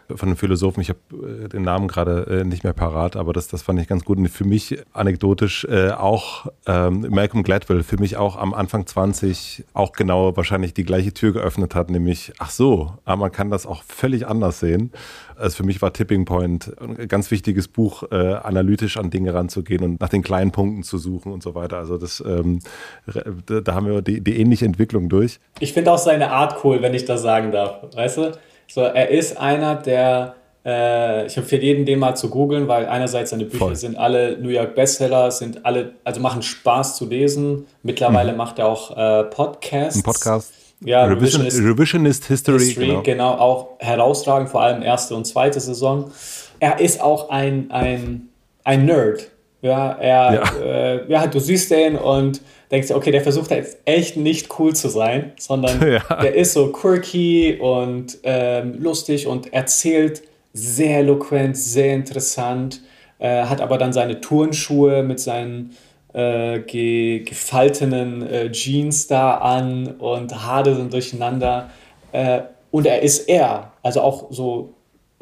von einem Philosophen, ich habe äh, den Namen gerade äh, nicht mehr parat, aber das, das fand ich ganz gut. Und für mich anekdotisch äh, auch ähm, Malcolm Gladwell, für mich auch am Anfang 20 auch genau wahrscheinlich die gleiche Tür geöffnet hat, nämlich, ach so, aber man kann das auch völlig anders sehen. Also für mich war Tipping Point ein ganz wichtiges Buch, äh, analytisch an Dinge ranzugehen und nach den kleinen Punkten zu suchen und so weiter. Also das, ähm, da haben wir die, die ähnliche Entwicklung durch. Ich finde auch seine Art cool, wenn ich das sagen darf. Weißt du? So, er ist einer, der, äh, ich empfehle jeden, den mal zu googeln, weil einerseits seine Bücher Voll. sind alle New York Bestseller, sind alle, also machen Spaß zu lesen. Mittlerweile mhm. macht er auch äh, Podcasts. Ein Podcast. Ja, Revisionist, Revisionist History. History genau. genau, auch herausragend, vor allem erste und zweite Saison. Er ist auch ein, ein, ein Nerd. Ja, er, ja. Äh, ja, du siehst den und denkst dir, okay, der versucht jetzt echt nicht cool zu sein, sondern ja. der ist so quirky und ähm, lustig und erzählt sehr eloquent, sehr interessant, äh, hat aber dann seine Turnschuhe mit seinen äh, ge gefaltenen äh, Jeans da an und Haare sind durcheinander. Äh, und er ist er, also auch so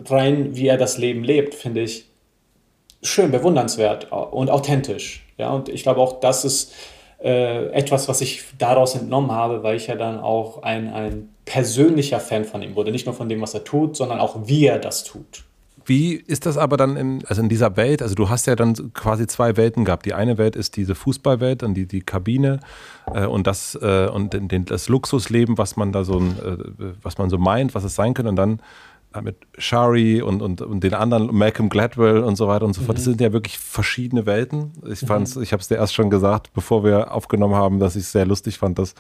rein, wie er das Leben lebt, finde ich schön, bewundernswert und authentisch. Ja, und ich glaube auch, das ist äh, etwas, was ich daraus entnommen habe, weil ich ja dann auch ein, ein persönlicher Fan von ihm wurde. Nicht nur von dem, was er tut, sondern auch wie er das tut. Wie ist das aber dann in, also in dieser Welt? Also du hast ja dann quasi zwei Welten gehabt. Die eine Welt ist diese Fußballwelt, dann die, die Kabine äh, und das äh, und den, den, das Luxusleben, was man da so, äh, was man so meint, was es sein könnte. Und dann mit Shari und, und, und den anderen, Malcolm Gladwell und so weiter und so fort. Das mhm. sind ja wirklich verschiedene Welten. Ich fand's, mhm. ich habe es dir erst schon gesagt, bevor wir aufgenommen haben, dass ich es sehr lustig fand, dass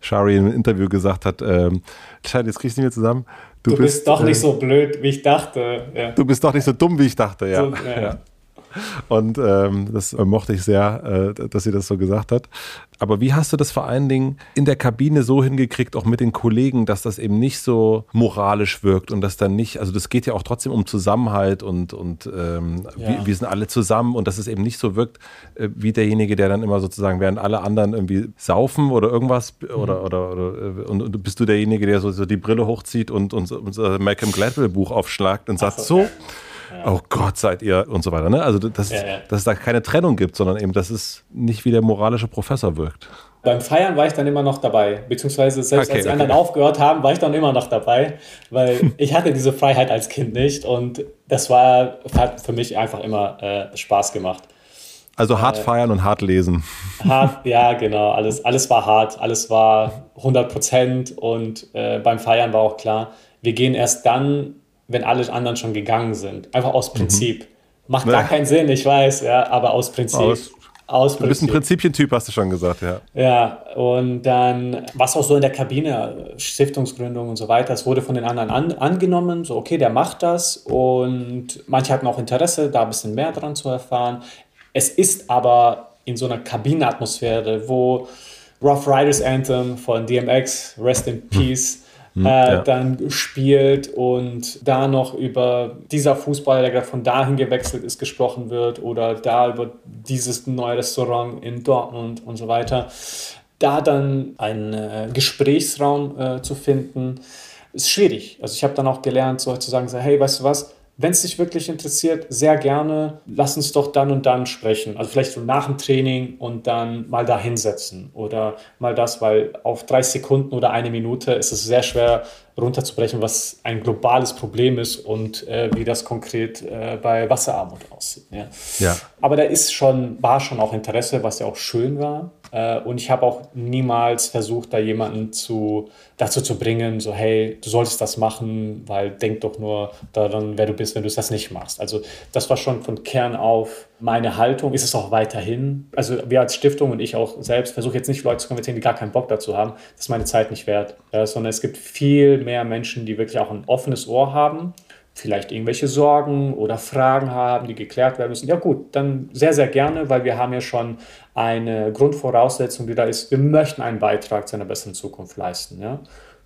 Shari in einem Interview gesagt hat, ähm, Schein, jetzt kriegst du nicht mehr zusammen. Du, du bist, bist, doch äh, nicht so blöd, wie ich dachte. Ja. Du bist doch nicht so dumm, wie ich dachte, ja. So, ja. ja. Und ähm, das mochte ich sehr, äh, dass sie das so gesagt hat. Aber wie hast du das vor allen Dingen in der Kabine so hingekriegt, auch mit den Kollegen, dass das eben nicht so moralisch wirkt und dass dann nicht, also das geht ja auch trotzdem um Zusammenhalt und, und ähm, ja. wir, wir, sind alle zusammen und dass es eben nicht so wirkt äh, wie derjenige, der dann immer sozusagen, während alle anderen irgendwie saufen oder irgendwas mhm. oder, oder, oder äh, und, und, bist du derjenige, der so, so die Brille hochzieht und, und, und Malcolm Gladwell Buch aufschlagt und sagt, so, so oh Gott, seid ihr und so weiter. Ne? Also, dass, ja, ja. dass es da keine Trennung gibt, sondern eben, dass es nicht wie der moralische Professor wirkt. Beim Feiern war ich dann immer noch dabei, beziehungsweise selbst okay, als die okay. anderen aufgehört haben, war ich dann immer noch dabei, weil ich hatte diese Freiheit als Kind nicht und das war, hat für mich einfach immer äh, Spaß gemacht. Also hart äh, feiern und hart lesen. Hart, ja, genau. Alles, alles war hart, alles war 100 Prozent und äh, beim Feiern war auch klar, wir gehen erst dann wenn alle anderen schon gegangen sind. Einfach aus mhm. Prinzip. Mhm. Macht gar keinen Sinn, ich weiß, ja, aber aus Prinzip. Aus, Aus du bist ein Prinzipientyp, hast du schon gesagt, ja. Ja, und dann, was auch so in der Kabine, Stiftungsgründung und so weiter, es wurde von den anderen an, angenommen, so, okay, der macht das und manche hatten auch Interesse, da ein bisschen mehr dran zu erfahren. Es ist aber in so einer Kabinenatmosphäre, wo Rough Riders Anthem von DMX, Rest in Peace, hm, äh, ja. dann spielt und da noch über dieser Fußballer, der gerade von dahin gewechselt ist, gesprochen wird oder da über dieses neue Restaurant in Dortmund und so weiter. Da dann einen äh, Gesprächsraum äh, zu finden, ist schwierig. Also ich habe dann auch gelernt, so zu sagen, hey, weißt du was, wenn es dich wirklich interessiert, sehr gerne, lass uns doch dann und dann sprechen. Also vielleicht so nach dem Training und dann mal da hinsetzen oder mal das, weil auf 30 Sekunden oder eine Minute ist es sehr schwer runterzubrechen, was ein globales Problem ist und äh, wie das konkret äh, bei Wasserarmut aussieht. Ja. ja. Aber da ist schon, war schon auch Interesse, was ja auch schön war. Äh, und ich habe auch niemals versucht, da jemanden zu, dazu zu bringen, so hey, du solltest das machen, weil denk doch nur daran, wer du bist, wenn du das nicht machst. Also das war schon von Kern auf meine Haltung, ist es auch weiterhin. Also wir als Stiftung und ich auch selbst versuche jetzt nicht Leute zu konvertieren, die gar keinen Bock dazu haben. Das ist meine Zeit nicht wert. Ja, sondern es gibt viel mehr Menschen, die wirklich auch ein offenes Ohr haben vielleicht irgendwelche Sorgen oder Fragen haben, die geklärt werden müssen, ja gut, dann sehr, sehr gerne, weil wir haben ja schon eine Grundvoraussetzung, die da ist, wir möchten einen Beitrag zu einer besseren Zukunft leisten. Ja?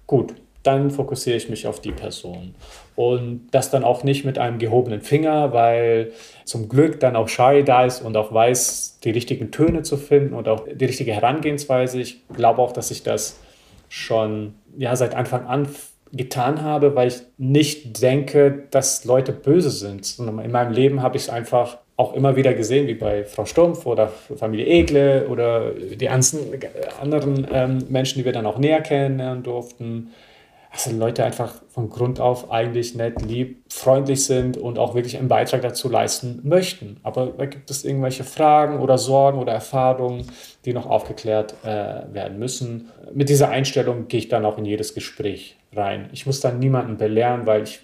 Gut, dann fokussiere ich mich auf die Person. Und das dann auch nicht mit einem gehobenen Finger, weil zum Glück dann auch Shari da ist und auch weiß, die richtigen Töne zu finden und auch die richtige Herangehensweise. Ich glaube auch, dass ich das schon ja, seit Anfang an getan habe, weil ich nicht denke, dass Leute böse sind, sondern in meinem Leben habe ich es einfach auch immer wieder gesehen, wie bei Frau Stumpf oder Familie Egle oder die anderen ähm, Menschen, die wir dann auch näher kennenlernen durften. Also Leute einfach von Grund auf eigentlich nett, lieb, freundlich sind und auch wirklich einen Beitrag dazu leisten möchten. Aber da gibt es irgendwelche Fragen oder Sorgen oder Erfahrungen, die noch aufgeklärt äh, werden müssen. Mit dieser Einstellung gehe ich dann auch in jedes Gespräch rein. Ich muss dann niemanden belehren, weil ich,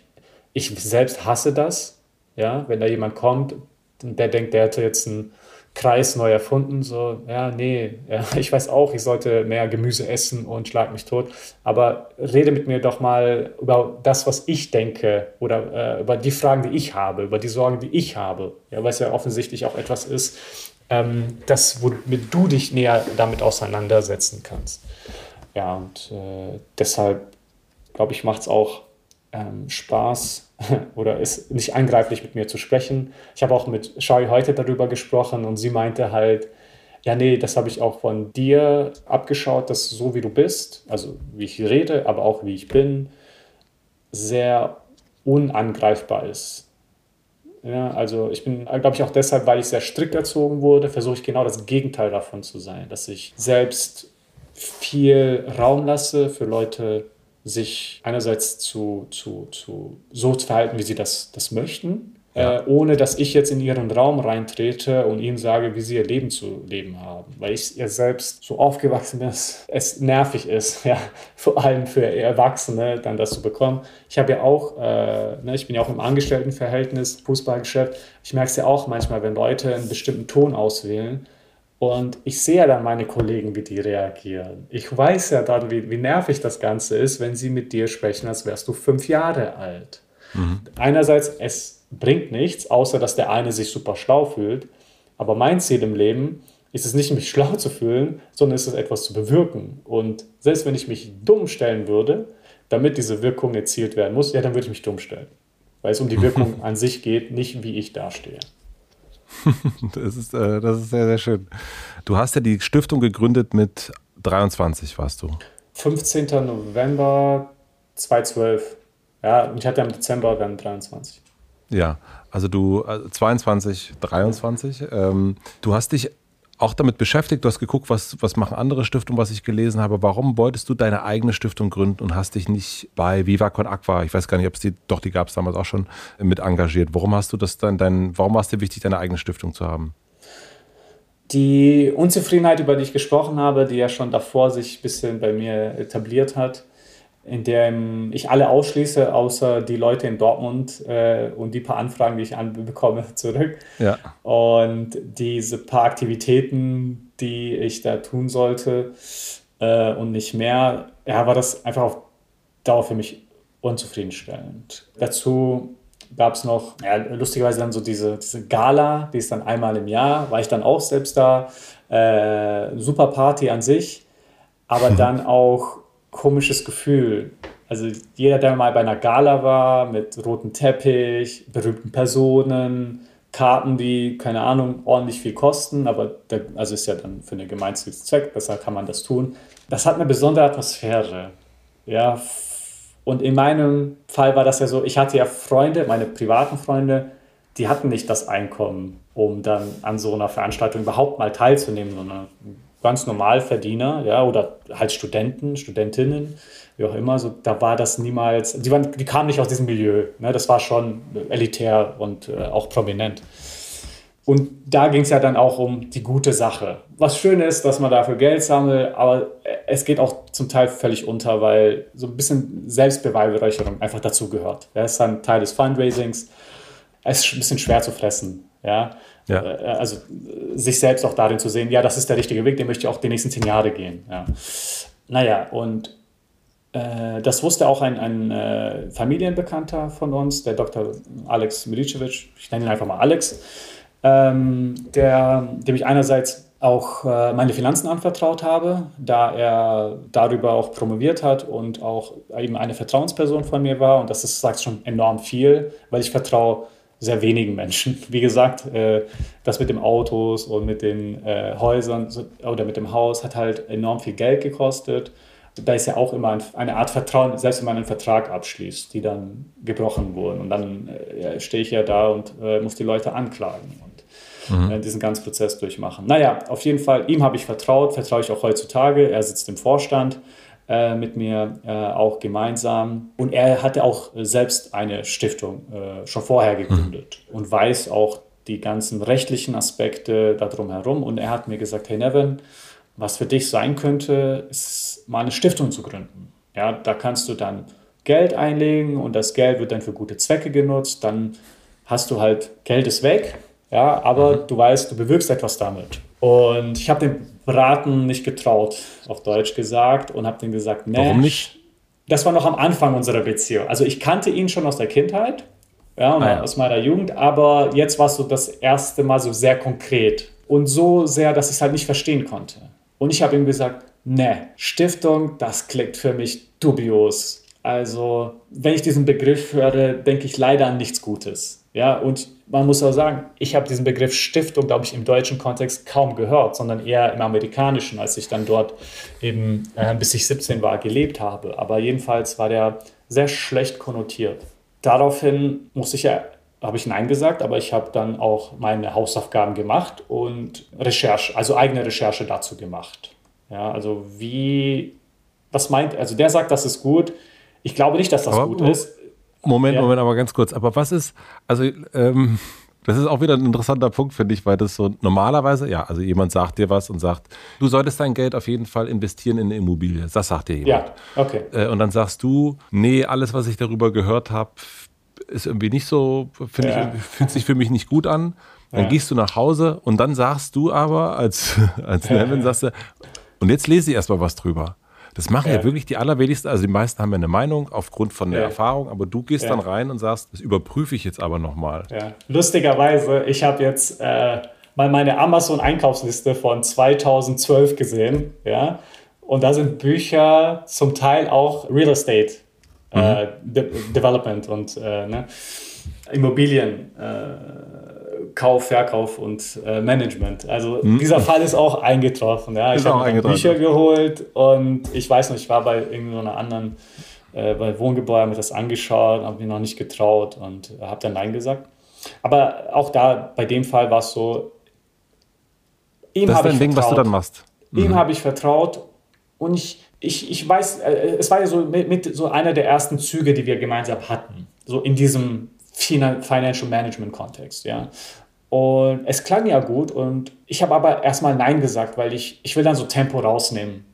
ich selbst hasse das. Ja, wenn da jemand kommt und der denkt, der hätte jetzt einen Kreis neu erfunden, so, ja, nee, ja, ich weiß auch, ich sollte mehr Gemüse essen und schlag mich tot, aber rede mit mir doch mal über das, was ich denke oder äh, über die Fragen, die ich habe, über die Sorgen, die ich habe, ja, weil es ja offensichtlich auch etwas ist, ähm, das, womit du dich näher damit auseinandersetzen kannst. Ja, und äh, deshalb glaube ich, macht es auch ähm, Spaß oder ist nicht angreiflich mit mir zu sprechen. Ich habe auch mit Shari heute darüber gesprochen und sie meinte halt, ja, nee, das habe ich auch von dir abgeschaut, dass so wie du bist, also wie ich rede, aber auch wie ich bin, sehr unangreifbar ist. Ja, also ich bin, glaube ich, auch deshalb, weil ich sehr strikt erzogen wurde, versuche ich genau das Gegenteil davon zu sein, dass ich selbst viel Raum lasse für Leute, sich einerseits zu, zu, zu so zu verhalten, wie sie das, das möchten, ja. äh, ohne dass ich jetzt in ihren Raum reintrete und ihnen sage, wie sie ihr Leben zu leben haben. Weil ich ja selbst so aufgewachsen bin, dass es nervig ist, ja, vor allem für Erwachsene dann das zu bekommen. Ich habe ja auch, äh, ne, ich bin ja auch im Angestelltenverhältnis, Fußballgeschäft, ich merke es ja auch manchmal, wenn Leute einen bestimmten Ton auswählen, und ich sehe dann meine Kollegen, wie die reagieren. Ich weiß ja dann, wie, wie nervig das Ganze ist, wenn sie mit dir sprechen, als wärst du fünf Jahre alt. Mhm. Einerseits, es bringt nichts, außer dass der eine sich super schlau fühlt. Aber mein Ziel im Leben ist es nicht, mich schlau zu fühlen, sondern ist es etwas zu bewirken. Und selbst wenn ich mich dumm stellen würde, damit diese Wirkung erzielt werden muss, ja, dann würde ich mich dumm stellen. Weil es um die Wirkung an sich geht, nicht wie ich dastehe. das, ist, äh, das ist sehr, sehr schön. Du hast ja die Stiftung gegründet mit 23, warst du? 15. November 2012. Ja, ich hatte im Dezember dann 23. Ja, also du also 22, 23. Ähm, du hast dich auch damit beschäftigt, du hast geguckt, was, was machen andere Stiftungen, was ich gelesen habe. Warum wolltest du deine eigene Stiftung gründen und hast dich nicht bei Viva Con Aqua, ich weiß gar nicht, ob es die, doch, die gab es damals auch schon, mit engagiert. Warum hast du das dann, dein, warum war es dir wichtig, deine eigene Stiftung zu haben? Die Unzufriedenheit, über die ich gesprochen habe, die ja schon davor sich ein bisschen bei mir etabliert hat, in dem ich alle ausschließe, außer die Leute in Dortmund äh, und die paar Anfragen, die ich bekomme, zurück. Ja. Und diese paar Aktivitäten, die ich da tun sollte äh, und nicht mehr, ja, war das einfach auf Dauer für mich unzufriedenstellend. Dazu gab es noch, ja, lustigerweise dann so diese, diese Gala, die ist dann einmal im Jahr, war ich dann auch selbst da. Äh, super Party an sich, aber dann auch komisches Gefühl. Also jeder, der mal bei einer Gala war, mit rotem Teppich, berühmten Personen, Karten, die, keine Ahnung, ordentlich viel kosten, aber der, also ist ja dann für einen gemeinnützigen Zweck, deshalb kann man das tun. Das hat eine besondere Atmosphäre. Ja, und in meinem Fall war das ja so, ich hatte ja Freunde, meine privaten Freunde, die hatten nicht das Einkommen, um dann an so einer Veranstaltung überhaupt mal teilzunehmen, sondern ganz normal Verdiener, ja, oder halt Studenten, Studentinnen, wie auch immer, so, da war das niemals, die, waren, die kamen nicht aus diesem Milieu, ne, das war schon elitär und äh, auch prominent. Und da ging es ja dann auch um die gute Sache. Was schön ist, dass man dafür Geld sammelt, aber es geht auch zum Teil völlig unter, weil so ein bisschen Selbstbeweihräucherung einfach dazu gehört. Das ist dann Teil des Fundraisings. Es ist ein bisschen schwer zu fressen. Ja? Ja. Äh, also sich selbst auch darin zu sehen, ja, das ist der richtige Weg, den möchte ich auch die nächsten zehn Jahre gehen. Ja. Naja, und äh, das wusste auch ein, ein äh, Familienbekannter von uns, der Dr. Alex Milicevic, ich nenne ihn einfach mal Alex, ähm, der, dem ich einerseits auch äh, meine Finanzen anvertraut habe, da er darüber auch promoviert hat und auch eben eine Vertrauensperson von mir war. Und das ist, sagt schon enorm viel, weil ich vertraue sehr wenigen Menschen. Wie gesagt, äh, das mit den Autos und mit den äh, Häusern oder mit dem Haus hat halt enorm viel Geld gekostet. Da ist ja auch immer eine Art Vertrauen, selbst wenn man einen Vertrag abschließt, die dann gebrochen wurden. Und dann äh, stehe ich ja da und muss die Leute anklagen und mhm. Diesen ganzen Prozess durchmachen. Naja, auf jeden Fall, ihm habe ich vertraut, vertraue ich auch heutzutage. Er sitzt im Vorstand äh, mit mir äh, auch gemeinsam. Und er hatte auch selbst eine Stiftung äh, schon vorher gegründet mhm. und weiß auch die ganzen rechtlichen Aspekte darum herum. Und er hat mir gesagt, hey Nevin, was für dich sein könnte, ist mal eine Stiftung zu gründen. Ja, da kannst du dann Geld einlegen und das Geld wird dann für gute Zwecke genutzt. Dann hast du halt, Geld ist weg, ja, aber mhm. du weißt, du bewirkst etwas damit. Und ich habe dem Braten nicht getraut, auf Deutsch gesagt, und habe dem gesagt, nee. Warum nicht? Das war noch am Anfang unserer Beziehung. Also ich kannte ihn schon aus der Kindheit, ja, ah, ja. aus meiner Jugend, aber jetzt war es so das erste Mal so sehr konkret und so sehr, dass ich es halt nicht verstehen konnte. Und ich habe ihm gesagt, nee, Stiftung, das klingt für mich dubios. Also, wenn ich diesen Begriff höre, denke ich leider an nichts Gutes. Ja, und man muss auch sagen, ich habe diesen Begriff Stiftung, glaube ich, im deutschen Kontext kaum gehört, sondern eher im amerikanischen, als ich dann dort eben, äh, bis ich 17 war, gelebt habe. Aber jedenfalls war der sehr schlecht konnotiert. Daraufhin musste ich ja, habe ich Nein gesagt, aber ich habe dann auch meine Hausaufgaben gemacht und Recherche, also eigene Recherche dazu gemacht. Ja, also wie, was meint, also der sagt, das ist gut. Ich glaube nicht, dass das aber, gut ist. Moment, ja. Moment, aber ganz kurz. Aber was ist, also ähm, das ist auch wieder ein interessanter Punkt, finde ich, weil das so normalerweise, ja, also jemand sagt dir was und sagt, du solltest dein Geld auf jeden Fall investieren in eine Immobilie. Das sagt dir jemand. Ja, okay. Äh, und dann sagst du, nee, alles, was ich darüber gehört habe, ist irgendwie nicht so, finde ja. ich, fühlt sich für mich nicht gut an. Dann ja. gehst du nach Hause und dann sagst du aber als, als Nevin, sagst du, und jetzt lese ich erstmal was drüber. Das machen ja. ja. wirklich die allerwenigsten. Also die meisten haben ja eine Meinung aufgrund von der ja. Erfahrung, aber du gehst dann rein und sagst, das überprüfe ich jetzt aber nochmal. Ja. Lustigerweise, ich habe jetzt äh, mal meine Amazon-Einkaufsliste von 2012 gesehen, ja, und da sind Bücher zum Teil auch Real Estate äh, mhm. De Development und äh, ne, Immobilien. Äh, Kauf, Verkauf und äh, Management. Also hm. dieser Fall ist auch eingetroffen. Ja. Ich habe Bücher geholt und ich weiß noch, ich war bei irgendeiner anderen, äh, bei Wohngebäude, habe mir das angeschaut, habe mir noch nicht getraut und habe dann Nein gesagt. Aber auch da, bei dem Fall war es so, ihm habe ich Ding, vertraut. was du dann machst. Mhm. Ihm habe ich vertraut und ich, ich, ich weiß, äh, es war ja so mit, mit so einer der ersten Züge, die wir gemeinsam hatten, so in diesem Financial Management Kontext, ja. Und es klang ja gut und ich habe aber erstmal Nein gesagt, weil ich, ich will dann so Tempo rausnehmen,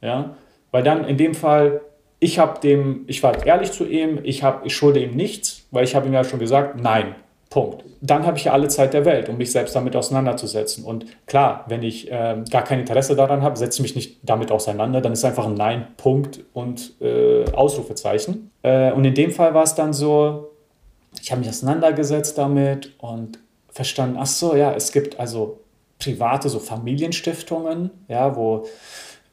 ja. Weil dann in dem Fall ich habe dem, ich war ehrlich zu ihm, ich, hab, ich schulde ihm nichts, weil ich habe ihm ja schon gesagt, nein, Punkt. Dann habe ich ja alle Zeit der Welt, um mich selbst damit auseinanderzusetzen. Und klar, wenn ich äh, gar kein Interesse daran habe, setze mich nicht damit auseinander, dann ist einfach ein Nein, Punkt und äh, Ausrufezeichen. Äh, und in dem Fall war es dann so, ich habe mich auseinandergesetzt damit und verstanden, ach so, ja, es gibt also private so Familienstiftungen, ja, wo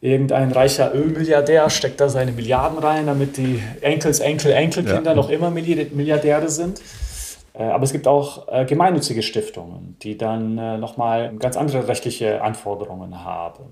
irgendein reicher Ölmilliardär steckt da seine Milliarden rein, damit die Enkels, Enkel, Enkelkinder ja. noch immer Milliardäre sind. Äh, aber es gibt auch äh, gemeinnützige Stiftungen, die dann äh, nochmal ganz andere rechtliche Anforderungen haben.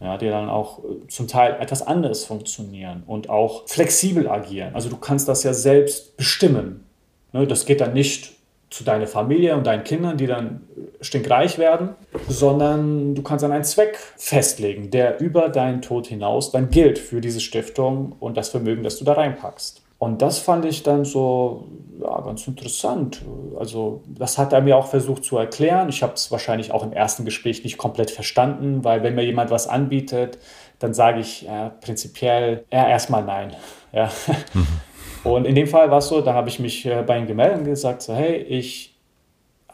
Ja, die dann auch zum Teil etwas anders funktionieren und auch flexibel agieren. Also du kannst das ja selbst bestimmen. Ne, das geht dann nicht zu deiner Familie und deinen Kindern, die dann stinkreich werden, sondern du kannst dann einen Zweck festlegen, der über deinen Tod hinaus dann gilt für diese Stiftung und das Vermögen, das du da reinpackst. Und das fand ich dann so ja, ganz interessant. Also das hat er mir auch versucht zu erklären. Ich habe es wahrscheinlich auch im ersten Gespräch nicht komplett verstanden, weil wenn mir jemand was anbietet, dann sage ich ja, prinzipiell ja, erstmal nein. Ja. Mhm. Und in dem Fall war es so, da habe ich mich äh, bei ihm gemeldet und gesagt, so, hey, ich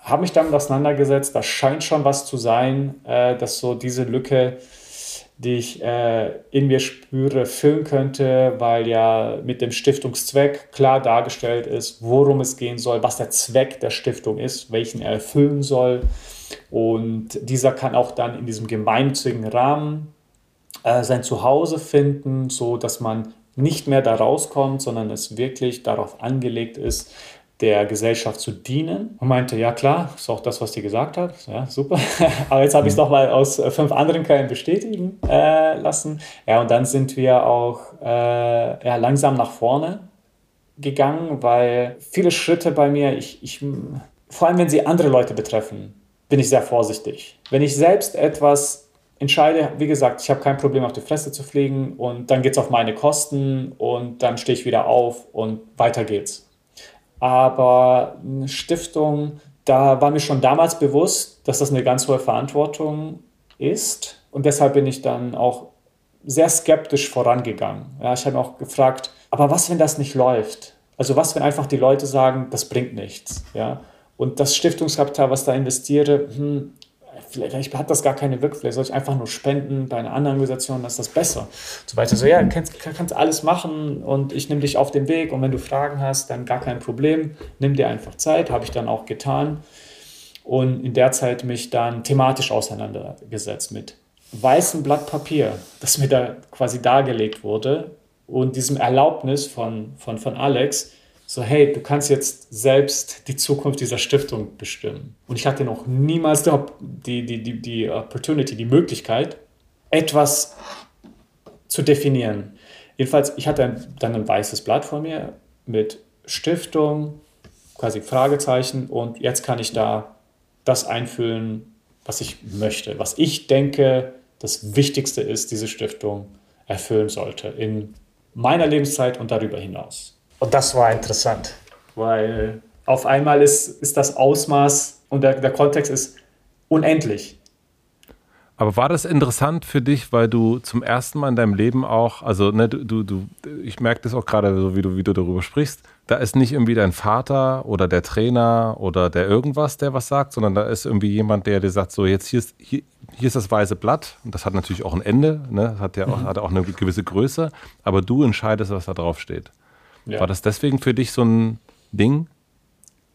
habe mich damit auseinandergesetzt, da scheint schon was zu sein, äh, dass so diese Lücke die ich äh, in mir spüre, füllen könnte, weil ja mit dem Stiftungszweck klar dargestellt ist, worum es gehen soll, was der Zweck der Stiftung ist, welchen er erfüllen soll. Und dieser kann auch dann in diesem gemeinnützigen Rahmen äh, sein Zuhause finden, so dass man nicht mehr da rauskommt, sondern es wirklich darauf angelegt ist, der Gesellschaft zu dienen. Und meinte, ja klar, ist auch das, was die gesagt hat. Ja, super. Aber jetzt habe ich es doch mal aus äh, fünf anderen Quellen bestätigen äh, lassen. Ja, und dann sind wir auch äh, ja, langsam nach vorne gegangen, weil viele Schritte bei mir, ich, ich, vor allem wenn sie andere Leute betreffen, bin ich sehr vorsichtig. Wenn ich selbst etwas entscheide, wie gesagt, ich habe kein Problem auf die Fresse zu fliegen und dann geht es auf meine Kosten und dann stehe ich wieder auf und weiter geht's. Aber eine Stiftung, da war mir schon damals bewusst, dass das eine ganz hohe Verantwortung ist. Und deshalb bin ich dann auch sehr skeptisch vorangegangen. Ja, ich habe auch gefragt, aber was, wenn das nicht läuft? Also was, wenn einfach die Leute sagen, das bringt nichts? Ja? Und das Stiftungskapital, was da investiere, hm, vielleicht hat das gar keine Wirkung, vielleicht soll ich einfach nur spenden bei einer anderen Organisation, dann ist das besser. So weiter. So, ja, kannst, kannst alles machen und ich nehme dich auf den Weg. Und wenn du Fragen hast, dann gar kein Problem, nimm dir einfach Zeit, habe ich dann auch getan. Und in der Zeit mich dann thematisch auseinandergesetzt mit weißem Blatt Papier, das mir da quasi dargelegt wurde und diesem Erlaubnis von, von, von Alex, so, hey, du kannst jetzt selbst die Zukunft dieser Stiftung bestimmen. Und ich hatte noch niemals die, die, die, die Opportunity, die Möglichkeit, etwas zu definieren. Jedenfalls, ich hatte dann ein weißes Blatt vor mir mit Stiftung, quasi Fragezeichen und jetzt kann ich da das einfüllen, was ich möchte, was ich denke, das Wichtigste ist, diese Stiftung erfüllen sollte in meiner Lebenszeit und darüber hinaus. Und das war interessant, weil auf einmal ist, ist das Ausmaß und der, der Kontext ist unendlich. Aber war das interessant für dich, weil du zum ersten Mal in deinem Leben auch, also ne, du, du, ich merke das auch gerade so, wie du, wie du darüber sprichst, da ist nicht irgendwie dein Vater oder der Trainer oder der irgendwas, der was sagt, sondern da ist irgendwie jemand, der dir sagt, so jetzt hier ist, hier, hier ist das weiße Blatt und das hat natürlich auch ein Ende, ne, hat ja auch, mhm. hat auch eine gewisse Größe, aber du entscheidest, was da drauf steht. Ja. War das deswegen für dich so ein Ding?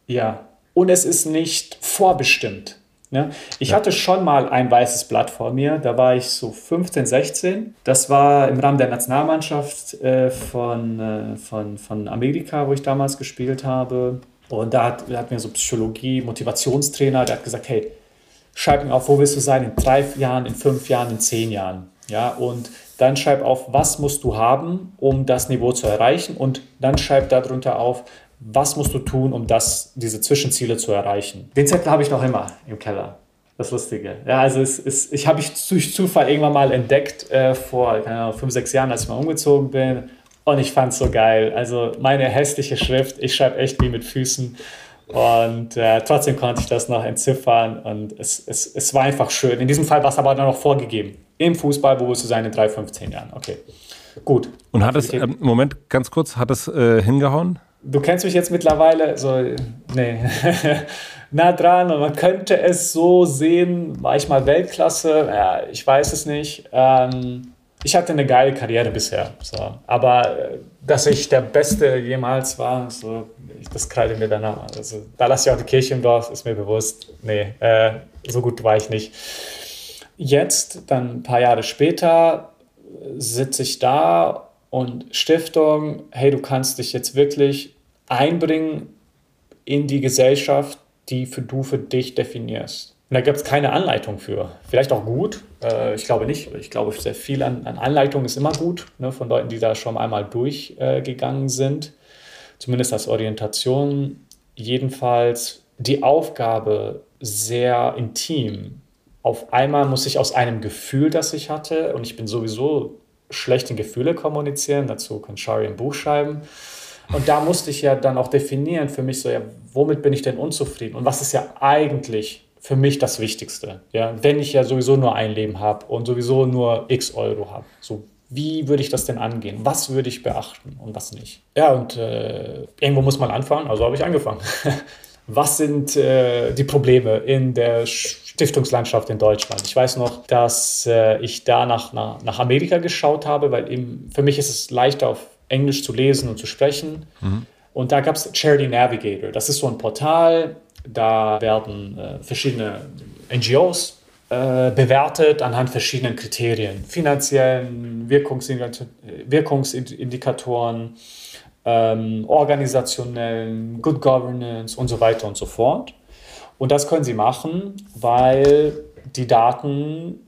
Ja, und es ist nicht vorbestimmt. Ne? Ich ja. hatte schon mal ein weißes Blatt vor mir, da war ich so 15, 16. Das war im Rahmen der Nationalmannschaft äh, von, äh, von, von Amerika, wo ich damals gespielt habe. Und da hat, da hat mir so Psychologie, Motivationstrainer, der hat gesagt, hey, schreib mir auf, wo willst du sein in drei Jahren, in fünf Jahren, in zehn Jahren. Ja, und dann schreib auf, was musst du haben, um das Niveau zu erreichen und dann schreib darunter auf, was musst du tun, um das, diese Zwischenziele zu erreichen. Den Zettel habe ich noch immer im Keller. Das Lustige. Ja, also es ist, ich habe ich durch Zufall irgendwann mal entdeckt äh, vor Ahnung, fünf, sechs Jahren, als ich mal umgezogen bin. Und ich fand es so geil. Also meine hässliche Schrift, ich schreibe echt wie mit Füßen. Und äh, trotzdem konnte ich das noch entziffern und es, es, es war einfach schön. In diesem Fall war es aber dann noch vorgegeben. Im Fußball, wo willst du sein in drei, 15 Jahren? Okay. gut. Und hat es, ähm, Moment, ganz kurz, hat es äh, hingehauen? Du kennst mich jetzt mittlerweile, so, nee, nah dran und man könnte es so sehen, war ich mal Weltklasse, ja, ich weiß es nicht. Ähm, ich hatte eine geile Karriere bisher, so. aber äh, dass ich der Beste jemals war, so, das kreide mir danach. Also, da lasse ich auch die Kirche im Dorf, ist mir bewusst. Nee, äh, so gut war ich nicht. Jetzt, dann ein paar Jahre später, sitze ich da und Stiftung, hey, du kannst dich jetzt wirklich einbringen in die Gesellschaft, die für du für dich definierst. Und da gibt es keine Anleitung für. Vielleicht auch gut. Äh, ich glaube nicht. Ich glaube, sehr viel an, an Anleitung ist immer gut, ne, von Leuten, die da schon einmal durchgegangen äh, sind. Zumindest als Orientation. Jedenfalls die Aufgabe sehr intim. Auf einmal muss ich aus einem Gefühl, das ich hatte, und ich bin sowieso schlecht in Gefühle kommunizieren, dazu kann Shari ein Buch schreiben. Und da musste ich ja dann auch definieren für mich so, ja, womit bin ich denn unzufrieden? Und was ist ja eigentlich für mich das Wichtigste? Ja, wenn ich ja sowieso nur ein Leben habe und sowieso nur x Euro habe. So, wie würde ich das denn angehen? Was würde ich beachten und was nicht? Ja, und äh, irgendwo muss man anfangen, also habe ich angefangen. was sind äh, die Probleme in der Stiftungslandschaft in Deutschland? Ich weiß noch, dass äh, ich da nach, nach Amerika geschaut habe, weil eben für mich ist es leichter auf Englisch zu lesen und zu sprechen. Mhm. Und da gab es Charity Navigator. Das ist so ein Portal, da werden äh, verschiedene NGOs äh, bewertet anhand verschiedenen Kriterien, finanziellen Wirkungsindikatoren, ähm, organisationellen, Good Governance und so weiter und so fort. Und das können Sie machen, weil die Daten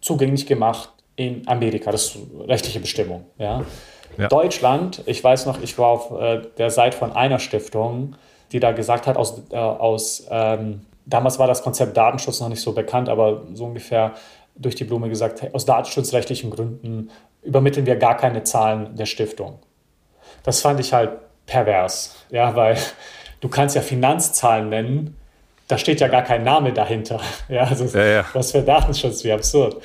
zugänglich gemacht in Amerika. Das ist rechtliche Bestimmung. Ja. Ja. Deutschland, ich weiß noch, ich war auf äh, der Seite von einer Stiftung, die da gesagt hat, aus, äh, aus ähm, damals war das Konzept Datenschutz noch nicht so bekannt, aber so ungefähr durch die Blume gesagt, hey, aus datenschutzrechtlichen Gründen übermitteln wir gar keine Zahlen der Stiftung. Das fand ich halt pervers, ja, weil du kannst ja Finanzzahlen nennen, da steht ja gar kein Name dahinter. Ja, also ja, ja. was für Datenschutz, wie absurd.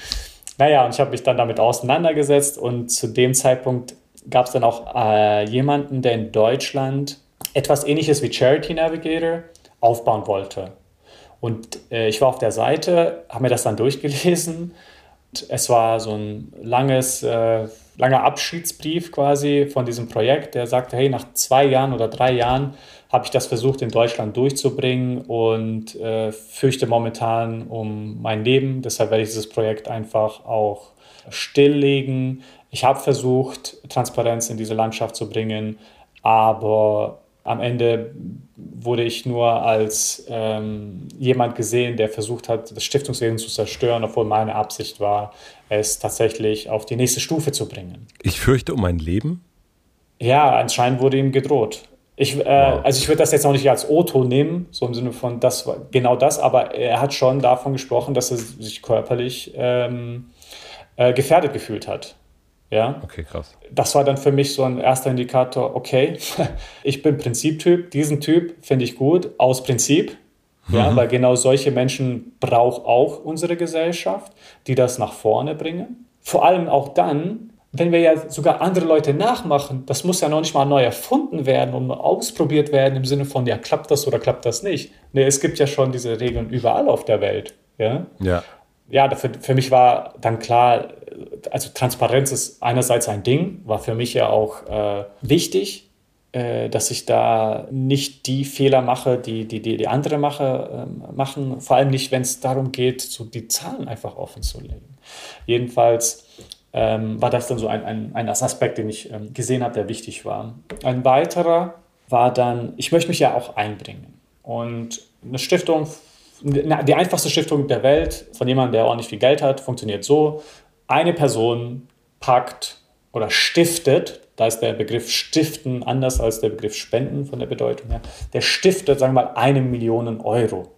Naja, und ich habe mich dann damit auseinandergesetzt und zu dem Zeitpunkt gab es dann auch äh, jemanden, der in Deutschland etwas ähnliches wie Charity Navigator aufbauen wollte. Und äh, ich war auf der Seite, habe mir das dann durchgelesen. Es war so ein langes, äh, langer Abschiedsbrief quasi von diesem Projekt, der sagte, hey, nach zwei Jahren oder drei Jahren habe ich das versucht in Deutschland durchzubringen und äh, fürchte momentan um mein Leben. Deshalb werde ich dieses Projekt einfach auch stilllegen. Ich habe versucht, Transparenz in diese Landschaft zu bringen, aber am Ende wurde ich nur als ähm, jemand gesehen, der versucht hat, das Stiftungswesen zu zerstören, obwohl meine Absicht war, es tatsächlich auf die nächste Stufe zu bringen. Ich fürchte um mein Leben? Ja, anscheinend wurde ihm gedroht. Ich, äh, wow. Also ich würde das jetzt auch nicht als Otto nehmen, so im Sinne von das genau das, aber er hat schon davon gesprochen, dass er sich körperlich ähm, äh, gefährdet gefühlt hat. Ja. Okay, krass. Das war dann für mich so ein erster Indikator, okay, ich bin Prinziptyp, diesen Typ finde ich gut, aus Prinzip. Ja, mhm. weil genau solche Menschen braucht auch unsere Gesellschaft, die das nach vorne bringen. Vor allem auch dann, wenn wir ja sogar andere Leute nachmachen, das muss ja noch nicht mal neu erfunden werden und ausprobiert werden im Sinne von, ja, klappt das oder klappt das nicht. Nee, es gibt ja schon diese Regeln überall auf der Welt. Ja. ja ja, für, für mich war dann klar, also Transparenz ist einerseits ein Ding, war für mich ja auch äh, wichtig, äh, dass ich da nicht die Fehler mache, die die, die, die andere mache, äh, machen, vor allem nicht, wenn es darum geht, so die Zahlen einfach offen zu legen. Jedenfalls ähm, war das dann so ein, ein, ein Aspekt, den ich ähm, gesehen habe, der wichtig war. Ein weiterer war dann, ich möchte mich ja auch einbringen. Und eine Stiftung die einfachste Stiftung der Welt von jemandem, der ordentlich viel Geld hat, funktioniert so. Eine Person packt oder stiftet, da ist der Begriff Stiften anders als der Begriff Spenden von der Bedeutung her, der stiftet, sagen wir mal, eine Million Euro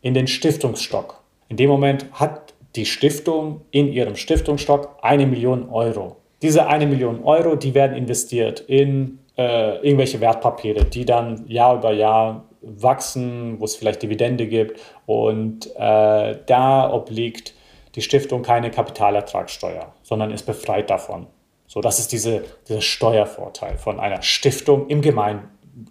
in den Stiftungsstock. In dem Moment hat die Stiftung in ihrem Stiftungsstock eine Million Euro. Diese eine Million Euro, die werden investiert in äh, irgendwelche Wertpapiere, die dann Jahr über Jahr wachsen, wo es vielleicht Dividende gibt. Und äh, da obliegt die Stiftung keine Kapitalertragssteuer, sondern ist befreit davon. So, das ist diese, dieser Steuervorteil von einer Stiftung im, Gemein,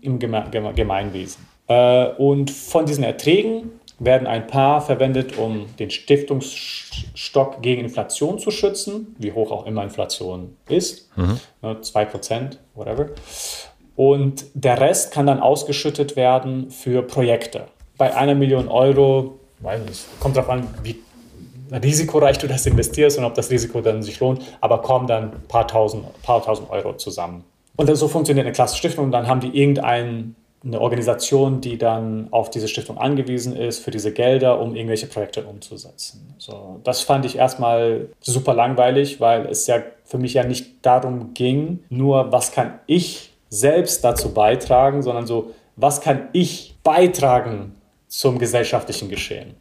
im Geme Gemeinwesen. Äh, und von diesen Erträgen werden ein paar verwendet, um den Stiftungsstock gegen Inflation zu schützen, wie hoch auch immer Inflation ist, mhm. 2%, ne, whatever. Und der Rest kann dann ausgeschüttet werden für Projekte. Bei einer Million Euro, weiß nicht, kommt darauf an, wie risikoreich du das investierst und ob das Risiko dann sich lohnt, aber kommen dann ein paar tausend, paar tausend Euro zusammen. Und so funktioniert eine klasse Stiftung und dann haben die irgendeine Organisation, die dann auf diese Stiftung angewiesen ist für diese Gelder, um irgendwelche Projekte umzusetzen. So, das fand ich erstmal super langweilig, weil es ja für mich ja nicht darum ging, nur was kann ich selbst dazu beitragen, sondern so, was kann ich beitragen zum gesellschaftlichen Geschehen.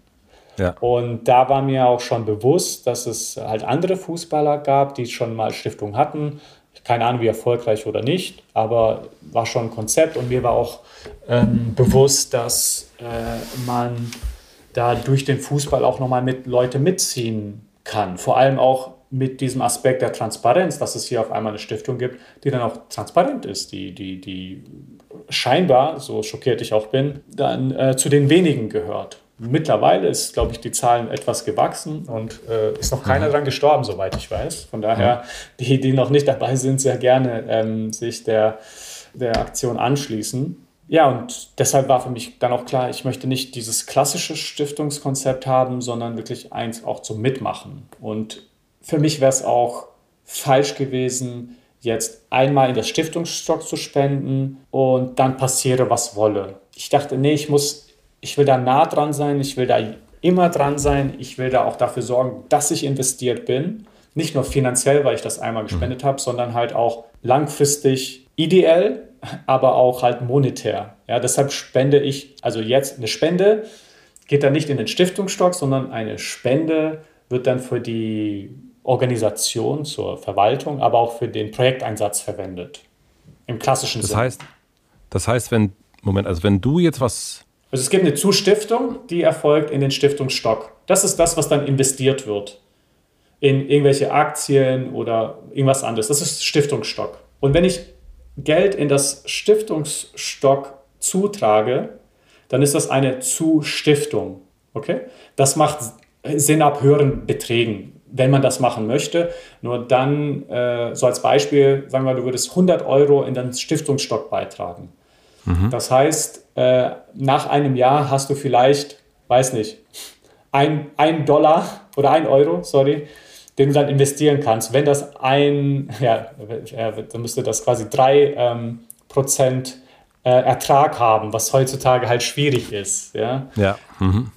Ja. Und da war mir auch schon bewusst, dass es halt andere Fußballer gab, die schon mal Stiftungen hatten. Keine Ahnung, wie erfolgreich oder nicht, aber war schon ein Konzept und mir war auch ähm, bewusst, dass äh, man da durch den Fußball auch nochmal mit Leute mitziehen kann. Vor allem auch mit diesem Aspekt der Transparenz, dass es hier auf einmal eine Stiftung gibt, die dann auch transparent ist, die, die, die scheinbar, so schockiert ich auch bin, dann äh, zu den wenigen gehört. Mittlerweile ist, glaube ich, die Zahlen etwas gewachsen und äh, ist noch keiner mhm. dran gestorben, soweit ich weiß. Von daher, die, die noch nicht dabei sind, sehr gerne ähm, sich der, der Aktion anschließen. Ja, und deshalb war für mich dann auch klar, ich möchte nicht dieses klassische Stiftungskonzept haben, sondern wirklich eins auch zum Mitmachen. Und für mich wäre es auch falsch gewesen, jetzt einmal in das Stiftungsstock zu spenden und dann passiere, was wolle. Ich dachte, nee, ich muss ich will da nah dran sein, ich will da immer dran sein, ich will da auch dafür sorgen, dass ich investiert bin. Nicht nur finanziell, weil ich das einmal mhm. gespendet habe, sondern halt auch langfristig ideell, aber auch halt monetär. Ja, deshalb spende ich, also jetzt eine Spende geht dann nicht in den Stiftungsstock, sondern eine Spende wird dann für die Organisation zur Verwaltung, aber auch für den Projekteinsatz verwendet. Im klassischen das Sinne. Heißt, das heißt, wenn, Moment, also wenn du jetzt was also es gibt eine Zustiftung, die erfolgt in den Stiftungsstock. Das ist das, was dann investiert wird. In irgendwelche Aktien oder irgendwas anderes. Das ist Stiftungsstock. Und wenn ich Geld in das Stiftungsstock zutrage, dann ist das eine Zustiftung. Okay? Das macht Sinn ab höheren Beträgen, wenn man das machen möchte. Nur dann, äh, so als Beispiel, sagen wir, du würdest 100 Euro in den Stiftungsstock beitragen. Mhm. Das heißt, äh, nach einem Jahr hast du vielleicht, weiß nicht, ein, ein Dollar oder ein Euro, sorry, den du dann investieren kannst. Wenn das ein, ja, dann müsste das quasi drei ähm, Prozent äh, Ertrag haben, was heutzutage halt schwierig ist. Ja. ja. Mhm.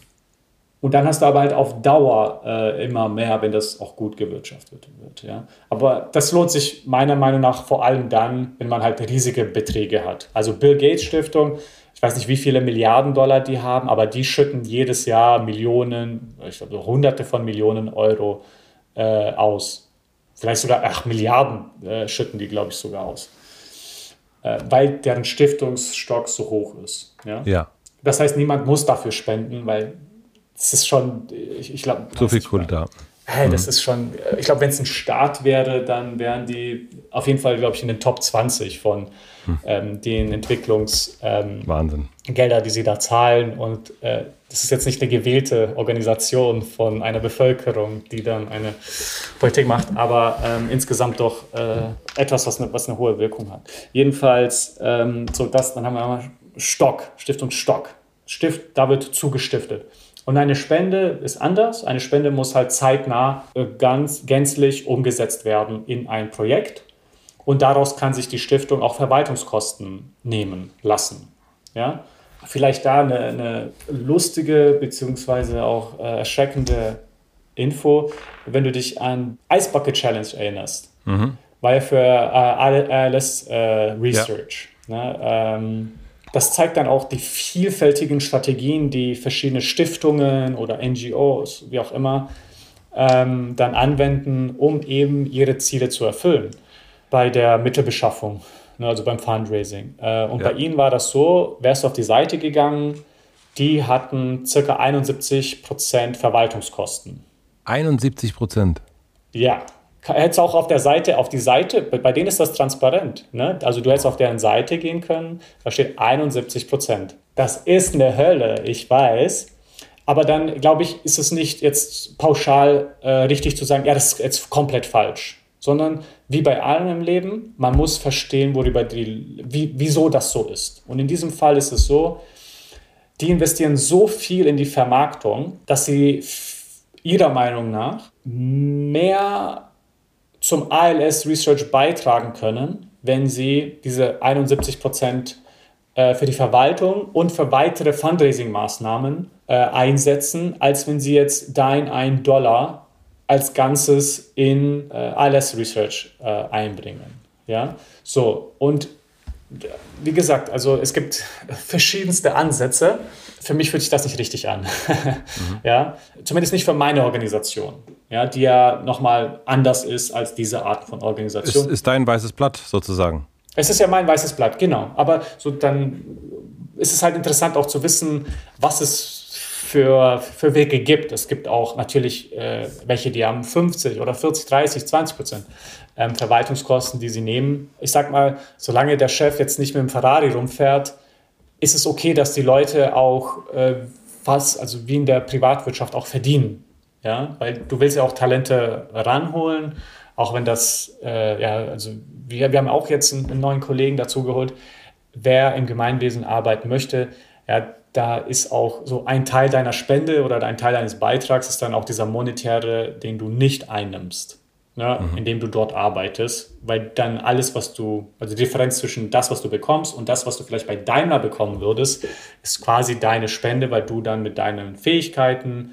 Und dann hast du aber halt auf Dauer äh, immer mehr, wenn das auch gut gewirtschaftet wird. Ja? Aber das lohnt sich meiner Meinung nach vor allem dann, wenn man halt riesige Beträge hat. Also Bill Gates Stiftung, ich weiß nicht, wie viele Milliarden Dollar die haben, aber die schütten jedes Jahr Millionen, ich glaube hunderte von Millionen Euro äh, aus. Vielleicht sogar, ach, Milliarden äh, schütten die, glaube ich, sogar aus. Äh, weil deren Stiftungsstock so hoch ist. Ja? ja. Das heißt, niemand muss dafür spenden, weil das ist schon, ich, ich glaube. So viel Kohle da. Hey, das mhm. ist schon, ich glaube, wenn es ein Staat wäre, dann wären die auf jeden Fall, glaube ich, in den Top 20 von hm. ähm, den Entwicklungsgelder, ähm, die sie da zahlen. Und äh, das ist jetzt nicht eine gewählte Organisation von einer Bevölkerung, die dann eine Politik macht, aber ähm, insgesamt doch äh, etwas, was eine, was eine hohe Wirkung hat. Jedenfalls, ähm, so das, dann haben wir mal Stock, Stiftung Stock. Stift, da wird zugestiftet. Und eine Spende ist anders. Eine Spende muss halt zeitnah äh, ganz gänzlich umgesetzt werden in ein Projekt. Und daraus kann sich die Stiftung auch Verwaltungskosten nehmen lassen. Ja? Vielleicht da eine, eine lustige bzw. auch äh, erschreckende Info, wenn du dich an Ice Bucket Challenge erinnerst. Mhm. War ja für äh, ALS äh, Research. Ja. Ne? Ähm, das zeigt dann auch die vielfältigen Strategien, die verschiedene Stiftungen oder NGOs, wie auch immer, ähm, dann anwenden, um eben ihre Ziele zu erfüllen bei der Mittelbeschaffung, ne, also beim Fundraising. Äh, und ja. bei ihnen war das so, wärst du auf die Seite gegangen, die hatten ca. 71 Prozent Verwaltungskosten. 71 Prozent? Ja, hättest auch auf der Seite, auf die Seite, bei denen ist das transparent. Ne? Also du hättest auf deren Seite gehen können, da steht 71 Prozent. Das ist eine Hölle, ich weiß. Aber dann, glaube ich, ist es nicht jetzt pauschal äh, richtig zu sagen, ja, das ist jetzt komplett falsch. Sondern wie bei allem im Leben, man muss verstehen, worüber die, wie, wieso das so ist. Und in diesem Fall ist es so, die investieren so viel in die Vermarktung, dass sie ihrer Meinung nach mehr zum ALS Research beitragen können, wenn sie diese 71 Prozent äh, für die Verwaltung und für weitere Fundraising-Maßnahmen äh, einsetzen, als wenn sie jetzt dein 1 Dollar als Ganzes in äh, ALS Research einbringen. Ja, so und wie gesagt, also es gibt verschiedenste Ansätze. Für mich fühlt sich das nicht richtig an. mhm. ja, zumindest nicht für meine Organisation, ja, die ja nochmal anders ist als diese Art von Organisation. Ist, ist dein weißes Blatt sozusagen? Es ist ja mein weißes Blatt, genau. Aber so dann ist es halt interessant auch zu wissen, was es für, für Wege gibt. Es gibt auch natürlich äh, welche, die haben 50 oder 40, 30, 20 Prozent ähm, Verwaltungskosten, die sie nehmen. Ich sag mal, solange der Chef jetzt nicht mit dem Ferrari rumfährt, ist es okay, dass die Leute auch äh, was, also wie in der Privatwirtschaft auch verdienen. Ja, weil du willst ja auch Talente ranholen, auch wenn das, äh, ja, also wir, wir haben auch jetzt einen, einen neuen Kollegen dazugeholt, wer im Gemeinwesen arbeiten möchte, ja, da ist auch so ein Teil deiner Spende oder ein Teil deines Beitrags ist dann auch dieser monetäre, den du nicht einnimmst ne, mhm. indem du dort arbeitest, weil dann alles, was du, also die Differenz zwischen das, was du bekommst und das, was du vielleicht bei Daimler bekommen würdest, ist quasi deine Spende, weil du dann mit deinen Fähigkeiten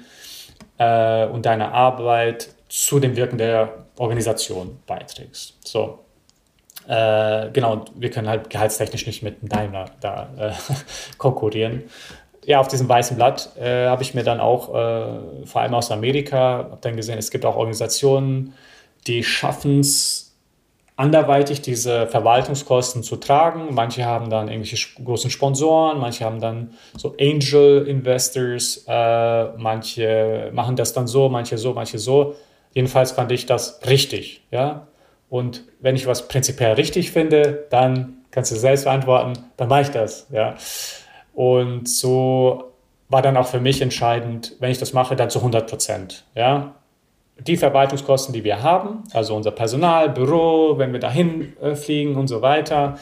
äh, und deiner Arbeit zu dem Wirken der Organisation beiträgst. So. Äh, genau, wir können halt gehaltstechnisch nicht mit Daimler da äh, konkurrieren ja, auf diesem weißen Blatt äh, habe ich mir dann auch, äh, vor allem aus Amerika, habe dann gesehen, es gibt auch Organisationen, die schaffen es anderweitig, diese Verwaltungskosten zu tragen. Manche haben dann irgendwelche großen Sponsoren, manche haben dann so Angel Investors, äh, manche machen das dann so, manche so, manche so. Jedenfalls fand ich das richtig, ja. Und wenn ich was prinzipiell richtig finde, dann kannst du selbst beantworten, dann mache ich das, ja. Und so war dann auch für mich entscheidend, wenn ich das mache, dann zu 100 Prozent, ja die Verwaltungskosten, die wir haben, also unser Personal, Büro, wenn wir dahin äh, fliegen und so weiter,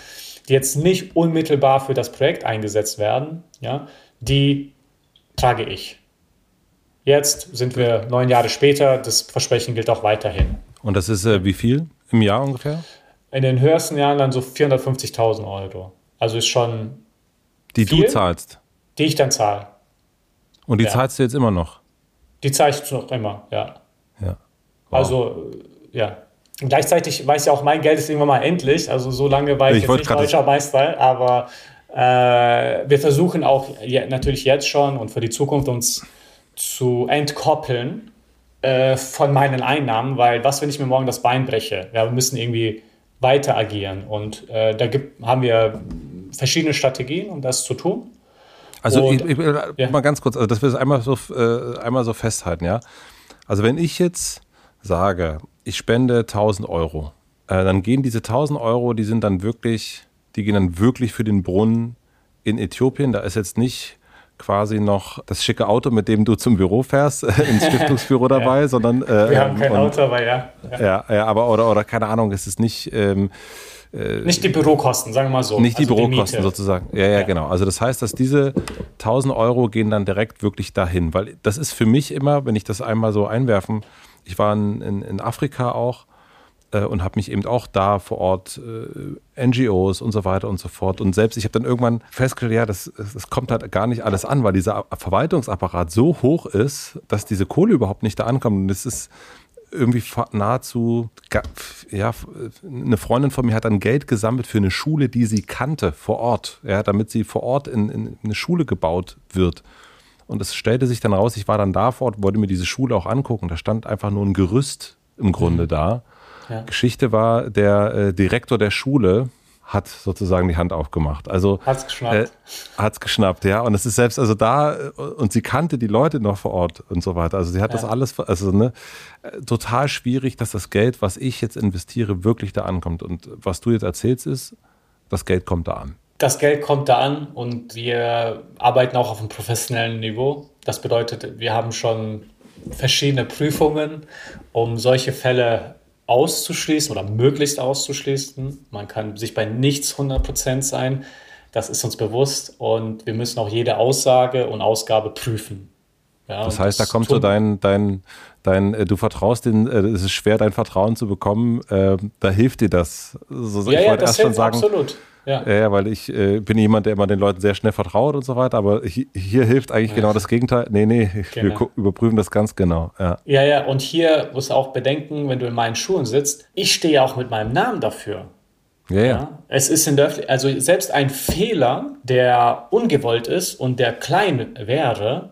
die jetzt nicht unmittelbar für das Projekt eingesetzt werden, ja, die trage ich. Jetzt sind wir neun Jahre später, das Versprechen gilt auch weiterhin. Und das ist äh, wie viel im Jahr ungefähr? In den höchsten Jahren dann so 450.000 Euro. Also ist schon. Die viel, du zahlst? Die ich dann zahle. Und die ja. zahlst du jetzt immer noch? Die zahle ich noch immer, ja. Ja. Wow. Also, ja. Und gleichzeitig weiß ja auch, mein Geld ist irgendwann mal endlich. Also, so lange war ich, ich jetzt nicht deutscher Meister, aber äh, wir versuchen auch ja, natürlich jetzt schon und für die Zukunft uns zu entkoppeln äh, von meinen Einnahmen, weil was, wenn ich mir morgen das Bein breche? Ja, wir müssen irgendwie weiter agieren und äh, da gibt, haben wir verschiedene Strategien, um das zu tun. Also und, ich, ich, ja. mal ganz kurz, also dass wir es einmal so, äh, einmal so festhalten, ja. Also wenn ich jetzt sage, ich spende 1000 Euro, äh, dann gehen diese 1000 Euro, die sind dann wirklich, die gehen dann wirklich für den Brunnen in Äthiopien. Da ist jetzt nicht quasi noch das schicke Auto, mit dem du zum Büro fährst, äh, ins Stiftungsbüro dabei, ja. sondern äh, wir haben kein und, Auto, aber ja. ja. Ja, ja, aber oder oder keine Ahnung, es ist nicht ähm, äh, nicht die Bürokosten, sagen wir mal so. Nicht die also Bürokosten die sozusagen. Ja, ja, ja, genau. Also das heißt, dass diese 1000 Euro gehen dann direkt wirklich dahin, weil das ist für mich immer, wenn ich das einmal so einwerfen, ich war in, in, in Afrika auch äh, und habe mich eben auch da vor Ort äh, NGOs und so weiter und so fort und selbst ich habe dann irgendwann festgestellt, ja, das, das kommt halt gar nicht alles an, weil dieser Verwaltungsapparat so hoch ist, dass diese Kohle überhaupt nicht da ankommt und es ist irgendwie nahezu, ja, eine Freundin von mir hat dann Geld gesammelt für eine Schule, die sie kannte vor Ort, ja, damit sie vor Ort in, in eine Schule gebaut wird. Und es stellte sich dann raus, ich war dann da vor Ort, wollte mir diese Schule auch angucken. Da stand einfach nur ein Gerüst im Grunde mhm. da. Ja. Geschichte war, der äh, Direktor der Schule hat sozusagen die Hand aufgemacht. Also hat's geschnappt. Äh, hat's geschnappt, ja. Und es ist selbst also da äh, und sie kannte die Leute noch vor Ort und so weiter. Also sie hat ja. das alles, also ne, äh, total schwierig, dass das Geld, was ich jetzt investiere, wirklich da ankommt. Und was du jetzt erzählst, ist, das Geld kommt da an. Das Geld kommt da an und wir arbeiten auch auf einem professionellen Niveau. Das bedeutet, wir haben schon verschiedene Prüfungen, um solche Fälle auszuschließen oder möglichst auszuschließen. Man kann sich bei nichts 100% sein. Das ist uns bewusst und wir müssen auch jede Aussage und Ausgabe prüfen. Ja, das heißt, das da kommt so dein, dein, dein, äh, du vertraust den, äh, es ist schwer, dein Vertrauen zu bekommen. Äh, da hilft dir das. So, ja, ich ja, das erst schon sagen, absolut. Ja. ja, weil ich äh, bin jemand, der immer den Leuten sehr schnell vertraut und so weiter, aber hier, hier hilft eigentlich ja. genau das Gegenteil. Nee, nee, genau. wir überprüfen das ganz genau. Ja. ja, ja, und hier musst du auch bedenken, wenn du in meinen Schuhen sitzt, ich stehe ja auch mit meinem Namen dafür. Ja, ja. Es ist in der, also selbst ein Fehler, der ungewollt ist und der klein wäre,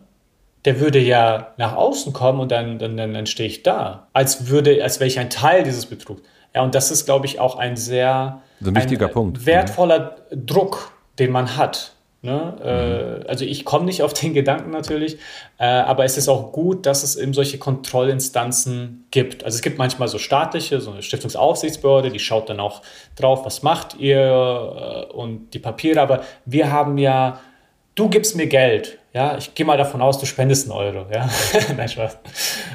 der würde ja nach außen kommen und dann, dann, dann, dann stehe ich da, als würde, als wäre ich ein Teil dieses Betrugs. Ja, und das ist, glaube ich, auch ein sehr ein wichtiger ein Punkt. wertvoller ja. Druck, den man hat. Ne? Mhm. Äh, also ich komme nicht auf den Gedanken natürlich, äh, aber es ist auch gut, dass es eben solche Kontrollinstanzen gibt. Also es gibt manchmal so staatliche, so eine Stiftungsaufsichtsbehörde, die schaut dann auch drauf, was macht ihr äh, und die Papiere, aber wir haben ja, du gibst mir Geld, ja, ich gehe mal davon aus, du spendest einen Euro, ja, nein, Spaß,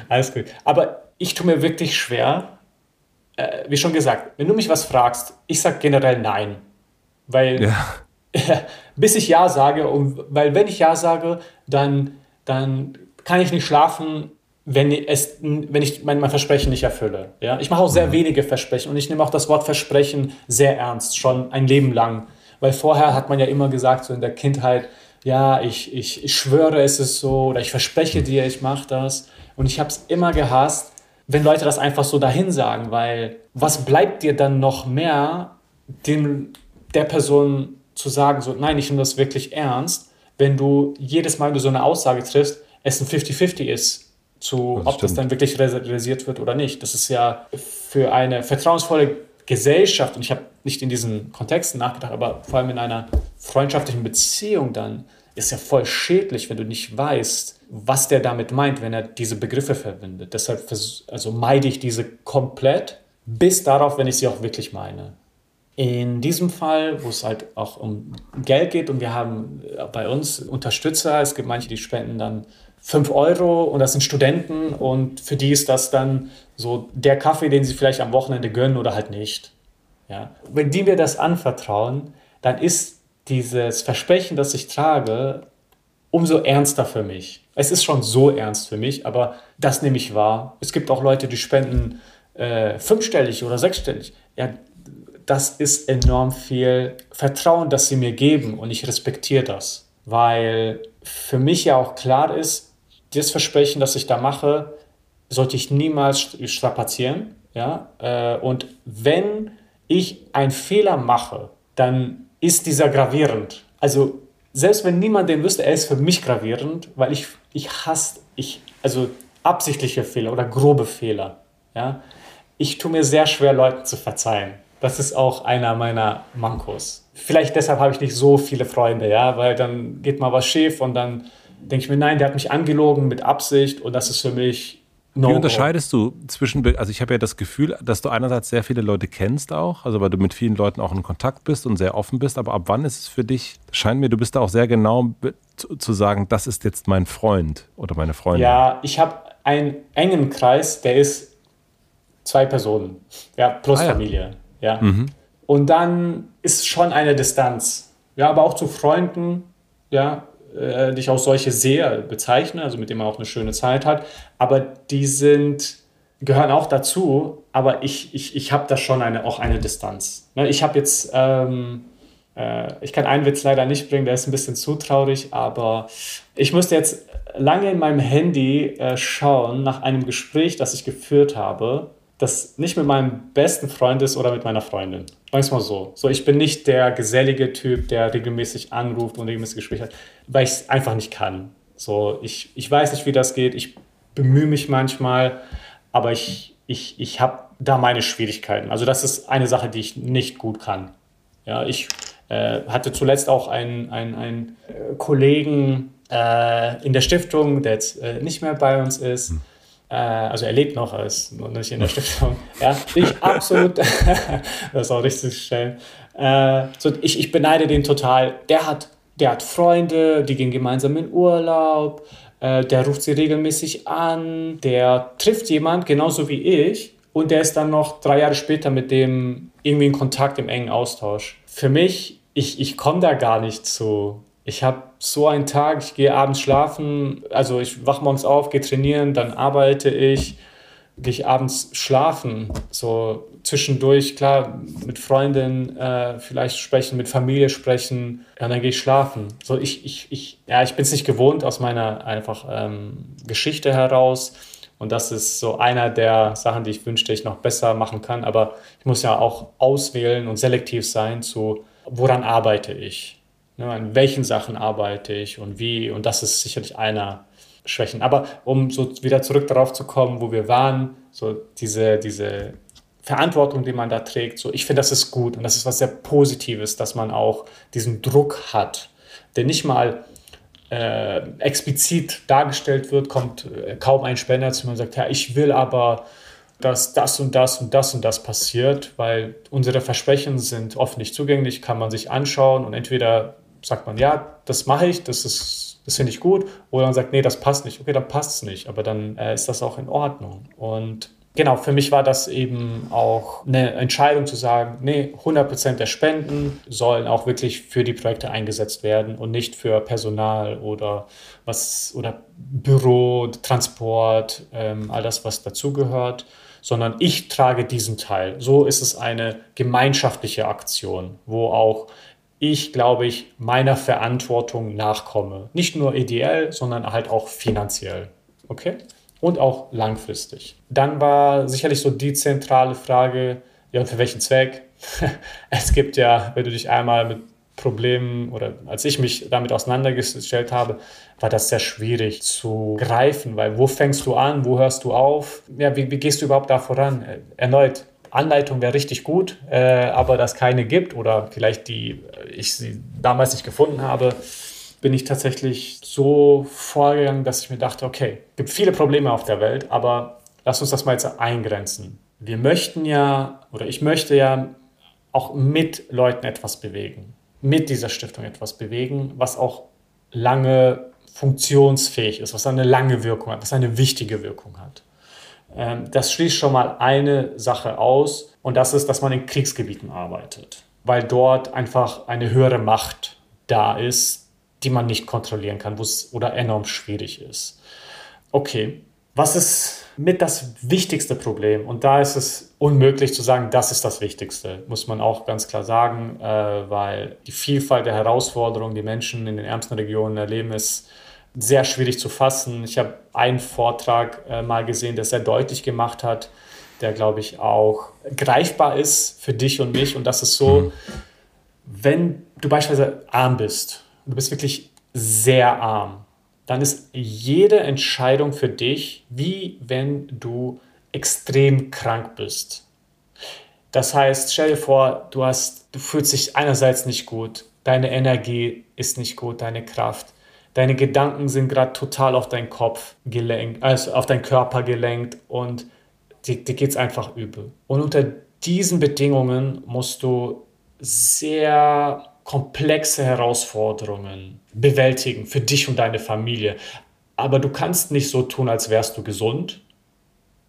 alles gut. Aber ich tue mir wirklich schwer, äh, wie schon gesagt, wenn du mich was fragst, ich sage generell nein. Weil ja. bis ich Ja sage, und, weil wenn ich Ja sage, dann, dann kann ich nicht schlafen, wenn, es, wenn ich mein, mein Versprechen nicht erfülle. Ja? Ich mache auch sehr mhm. wenige Versprechen und ich nehme auch das Wort Versprechen sehr ernst, schon ein Leben lang. Weil vorher hat man ja immer gesagt, so in der Kindheit, ja, ich, ich, ich schwöre, es ist so, oder ich verspreche dir, ich mache das. Und ich habe es immer gehasst, wenn Leute das einfach so dahin sagen, weil was bleibt dir dann noch mehr, dem, der Person zu sagen, so, nein, ich nehme das wirklich ernst, wenn du jedes Mal, wenn du so eine Aussage triffst, es ein 50-50 ist, zu, das ob stimmt. das dann wirklich realisiert wird oder nicht. Das ist ja für eine vertrauensvolle Gesellschaft, und ich habe nicht in diesen Kontexten nachgedacht, aber vor allem in einer freundschaftlichen Beziehung dann, ist ja voll schädlich, wenn du nicht weißt, was der damit meint, wenn er diese Begriffe verwendet. Deshalb also meide ich diese komplett, bis darauf, wenn ich sie auch wirklich meine. In diesem Fall, wo es halt auch um Geld geht und wir haben bei uns Unterstützer, es gibt manche, die spenden dann 5 Euro und das sind Studenten und für die ist das dann so der Kaffee, den sie vielleicht am Wochenende gönnen oder halt nicht. Ja. Wenn die mir das anvertrauen, dann ist dieses Versprechen, das ich trage, umso ernster für mich. Es ist schon so ernst für mich, aber das nehme ich wahr. Es gibt auch Leute, die spenden äh, fünfstellig oder sechsstellig. Ja, das ist enorm viel Vertrauen, das sie mir geben und ich respektiere das, weil für mich ja auch klar ist, das Versprechen, das ich da mache, sollte ich niemals strapazieren. Ja? Äh, und wenn ich einen Fehler mache, dann ist dieser gravierend. Also selbst wenn niemand den wüsste, er ist für mich gravierend, weil ich, ich hasse, ich, also absichtliche Fehler oder grobe Fehler. Ja? Ich tue mir sehr schwer, Leuten zu verzeihen. Das ist auch einer meiner Mankos. Vielleicht deshalb habe ich nicht so viele Freunde, ja, weil dann geht mal was schief und dann denke ich mir, nein, der hat mich angelogen mit Absicht und das ist für mich No Wie unterscheidest du zwischen, also ich habe ja das Gefühl, dass du einerseits sehr viele Leute kennst auch, also weil du mit vielen Leuten auch in Kontakt bist und sehr offen bist, aber ab wann ist es für dich, scheint mir, du bist da auch sehr genau zu sagen, das ist jetzt mein Freund oder meine Freundin. Ja, ich habe einen engen Kreis, der ist zwei Personen, ja, plus ah, ja. Familie, ja. Mhm. Und dann ist schon eine Distanz, ja, aber auch zu Freunden, ja, äh, ich auch solche sehe, bezeichne, also mit denen man auch eine schöne Zeit hat. Aber die sind, gehören auch dazu, aber ich, ich, ich habe da schon eine, auch eine Distanz. Ne, ich habe jetzt, ähm, äh, ich kann einen Witz leider nicht bringen, der ist ein bisschen zu traurig, aber ich musste jetzt lange in meinem Handy äh, schauen nach einem Gespräch, das ich geführt habe das nicht mit meinem besten Freund ist oder mit meiner Freundin. Sagen wir mal so. So, ich bin nicht der gesellige Typ, der regelmäßig anruft und regelmäßig Gespräche hat, weil ich es einfach nicht kann. So, ich, ich weiß nicht, wie das geht. Ich bemühe mich manchmal, aber ich, ich, ich habe da meine Schwierigkeiten. Also, das ist eine Sache, die ich nicht gut kann. Ja, ich äh, hatte zuletzt auch einen, einen, einen äh, Kollegen äh, in der Stiftung, der jetzt äh, nicht mehr bei uns ist. Hm. Äh, also er lebt noch, er ist noch nicht in der Stiftung. Ja, ich absolut, das ist auch richtig schön. Äh, so, ich, ich beneide den total. Der hat, der hat Freunde, die gehen gemeinsam in Urlaub, der ruft sie regelmäßig an, der trifft jemand, genauso wie ich, und der ist dann noch drei Jahre später mit dem irgendwie in Kontakt, im engen Austausch. Für mich, ich, ich komme da gar nicht zu ich habe so einen Tag, ich gehe abends schlafen, also ich wache morgens auf, gehe trainieren, dann arbeite ich, gehe ich abends schlafen. So zwischendurch, klar, mit Freunden äh, vielleicht sprechen, mit Familie sprechen, ja, dann gehe ich schlafen. So ich, ich, ich, ja, ich bin es nicht gewohnt aus meiner einfach ähm, Geschichte heraus. Und das ist so einer der Sachen, die ich wünschte, ich noch besser machen kann. Aber ich muss ja auch auswählen und selektiv sein zu, woran arbeite ich. Ne, an welchen Sachen arbeite ich und wie. Und das ist sicherlich einer Schwächen. Aber um so wieder zurück darauf zu kommen, wo wir waren, so diese, diese Verantwortung, die man da trägt, so ich finde, das ist gut und das ist was sehr Positives, dass man auch diesen Druck hat, der nicht mal äh, explizit dargestellt wird, kommt äh, kaum ein Spender zu mir und sagt, ja, ich will aber, dass das und das und das und das passiert, weil unsere Versprechen sind oft nicht zugänglich, kann man sich anschauen und entweder sagt man, ja, das mache ich, das ist, das finde ich gut. Oder man sagt, nee, das passt nicht. Okay, dann passt es nicht, aber dann äh, ist das auch in Ordnung. Und genau, für mich war das eben auch eine Entscheidung zu sagen, nee, 100% der Spenden sollen auch wirklich für die Projekte eingesetzt werden und nicht für Personal oder was oder Büro, Transport, ähm, all das, was dazugehört, sondern ich trage diesen Teil. So ist es eine gemeinschaftliche Aktion, wo auch ich, glaube ich, meiner Verantwortung nachkomme. Nicht nur ideell, sondern halt auch finanziell. Okay? Und auch langfristig. Dann war sicherlich so die zentrale Frage, ja, für welchen Zweck? es gibt ja, wenn du dich einmal mit Problemen oder als ich mich damit auseinandergestellt habe, war das sehr schwierig zu greifen, weil wo fängst du an, wo hörst du auf? Ja, wie, wie gehst du überhaupt da voran? Erneut, Anleitung wäre richtig gut, äh, aber das keine gibt oder vielleicht die äh, ich sie damals nicht gefunden habe, bin ich tatsächlich so vorgegangen, dass ich mir dachte, okay, gibt viele Probleme auf der Welt, aber lass uns das mal jetzt eingrenzen. Wir möchten ja, oder ich möchte ja auch mit Leuten etwas bewegen, mit dieser Stiftung etwas bewegen, was auch lange funktionsfähig ist, was eine lange Wirkung hat, was eine wichtige Wirkung hat. Ähm, das schließt schon mal eine Sache aus und das ist, dass man in Kriegsgebieten arbeitet, weil dort einfach eine höhere Macht da ist, die man nicht kontrollieren kann, wo es oder enorm schwierig ist. Okay, was ist mit das wichtigste Problem? Und da ist es unmöglich zu sagen, das ist das Wichtigste, muss man auch ganz klar sagen, äh, weil die Vielfalt der Herausforderungen, die Menschen in den ärmsten Regionen erleben, ist sehr schwierig zu fassen. Ich habe einen Vortrag äh, mal gesehen, der sehr deutlich gemacht hat, der, glaube ich, auch greifbar ist für dich und mich. Und das ist so, mhm. wenn du beispielsweise arm bist, du bist wirklich sehr arm, dann ist jede Entscheidung für dich, wie wenn du extrem krank bist. Das heißt, stell dir vor, du, hast, du fühlst dich einerseits nicht gut, deine Energie ist nicht gut, deine Kraft deine Gedanken sind gerade total auf deinen Kopf gelenkt, also auf deinen Körper gelenkt und dir, dir geht es einfach übel. Und unter diesen Bedingungen musst du sehr komplexe Herausforderungen bewältigen für dich und deine Familie. Aber du kannst nicht so tun, als wärst du gesund,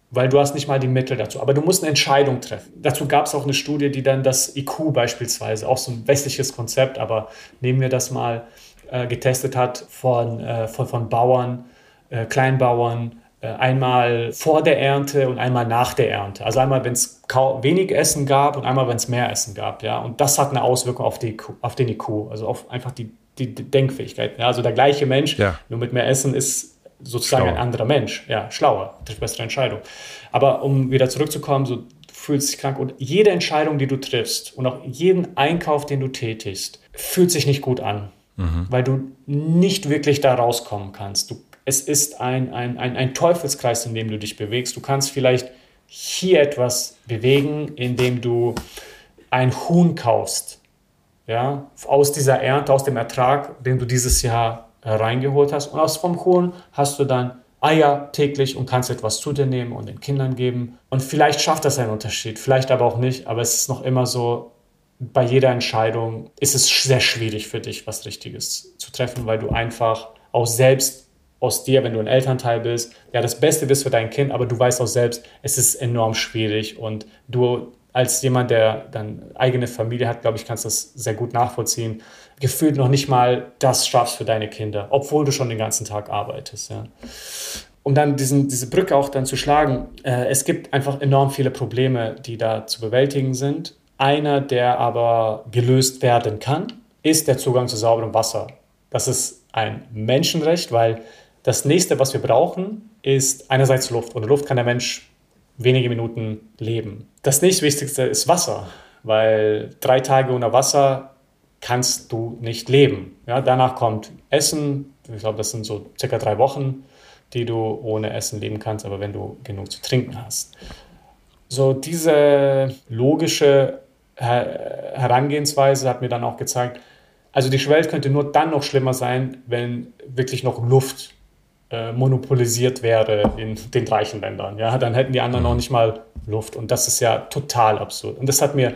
weil du hast nicht mal die Mittel dazu. Aber du musst eine Entscheidung treffen. Dazu gab es auch eine Studie, die dann das IQ beispielsweise, auch so ein westliches Konzept, aber nehmen wir das mal, äh, getestet hat von, äh, von, von Bauern, äh, Kleinbauern, äh, einmal vor der Ernte und einmal nach der Ernte. Also einmal, wenn es wenig Essen gab und einmal, wenn es mehr Essen gab. Ja? Und das hat eine Auswirkung auf, die, auf den IQ, also auf einfach die, die Denkfähigkeit. Ja? Also der gleiche Mensch, ja. nur mit mehr Essen, ist sozusagen schlauer. ein anderer Mensch. Ja, schlauer, trifft bessere Entscheidung. Aber um wieder zurückzukommen, so du fühlst dich krank und jede Entscheidung, die du triffst und auch jeden Einkauf, den du tätigst, fühlt sich nicht gut an mhm. weil du nicht wirklich da rauskommen kannst. Du, es ist ein, ein, ein, ein Teufelskreis, in dem du dich bewegst. Du kannst vielleicht hier etwas bewegen, indem du ein Huhn kaufst. ja, aus dieser Ernte, aus dem Ertrag, den du dieses Jahr reingeholt hast. Und aus vom Hohen hast du dann Eier täglich und kannst etwas zu dir nehmen und den Kindern geben. Und vielleicht schafft das einen Unterschied, vielleicht aber auch nicht, aber es ist noch immer so, bei jeder Entscheidung ist es sehr schwierig für dich, was Richtiges zu treffen, weil du einfach auch selbst aus dir, wenn du ein Elternteil bist, ja, das Beste bist für dein Kind, aber du weißt auch selbst, es ist enorm schwierig und du als jemand, der dann eigene Familie hat, glaube ich, kannst das sehr gut nachvollziehen, gefühlt noch nicht mal das schaffst für deine Kinder, obwohl du schon den ganzen Tag arbeitest. Ja. Um dann diesen, diese Brücke auch dann zu schlagen, äh, es gibt einfach enorm viele Probleme, die da zu bewältigen sind. Einer, der aber gelöst werden kann, ist der Zugang zu sauberem Wasser. Das ist ein Menschenrecht, weil das nächste, was wir brauchen, ist einerseits Luft. Ohne Luft kann der Mensch wenige Minuten leben. Das nächstwichtigste ist Wasser, weil drei Tage ohne Wasser kannst du nicht leben. Ja, danach kommt Essen. Ich glaube, das sind so circa drei Wochen, die du ohne Essen leben kannst, aber wenn du genug zu trinken hast. So diese logische Herangehensweise hat mir dann auch gezeigt, also die Welt könnte nur dann noch schlimmer sein, wenn wirklich noch Luft äh, monopolisiert wäre in den reichen Ländern. Ja, dann hätten die anderen noch nicht mal Luft. Und das ist ja total absurd. Und das hat mir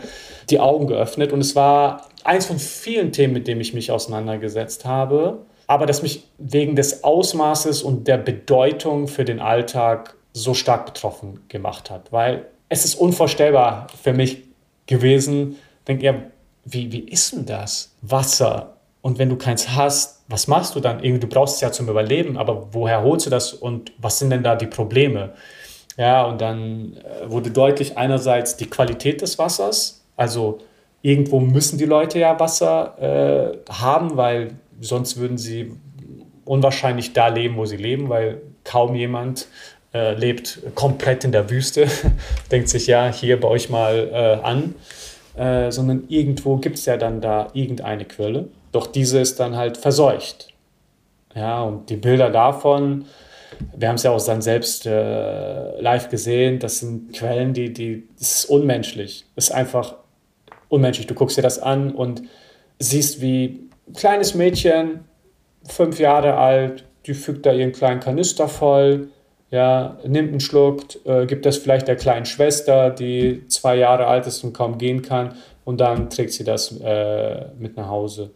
die Augen geöffnet. Und es war eins von vielen Themen, mit denen ich mich auseinandergesetzt habe. Aber das mich wegen des Ausmaßes und der Bedeutung für den Alltag so stark betroffen gemacht hat. Weil es ist unvorstellbar für mich gewesen. Denke ja, wie, wie ist denn das? Wasser. Und wenn du keins hast, was machst du dann? Irgendwie, du brauchst es ja zum Überleben, aber woher holst du das und was sind denn da die Probleme? Ja, und dann äh, wurde deutlich einerseits die Qualität des Wassers, also irgendwo müssen die Leute ja Wasser äh, haben, weil sonst würden sie unwahrscheinlich da leben, wo sie leben, weil kaum jemand äh, lebt komplett in der Wüste, denkt sich ja hier bei euch mal äh, an, äh, sondern irgendwo gibt es ja dann da irgendeine Quelle. Doch diese ist dann halt verseucht. Ja, und die Bilder davon, wir haben es ja auch dann selbst äh, live gesehen, das sind Quellen, die, die, das ist unmenschlich. Das ist einfach unmenschlich. Du guckst dir das an und siehst, wie ein kleines Mädchen, fünf Jahre alt, die fügt da ihren kleinen Kanister voll, ja, nimmt einen Schluck, äh, gibt das vielleicht der kleinen Schwester, die zwei Jahre alt ist und kaum gehen kann, und dann trägt sie das äh, mit nach Hause.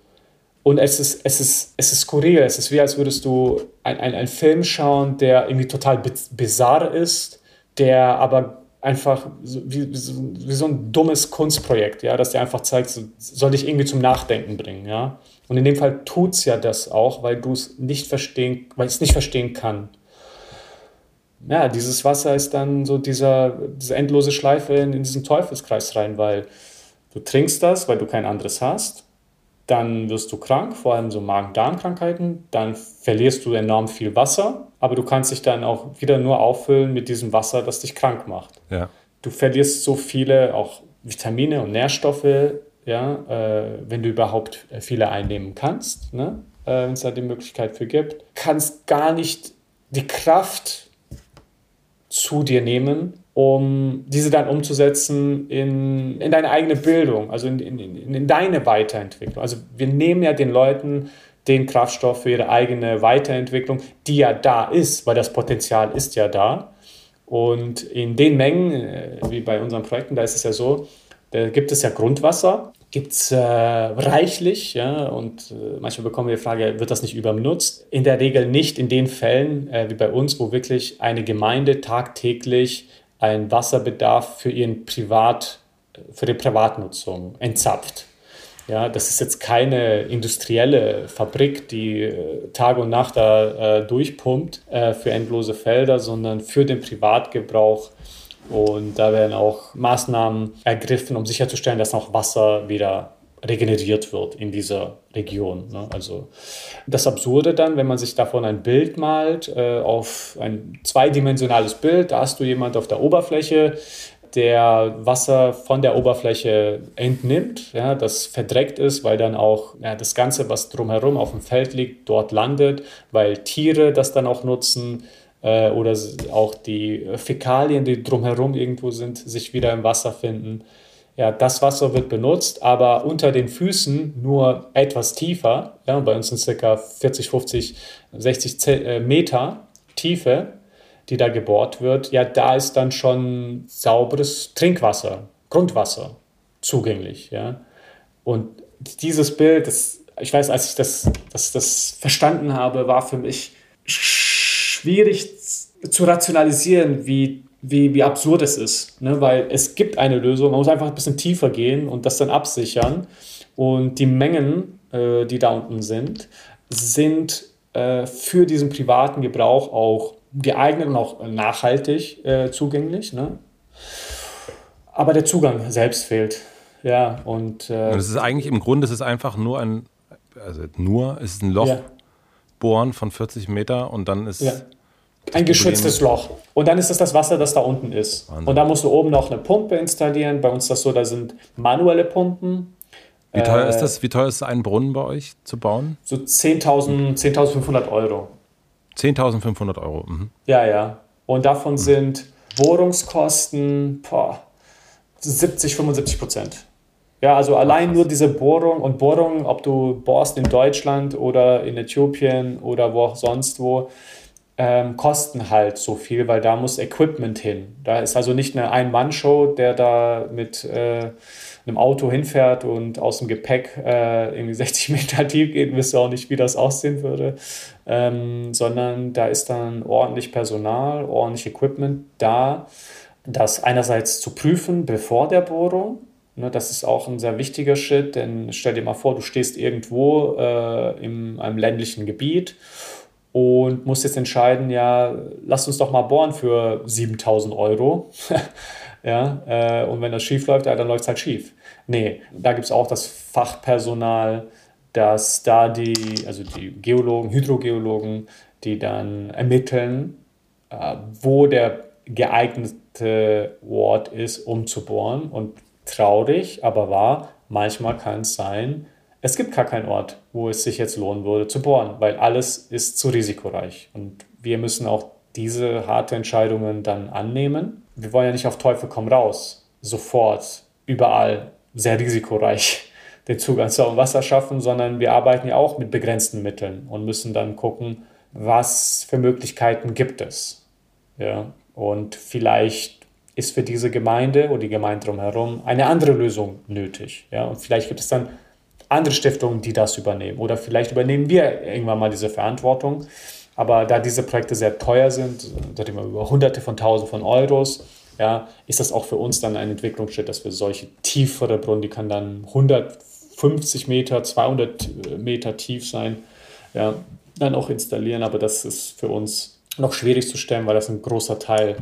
Und es ist, es ist, es ist skurril. Es ist wie, als würdest du einen ein Film schauen, der irgendwie total bizarr ist, der aber einfach wie, wie, so ein dummes Kunstprojekt, ja, das dir einfach zeigt, so, soll dich irgendwie zum Nachdenken bringen, ja. Und in dem Fall tut es ja das auch, weil du es nicht verstehen, weil es nicht verstehen kann. Ja, dieses Wasser ist dann so dieser, diese endlose Schleife in, in diesen Teufelskreis rein, weil du trinkst das, weil du kein anderes hast dann wirst du krank, vor allem so Magen-Darm-Krankheiten, dann verlierst du enorm viel Wasser, aber du kannst dich dann auch wieder nur auffüllen mit diesem Wasser, das dich krank macht. Ja. Du verlierst so viele auch Vitamine und Nährstoffe, ja, äh, wenn du überhaupt viele einnehmen kannst, ne? äh, wenn es da die Möglichkeit für gibt, kannst gar nicht die Kraft zu dir nehmen, um diese dann umzusetzen in, in deine eigene Bildung, also in, in, in deine Weiterentwicklung. Also wir nehmen ja den Leuten den Kraftstoff für ihre eigene Weiterentwicklung, die ja da ist, weil das Potenzial ist ja da. Und in den Mengen, äh, wie bei unseren Projekten, da ist es ja so, da gibt es ja Grundwasser, gibt es äh, reichlich, ja, und äh, manchmal bekommen wir die Frage, wird das nicht übernutzt? In der Regel nicht in den Fällen, äh, wie bei uns, wo wirklich eine Gemeinde tagtäglich einen Wasserbedarf für ihren Privat, für die Privatnutzung entzapft. Ja, das ist jetzt keine industrielle Fabrik, die äh, Tag und Nacht da äh, durchpumpt äh, für endlose Felder, sondern für den Privatgebrauch. Und da werden auch Maßnahmen ergriffen, um sicherzustellen, dass auch Wasser wieder regeneriert wird in dieser Region. Ne? Also das Absurde dann, wenn man sich davon ein Bild malt, äh, auf ein zweidimensionales Bild, da hast du jemand auf der Oberfläche, der Wasser von der Oberfläche entnimmt, ja, das verdreckt ist, weil dann auch ja, das Ganze, was drumherum auf dem Feld liegt, dort landet, weil Tiere das dann auch nutzen äh, oder auch die Fäkalien, die drumherum irgendwo sind, sich wieder im Wasser finden. Ja, das Wasser wird benutzt, aber unter den Füßen nur etwas tiefer. Ja, bei uns sind ca. 40, 50, 60 Meter Tiefe, die da gebohrt wird. Ja, da ist dann schon sauberes Trinkwasser, Grundwasser zugänglich. Ja. Und dieses Bild, das, ich weiß, als ich das, das, das verstanden habe, war für mich schwierig zu rationalisieren, wie wie, wie absurd es ist. Ne? Weil es gibt eine Lösung, man muss einfach ein bisschen tiefer gehen und das dann absichern. Und die Mengen, äh, die da unten sind, sind äh, für diesen privaten Gebrauch auch geeignet und auch nachhaltig äh, zugänglich. Ne? Aber der Zugang selbst fehlt. Ja, und, äh, und es ist eigentlich im Grunde, es ist einfach nur ein, also nur, es ist ein Loch ja. Bohren von 40 Meter und dann ist ja ein geschütztes Loch. Und dann ist das das Wasser, das da unten ist. Wahnsinn. Und da musst du oben noch eine Pumpe installieren. Bei uns ist das so, da sind manuelle Pumpen. Wie teuer äh, ist das? Wie teuer ist ein Brunnen bei euch zu bauen? So 10.500 10 Euro. 10.500 Euro. Mhm. Ja, ja. Und davon mhm. sind Bohrungskosten boah, 70, 75 Prozent. Ja, also allein nur diese Bohrung und Bohrung, ob du bohrst in Deutschland oder in Äthiopien oder wo auch sonst wo, ähm, kosten halt so viel, weil da muss Equipment hin. Da ist also nicht eine Ein-Mann-Show, der da mit äh, einem Auto hinfährt und aus dem Gepäck äh, irgendwie 60 Meter tief geht, wisst ihr auch nicht, wie das aussehen würde, ähm, sondern da ist dann ordentlich Personal, ordentlich Equipment da, das einerseits zu prüfen bevor der Bohrung, das ist auch ein sehr wichtiger Schritt, denn stell dir mal vor, du stehst irgendwo äh, in einem ländlichen Gebiet und muss jetzt entscheiden, ja, lasst uns doch mal bohren für 7000 Euro. ja, äh, und wenn das schief läuft, ja, dann läuft es halt schief. Nee, da gibt es auch das Fachpersonal, dass da die, also die Geologen, Hydrogeologen, die dann ermitteln, äh, wo der geeignete Ort ist, um zu bohren. Und traurig, aber wahr, manchmal kann es sein, es gibt gar keinen Ort, wo es sich jetzt lohnen würde zu bohren, weil alles ist zu risikoreich. Und wir müssen auch diese harte Entscheidungen dann annehmen. Wir wollen ja nicht auf Teufel komm raus, sofort, überall sehr risikoreich den Zugang zu Wasser schaffen, sondern wir arbeiten ja auch mit begrenzten Mitteln und müssen dann gucken, was für Möglichkeiten gibt es. Ja? Und vielleicht ist für diese Gemeinde oder die Gemeinde drumherum eine andere Lösung nötig. Ja? Und vielleicht gibt es dann andere Stiftungen, die das übernehmen. Oder vielleicht übernehmen wir irgendwann mal diese Verantwortung. Aber da diese Projekte sehr teuer sind, da reden wir über Hunderte von Tausend von Euros, ja, ist das auch für uns dann ein Entwicklungsschritt, dass wir solche tiefere Brunnen, die kann dann 150 Meter, 200 Meter tief sein, ja, dann auch installieren. Aber das ist für uns noch schwierig zu stellen, weil das ein großer Teil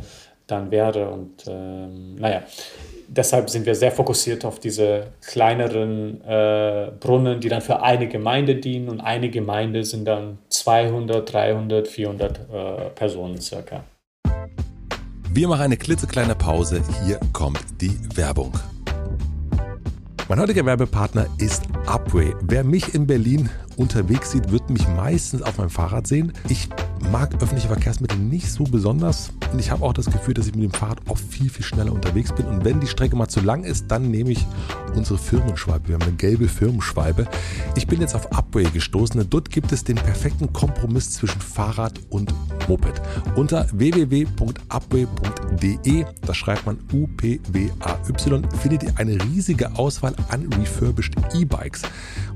dann wäre. Und ähm, naja, deshalb sind wir sehr fokussiert auf diese kleineren äh, Brunnen, die dann für eine Gemeinde dienen. Und eine Gemeinde sind dann 200, 300, 400 äh, Personen circa. Wir machen eine klitzekleine Pause. Hier kommt die Werbung. Mein heutiger Werbepartner ist Upway. Wer mich in Berlin unterwegs sieht, wird mich meistens auf meinem Fahrrad sehen. Ich mag öffentliche Verkehrsmittel nicht so besonders und ich habe auch das Gefühl, dass ich mit dem Fahrrad oft viel, viel schneller unterwegs bin. Und wenn die Strecke mal zu lang ist, dann nehme ich unsere Firmenschwalbe. Wir haben eine gelbe Firmenschwalbe. Ich bin jetzt auf Upway gestoßen dort gibt es den perfekten Kompromiss zwischen Fahrrad und Moped. Unter www.upway.de, da schreibt man U-P-W-A-Y, findet ihr eine riesige Auswahl an refurbished E-Bikes.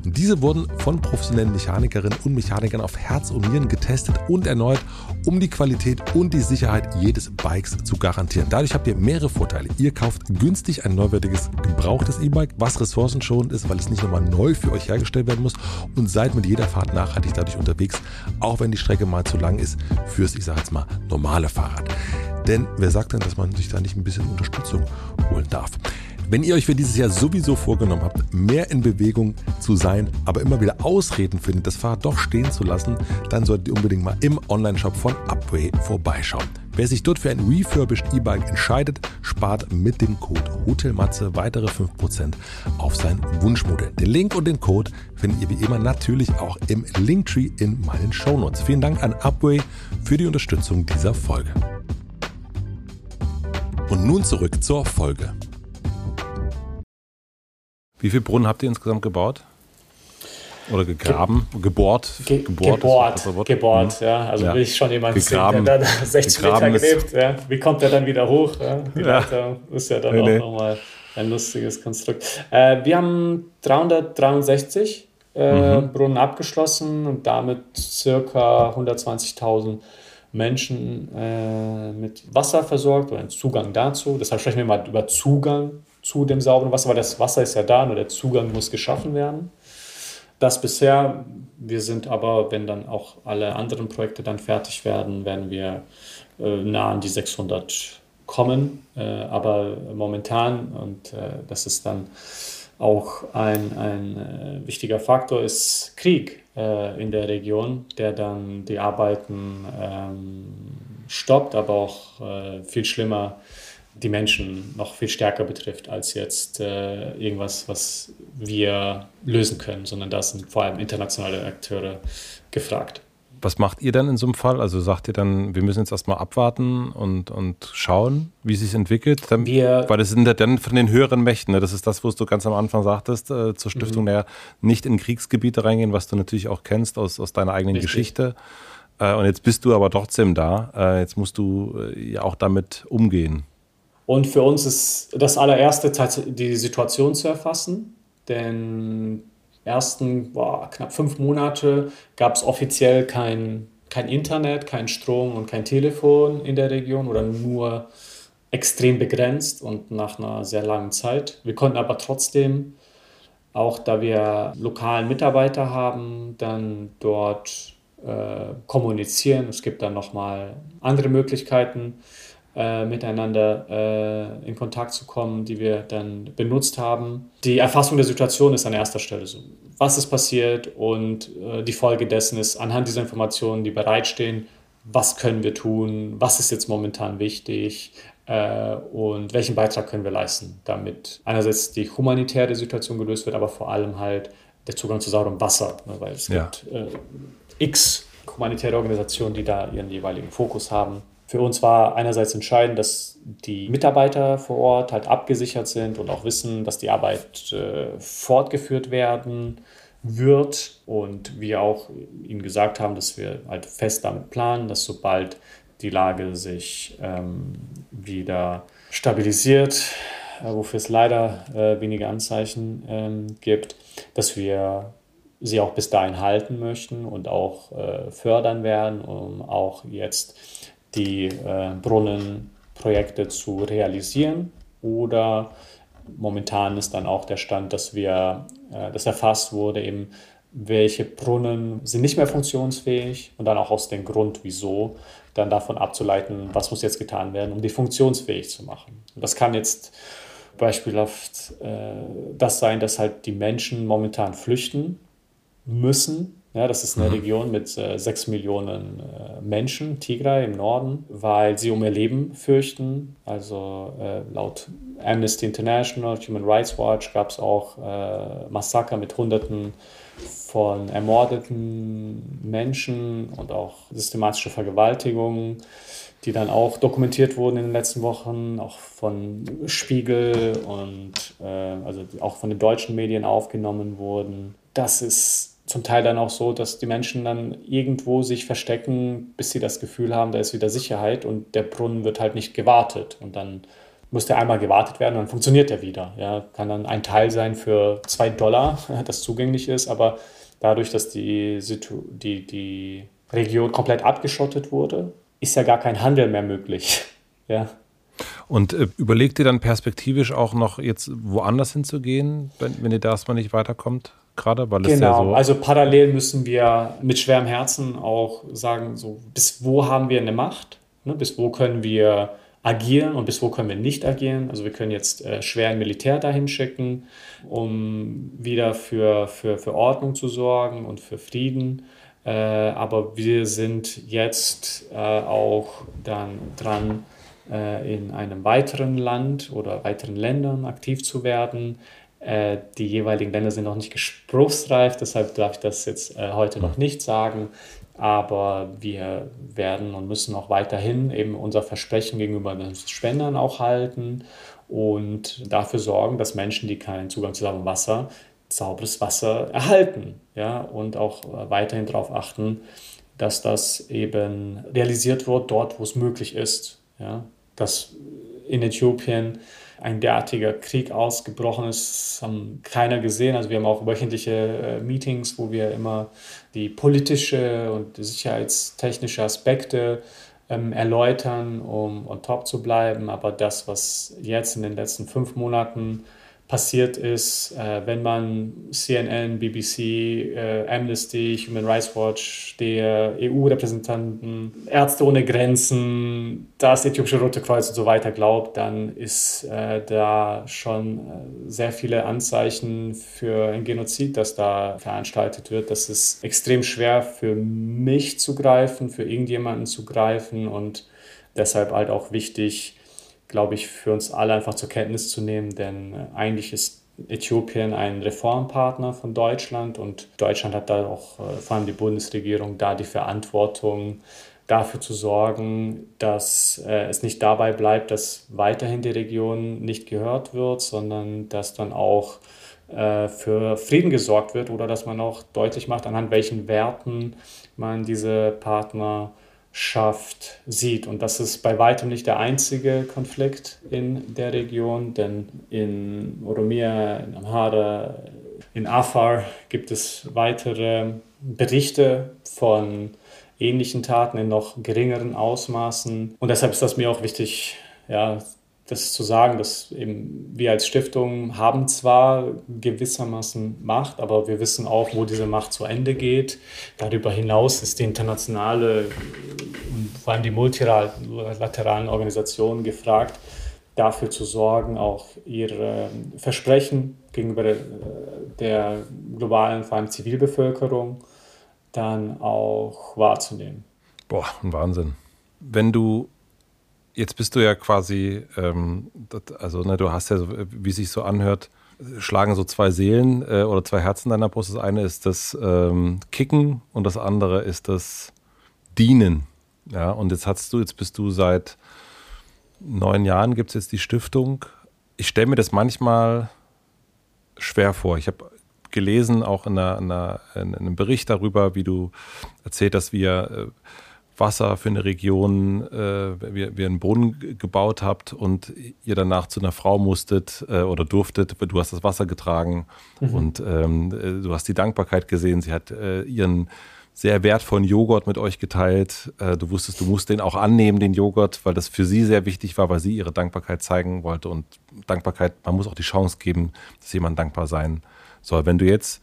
Diese wurden von professionellen Mechanikerinnen und Mechanikern auf Herz und Nieren getestet und erneut, um die Qualität und die Sicherheit jedes Bikes zu garantieren. Dadurch habt ihr mehrere Vorteile. Ihr kauft günstig ein neuwertiges, gebrauchtes E-Bike, was ressourcenschonend ist, weil es nicht nochmal neu für euch hergestellt werden muss und seid mit jeder Fahrt nachhaltig dadurch unterwegs, auch wenn die Strecke mal zu lang ist fürs, ich sage jetzt mal, normale Fahrrad. Denn wer sagt denn, dass man sich da nicht ein bisschen Unterstützung holen darf? Wenn ihr euch für dieses Jahr sowieso vorgenommen habt, mehr in Bewegung zu sein, aber immer wieder Ausreden findet, das Fahrrad doch stehen zu lassen, dann solltet ihr unbedingt mal im Onlineshop von Upway vorbeischauen. Wer sich dort für ein refurbished E-Bike entscheidet, spart mit dem Code HOTELMATZE weitere 5% auf sein Wunschmodell. Den Link und den Code findet ihr wie immer natürlich auch im Linktree in meinen Shownotes. Vielen Dank an Upway für die Unterstützung dieser Folge. Und nun zurück zur Folge. Wie viele Brunnen habt ihr insgesamt gebaut? Oder gegraben, Ge gebohrt? Ge gebohrt, gebohrt, gebohrt mhm. ja. Also ja. will ich schon jemanden gegraben, sehen, der da 60 Meter gräbt. Ja. Wie kommt er dann wieder hoch? Ja? Die ja. Leiter ist ja dann nee, auch nee. nochmal ein lustiges Konstrukt. Äh, wir haben 363 äh, mhm. Brunnen abgeschlossen und damit circa 120.000 Menschen äh, mit Wasser versorgt oder einen Zugang dazu. Deshalb sprechen wir mal über Zugang zu dem sauberen Wasser, weil das Wasser ist ja da, nur der Zugang muss geschaffen werden. Das bisher, wir sind aber, wenn dann auch alle anderen Projekte dann fertig werden, werden wir äh, nah an die 600 kommen. Äh, aber momentan, und äh, das ist dann auch ein, ein äh, wichtiger Faktor, ist Krieg äh, in der Region, der dann die Arbeiten ähm, stoppt, aber auch äh, viel schlimmer die Menschen noch viel stärker betrifft als jetzt äh, irgendwas, was wir lösen können, sondern da sind vor allem internationale Akteure gefragt. Was macht ihr dann in so einem Fall? Also sagt ihr dann, wir müssen jetzt erstmal abwarten und, und schauen, wie es sich entwickelt? Dann, wir, weil das sind ja dann von den höheren Mächten, ne? das ist das, was du ganz am Anfang sagtest, äh, zur Stiftung, mhm. nicht in Kriegsgebiete reingehen, was du natürlich auch kennst aus, aus deiner eigenen Richtig. Geschichte. Äh, und jetzt bist du aber trotzdem da. Äh, jetzt musst du äh, ja auch damit umgehen. Und für uns ist das allererste die Situation zu erfassen, denn ersten boah, knapp fünf Monate gab es offiziell kein, kein Internet, kein Strom und kein Telefon in der Region oder nur extrem begrenzt und nach einer sehr langen Zeit. Wir konnten aber trotzdem, auch da wir lokalen Mitarbeiter haben, dann dort äh, kommunizieren. Es gibt dann nochmal andere Möglichkeiten äh, miteinander äh, in Kontakt zu kommen, die wir dann benutzt haben. Die Erfassung der Situation ist an erster Stelle so. Was ist passiert und äh, die Folge dessen ist anhand dieser Informationen, die bereitstehen, was können wir tun, was ist jetzt momentan wichtig äh, und welchen Beitrag können wir leisten, damit einerseits die humanitäre Situation gelöst wird, aber vor allem halt der Zugang zu sauberem Wasser, ne, weil es ja. gibt äh, x humanitäre Organisationen, die da ihren jeweiligen Fokus haben. Für uns war einerseits entscheidend, dass die Mitarbeiter vor Ort halt abgesichert sind und auch wissen, dass die Arbeit äh, fortgeführt werden wird und wir auch ihnen gesagt haben, dass wir halt fest damit planen, dass sobald die Lage sich ähm, wieder stabilisiert, äh, wofür es leider äh, wenige Anzeichen ähm, gibt, dass wir sie auch bis dahin halten möchten und auch äh, fördern werden, um auch jetzt die äh, Brunnenprojekte zu realisieren. Oder momentan ist dann auch der Stand, dass wir, äh, das erfasst wurde, eben welche Brunnen sind nicht mehr funktionsfähig und dann auch aus dem Grund, wieso, dann davon abzuleiten, was muss jetzt getan werden, um die funktionsfähig zu machen. Und das kann jetzt beispielhaft äh, das sein, dass halt die Menschen momentan flüchten müssen ja, das ist eine mhm. Region mit äh, sechs Millionen äh, Menschen, Tigray im Norden, weil sie um ihr Leben fürchten. Also äh, laut Amnesty International, Human Rights Watch gab es auch äh, Massaker mit Hunderten von ermordeten Menschen und auch systematische Vergewaltigungen, die dann auch dokumentiert wurden in den letzten Wochen, auch von Spiegel und äh, also auch von den deutschen Medien aufgenommen wurden. Das ist zum Teil dann auch so, dass die Menschen dann irgendwo sich verstecken, bis sie das Gefühl haben, da ist wieder Sicherheit und der Brunnen wird halt nicht gewartet. Und dann muss der einmal gewartet werden und dann funktioniert er wieder. Ja, kann dann ein Teil sein für zwei Dollar, das zugänglich ist, aber dadurch, dass die, die, die Region komplett abgeschottet wurde, ist ja gar kein Handel mehr möglich. Ja. Und äh, überlegt ihr dann perspektivisch auch noch jetzt woanders hinzugehen, wenn, wenn ihr da erstmal nicht weiterkommt? gerade? Weil genau, ja so also parallel müssen wir mit schwerem Herzen auch sagen, so bis wo haben wir eine Macht, ne? bis wo können wir agieren und bis wo können wir nicht agieren. Also wir können jetzt äh, schwer ein Militär dahin schicken, um wieder für, für, für Ordnung zu sorgen und für Frieden. Äh, aber wir sind jetzt äh, auch dann dran, in einem weiteren Land oder weiteren Ländern aktiv zu werden, äh, die jeweiligen Länder sind noch nicht gespruchsreif, deshalb darf ich das jetzt äh, heute noch nicht sagen. Aber wir werden und müssen auch weiterhin eben unser Versprechen gegenüber den Spendern auch halten und dafür sorgen, dass Menschen, die keinen Zugang zu sauberem Wasser, sauberes Wasser erhalten. Ja? Und auch weiterhin darauf achten, dass das eben realisiert wird dort, wo es möglich ist. Ja? Dass in Äthiopien ein derartiger Krieg ausgebrochen ist, haben keiner gesehen. Also wir haben auch wöchentliche äh, Meetings, wo wir immer die politische und sicherheitstechnische Aspekte ähm, erläutern, um on top zu bleiben. Aber das, was jetzt in den letzten fünf Monaten passiert ist, äh, wenn man CNN, BBC, äh, Amnesty, Human Rights Watch, der EU-Repräsentanten, Ärzte ohne Grenzen, das Äthiopische Rote Kreuz und so weiter glaubt, dann ist äh, da schon äh, sehr viele Anzeichen für ein Genozid, das da veranstaltet wird. Das ist extrem schwer für mich zu greifen, für irgendjemanden zu greifen und deshalb halt auch wichtig, glaube ich, für uns alle einfach zur Kenntnis zu nehmen, denn äh, eigentlich ist Äthiopien ein Reformpartner von Deutschland und Deutschland hat da auch, äh, vor allem die Bundesregierung, da die Verantwortung, dafür zu sorgen, dass äh, es nicht dabei bleibt, dass weiterhin die Region nicht gehört wird, sondern dass dann auch für Frieden gesorgt wird oder dass man auch deutlich macht, anhand welchen Werten man diese Partner schafft, sieht. Und das ist bei weitem nicht der einzige Konflikt in der Region, denn in Oromia, in Amhara, in Afar gibt es weitere Berichte von ähnlichen Taten in noch geringeren Ausmaßen. Und deshalb ist das mir auch wichtig, ja, das zu sagen, dass eben wir als Stiftung haben zwar gewissermaßen Macht, aber wir wissen auch, wo diese Macht zu Ende geht. Darüber hinaus ist die internationale und vor allem die multilateralen Organisationen gefragt, dafür zu sorgen, auch ihre Versprechen gegenüber der globalen, vor allem Zivilbevölkerung, dann auch wahrzunehmen. Boah, ein Wahnsinn. Wenn du Jetzt bist du ja quasi, ähm, also ne, du hast ja, so, wie sich so anhört, schlagen so zwei Seelen äh, oder zwei Herzen deiner Brust. Das eine ist das ähm, Kicken und das andere ist das Dienen. Ja, und jetzt hast du, jetzt bist du seit neun Jahren gibt es jetzt die Stiftung. Ich stelle mir das manchmal schwer vor. Ich habe gelesen, auch in, einer, in, einer, in, einem Bericht darüber, wie du erzählt hast, wie ihr äh, Wasser für eine Region, äh, wie, wie einen Brunnen gebaut habt und ihr danach zu einer Frau musstet äh, oder durftet, du hast das Wasser getragen mhm. und ähm, äh, du hast die Dankbarkeit gesehen. Sie hat äh, ihren sehr wertvollen Joghurt mit euch geteilt. Äh, du wusstest, du musst den auch annehmen, den Joghurt, weil das für sie sehr wichtig war, weil sie ihre Dankbarkeit zeigen wollte. Und Dankbarkeit, man muss auch die Chance geben, dass jemand dankbar sein soll. Wenn du jetzt,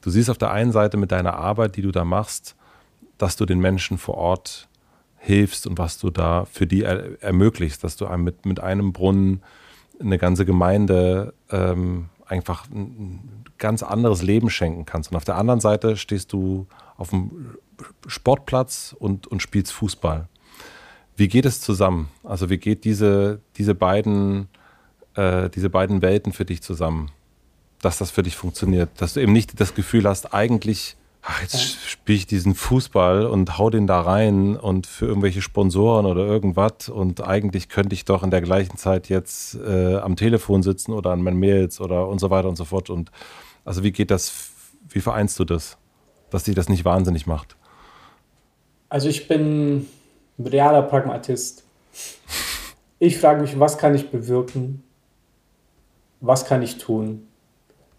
du siehst auf der einen Seite mit deiner Arbeit, die du da machst, dass du den Menschen vor Ort hilfst und was du da für die er ermöglicht, dass du einem mit, mit einem Brunnen eine ganze Gemeinde ähm, einfach ein ganz anderes Leben schenken kannst. Und auf der anderen Seite stehst du auf dem Sportplatz und, und spielst Fußball. Wie geht es zusammen? Also wie geht diese, diese, beiden, äh, diese beiden Welten für dich zusammen? Dass das für dich funktioniert. Dass du eben nicht das Gefühl hast, eigentlich ach, jetzt ja. spiele ich diesen Fußball und hau den da rein und für irgendwelche Sponsoren oder irgendwas und eigentlich könnte ich doch in der gleichen Zeit jetzt äh, am Telefon sitzen oder an meinen Mails oder und so weiter und so fort und also wie geht das, wie vereinst du das, dass dich das nicht wahnsinnig macht? Also ich bin ein realer Pragmatist. Ich frage mich, was kann ich bewirken? Was kann ich tun?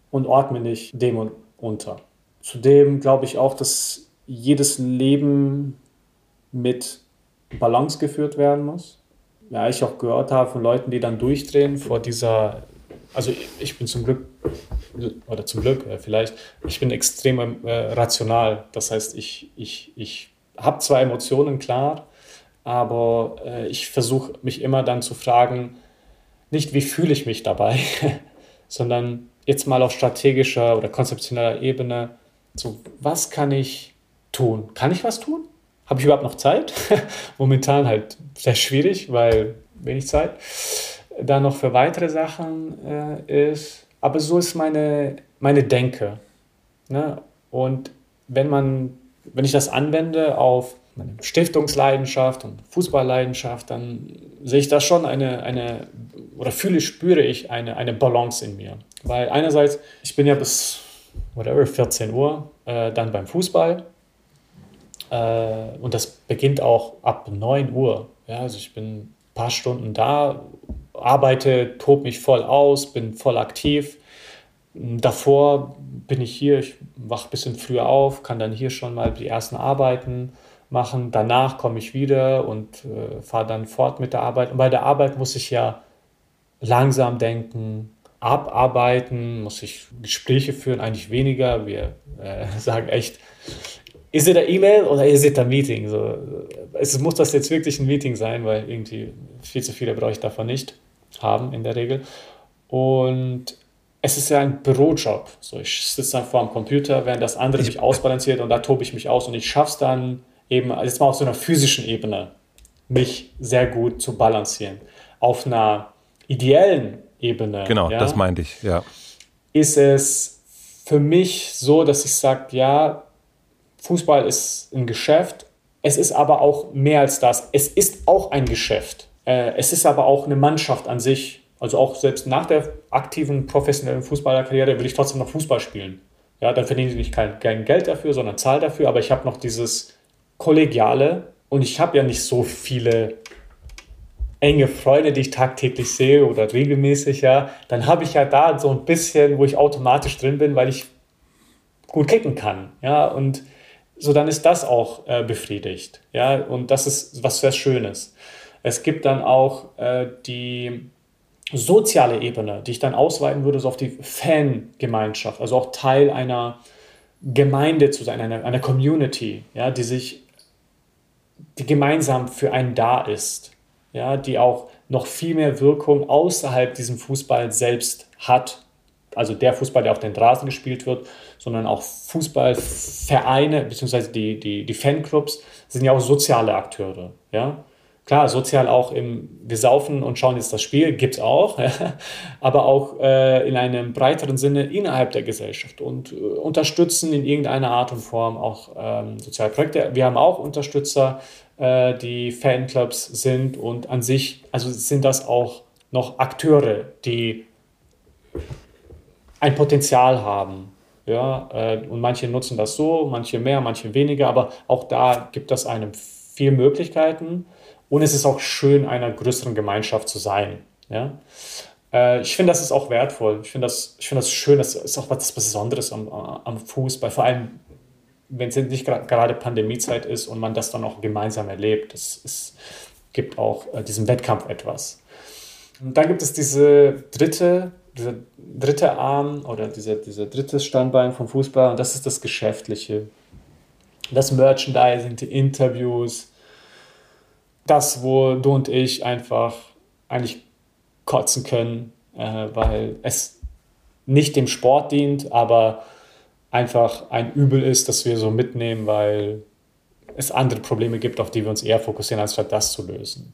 Und ordne mich dem unter. Zudem glaube ich auch, dass jedes Leben mit Balance geführt werden muss. Ja, ich auch gehört habe von Leuten, die dann durchdrehen vor dieser, also ich bin zum Glück, oder zum Glück äh, vielleicht, ich bin extrem äh, rational. Das heißt, ich, ich, ich habe zwar Emotionen, klar, aber äh, ich versuche mich immer dann zu fragen, nicht wie fühle ich mich dabei, sondern jetzt mal auf strategischer oder konzeptioneller Ebene, so, was kann ich tun? Kann ich was tun? Habe ich überhaupt noch Zeit? Momentan halt sehr schwierig, weil wenig Zeit da noch für weitere Sachen äh, ist. Aber so ist meine, meine Denke. Ne? Und wenn man wenn ich das anwende auf meine Stiftungsleidenschaft und Fußballleidenschaft, dann sehe ich da schon eine, eine oder fühle, spüre ich eine, eine Balance in mir. Weil einerseits, ich bin ja bis whatever, 14 Uhr äh, dann beim Fußball äh, und das beginnt auch ab 9 Uhr. Ja, also ich bin ein paar Stunden da, arbeite, tobe mich voll aus, bin voll aktiv. Davor bin ich hier, ich wache ein bisschen früher auf, kann dann hier schon mal die ersten Arbeiten machen. Danach komme ich wieder und äh, fahre dann fort mit der Arbeit. Und bei der Arbeit muss ich ja langsam denken, abarbeiten, muss ich Gespräche führen, eigentlich weniger. Wir äh, sagen echt, ist es ein E-Mail oder ist es ein Meeting? So, es muss das jetzt wirklich ein Meeting sein, weil irgendwie viel zu viele brauche ich davon nicht haben in der Regel. Und es ist ja ein Bürojob. So, ich sitze dann vor dem Computer, während das andere mich ausbalanciert und da tobe ich mich aus und ich schaffe es dann eben, also jetzt mal auf so einer physischen Ebene, mich sehr gut zu balancieren. Auf einer ideellen Ebene. Genau, ja, das meinte ich, ja. Ist es für mich so, dass ich sage, ja, Fußball ist ein Geschäft. Es ist aber auch mehr als das. Es ist auch ein Geschäft. Äh, es ist aber auch eine Mannschaft an sich. Also auch selbst nach der aktiven professionellen Fußballerkarriere will ich trotzdem noch Fußball spielen. Ja, dann verdiene ich kein, kein Geld dafür, sondern zahle dafür. Aber ich habe noch dieses Kollegiale und ich habe ja nicht so viele enge Freunde, die ich tagtäglich sehe oder regelmäßig, ja, dann habe ich ja da so ein bisschen, wo ich automatisch drin bin, weil ich gut kicken kann, ja, und so dann ist das auch äh, befriedigt, ja, und das ist was sehr Schönes. Es gibt dann auch äh, die soziale Ebene, die ich dann ausweiten würde, so auf die Fangemeinschaft, also auch Teil einer Gemeinde zu sein, einer, einer Community, ja, die sich, die gemeinsam für einen da ist ja, die auch noch viel mehr Wirkung außerhalb diesem Fußball selbst hat. Also der Fußball, der auf den Rasen gespielt wird, sondern auch Fußballvereine bzw. Die, die, die Fanclubs sind ja auch soziale Akteure. Ja? Klar, sozial auch im, wir saufen und schauen jetzt das Spiel, gibt es auch, aber auch äh, in einem breiteren Sinne innerhalb der Gesellschaft und äh, unterstützen in irgendeiner Art und Form auch ähm, soziale Projekte. Wir haben auch Unterstützer, äh, die Fanclubs sind und an sich, also sind das auch noch Akteure, die ein Potenzial haben. Ja, äh, und manche nutzen das so, manche mehr, manche weniger, aber auch da gibt es einem viele Möglichkeiten. Und es ist auch schön, einer größeren Gemeinschaft zu sein. Ja? Äh, ich finde, das ist auch wertvoll. Ich finde das, find das schön. Das ist auch was Besonderes am, am Fußball. Vor allem, wenn es nicht gerade Pandemiezeit ist und man das dann auch gemeinsam erlebt. Es, es gibt auch äh, diesem Wettkampf etwas. Und dann gibt es diese dritte, diese dritte Arm oder diese, diese dritte Standbein vom Fußball und das ist das Geschäftliche. Das Merchandising, die Interviews, das, wo du und ich einfach eigentlich kotzen können, äh, weil es nicht dem Sport dient, aber einfach ein Übel ist, das wir so mitnehmen, weil es andere Probleme gibt, auf die wir uns eher fokussieren, anstatt das zu lösen.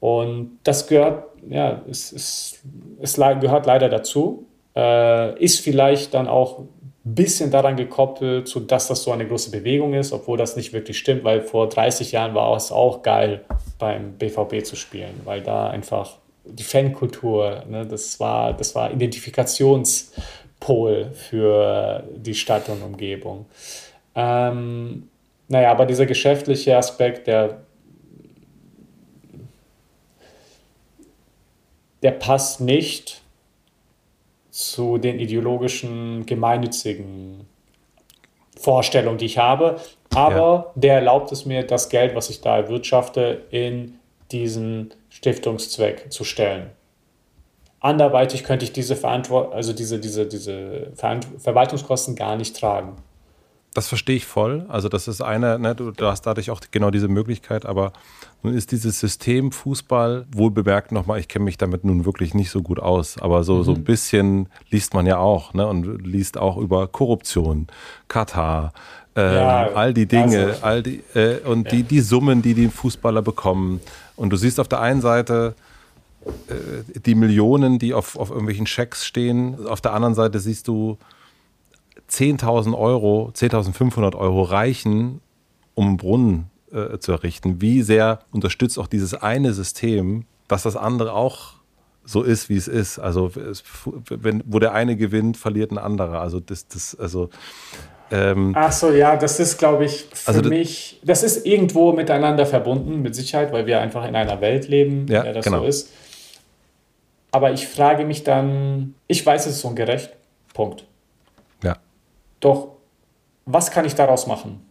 Und das gehört, ja, es, es, es gehört leider dazu, äh, ist vielleicht dann auch bisschen daran gekoppelt, zu, dass das so eine große Bewegung ist, obwohl das nicht wirklich stimmt, weil vor 30 Jahren war es auch geil, beim BVB zu spielen, weil da einfach die Fankultur, ne, das, war, das war Identifikationspol für die Stadt und Umgebung. Ähm, naja, aber dieser geschäftliche Aspekt, der, der passt nicht zu den ideologischen, gemeinnützigen Vorstellungen, die ich habe. Aber ja. der erlaubt es mir, das Geld, was ich da erwirtschafte, in diesen Stiftungszweck zu stellen. Anderweitig könnte ich diese, Verantwort also diese, diese, diese Verwaltungskosten gar nicht tragen. Das verstehe ich voll. Also das ist eine, ne, du, du, hast dadurch auch genau diese Möglichkeit, aber nun ist dieses System Fußball, wohl bemerkt nochmal, ich kenne mich damit nun wirklich nicht so gut aus, aber so, mhm. so ein bisschen liest man ja auch ne, und liest auch über Korruption, Katar, äh, ja, all die Dinge, also, all die, äh, und ja. die, die Summen, die die Fußballer bekommen. Und du siehst auf der einen Seite äh, die Millionen, die auf, auf irgendwelchen Schecks stehen, auf der anderen Seite siehst du 10.000 Euro, 10.500 Euro reichen, um einen Brunnen äh, zu errichten. Wie sehr unterstützt auch dieses eine System, dass das andere auch so ist, wie es ist. Also es, wenn, wo der eine gewinnt, verliert ein anderer. Also das, das, also ähm, Ach so, ja, das ist, glaube ich, für also mich, das ist irgendwo miteinander verbunden, mit Sicherheit, weil wir einfach in einer Welt leben, ja, in der das genau. so ist. Aber ich frage mich dann, ich weiß, es ist ungerecht, Punkt. Ja. Doch, was kann ich daraus machen?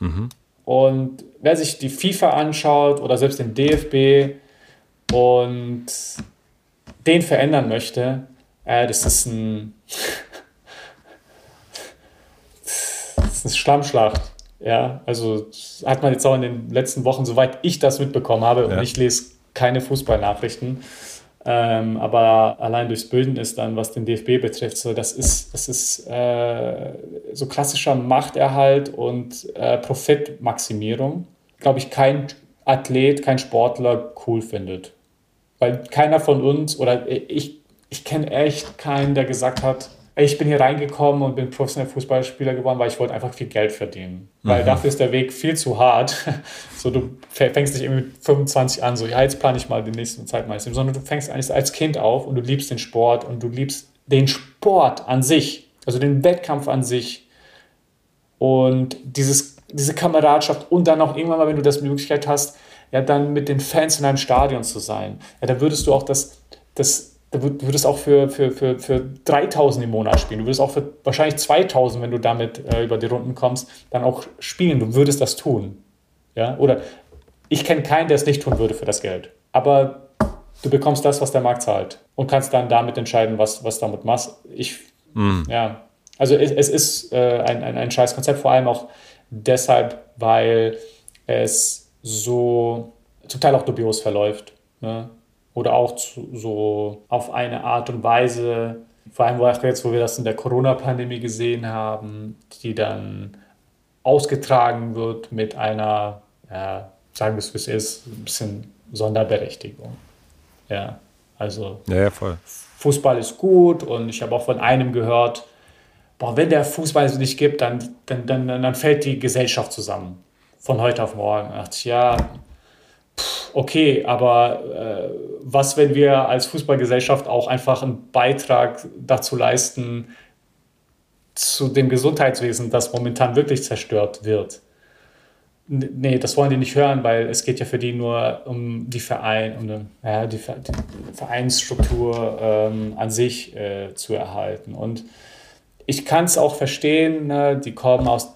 Mhm. Und wer sich die FIFA anschaut oder selbst den DFB und den verändern möchte, äh, das ist ein das ist eine Schlammschlacht. Ja, also hat man jetzt auch in den letzten Wochen, soweit ich das mitbekommen habe, ja. und ich lese keine Fußballnachrichten, ähm, aber allein durchs Bilden ist dann, was den DFB betrifft, so das ist, das ist äh, so klassischer Machterhalt und äh, Profitmaximierung. Glaube ich, kein Athlet, kein Sportler cool findet. Weil keiner von uns, oder ich, ich kenne echt keinen, der gesagt hat, ich bin hier reingekommen und bin professioneller Fußballspieler geworden, weil ich wollte einfach viel Geld verdienen. Mhm. Weil dafür ist der Weg viel zu hart. so, du fängst nicht irgendwie mit 25 an, so, ja, jetzt plane ich mal die nächste Zeit meines Lebens, sondern du fängst eigentlich als Kind auf und du liebst den Sport und du liebst den Sport an sich, also den Wettkampf an sich und dieses, diese Kameradschaft und dann auch irgendwann mal, wenn du das Möglichkeit hast, ja, dann mit den Fans in einem Stadion zu sein. Ja, da würdest du auch das, das du würdest auch für, für, für, für 3000 im Monat spielen. Du würdest auch für wahrscheinlich 2000, wenn du damit äh, über die Runden kommst, dann auch spielen. Du würdest das tun. Ja? Oder ich kenne keinen, der es nicht tun würde für das Geld. Aber du bekommst das, was der Markt zahlt und kannst dann damit entscheiden, was, was damit machst. Ich, mhm. ja. Also es, es ist äh, ein, ein, ein scheiß Konzept, vor allem auch deshalb, weil es so zum Teil auch dubios verläuft. Ne? Oder auch zu, so auf eine Art und Weise, vor allem auch jetzt, wo wir das in der Corona-Pandemie gesehen haben, die dann ausgetragen wird mit einer, ja, sagen wir es wie es ist, ein bisschen Sonderberechtigung. Ja, also ja, ja, voll. Fußball ist gut und ich habe auch von einem gehört, boah, wenn der Fußball es nicht gibt, dann, dann, dann, dann fällt die Gesellschaft zusammen. Von heute auf morgen. Ich, ja, okay, aber äh, was, wenn wir als Fußballgesellschaft auch einfach einen Beitrag dazu leisten, zu dem Gesundheitswesen, das momentan wirklich zerstört wird? Nee, das wollen die nicht hören, weil es geht ja für die nur um die Verein, um eine, ja, die, Vereinsstruktur ähm, an sich äh, zu erhalten. Und ich kann es auch verstehen, ne, die kommen aus,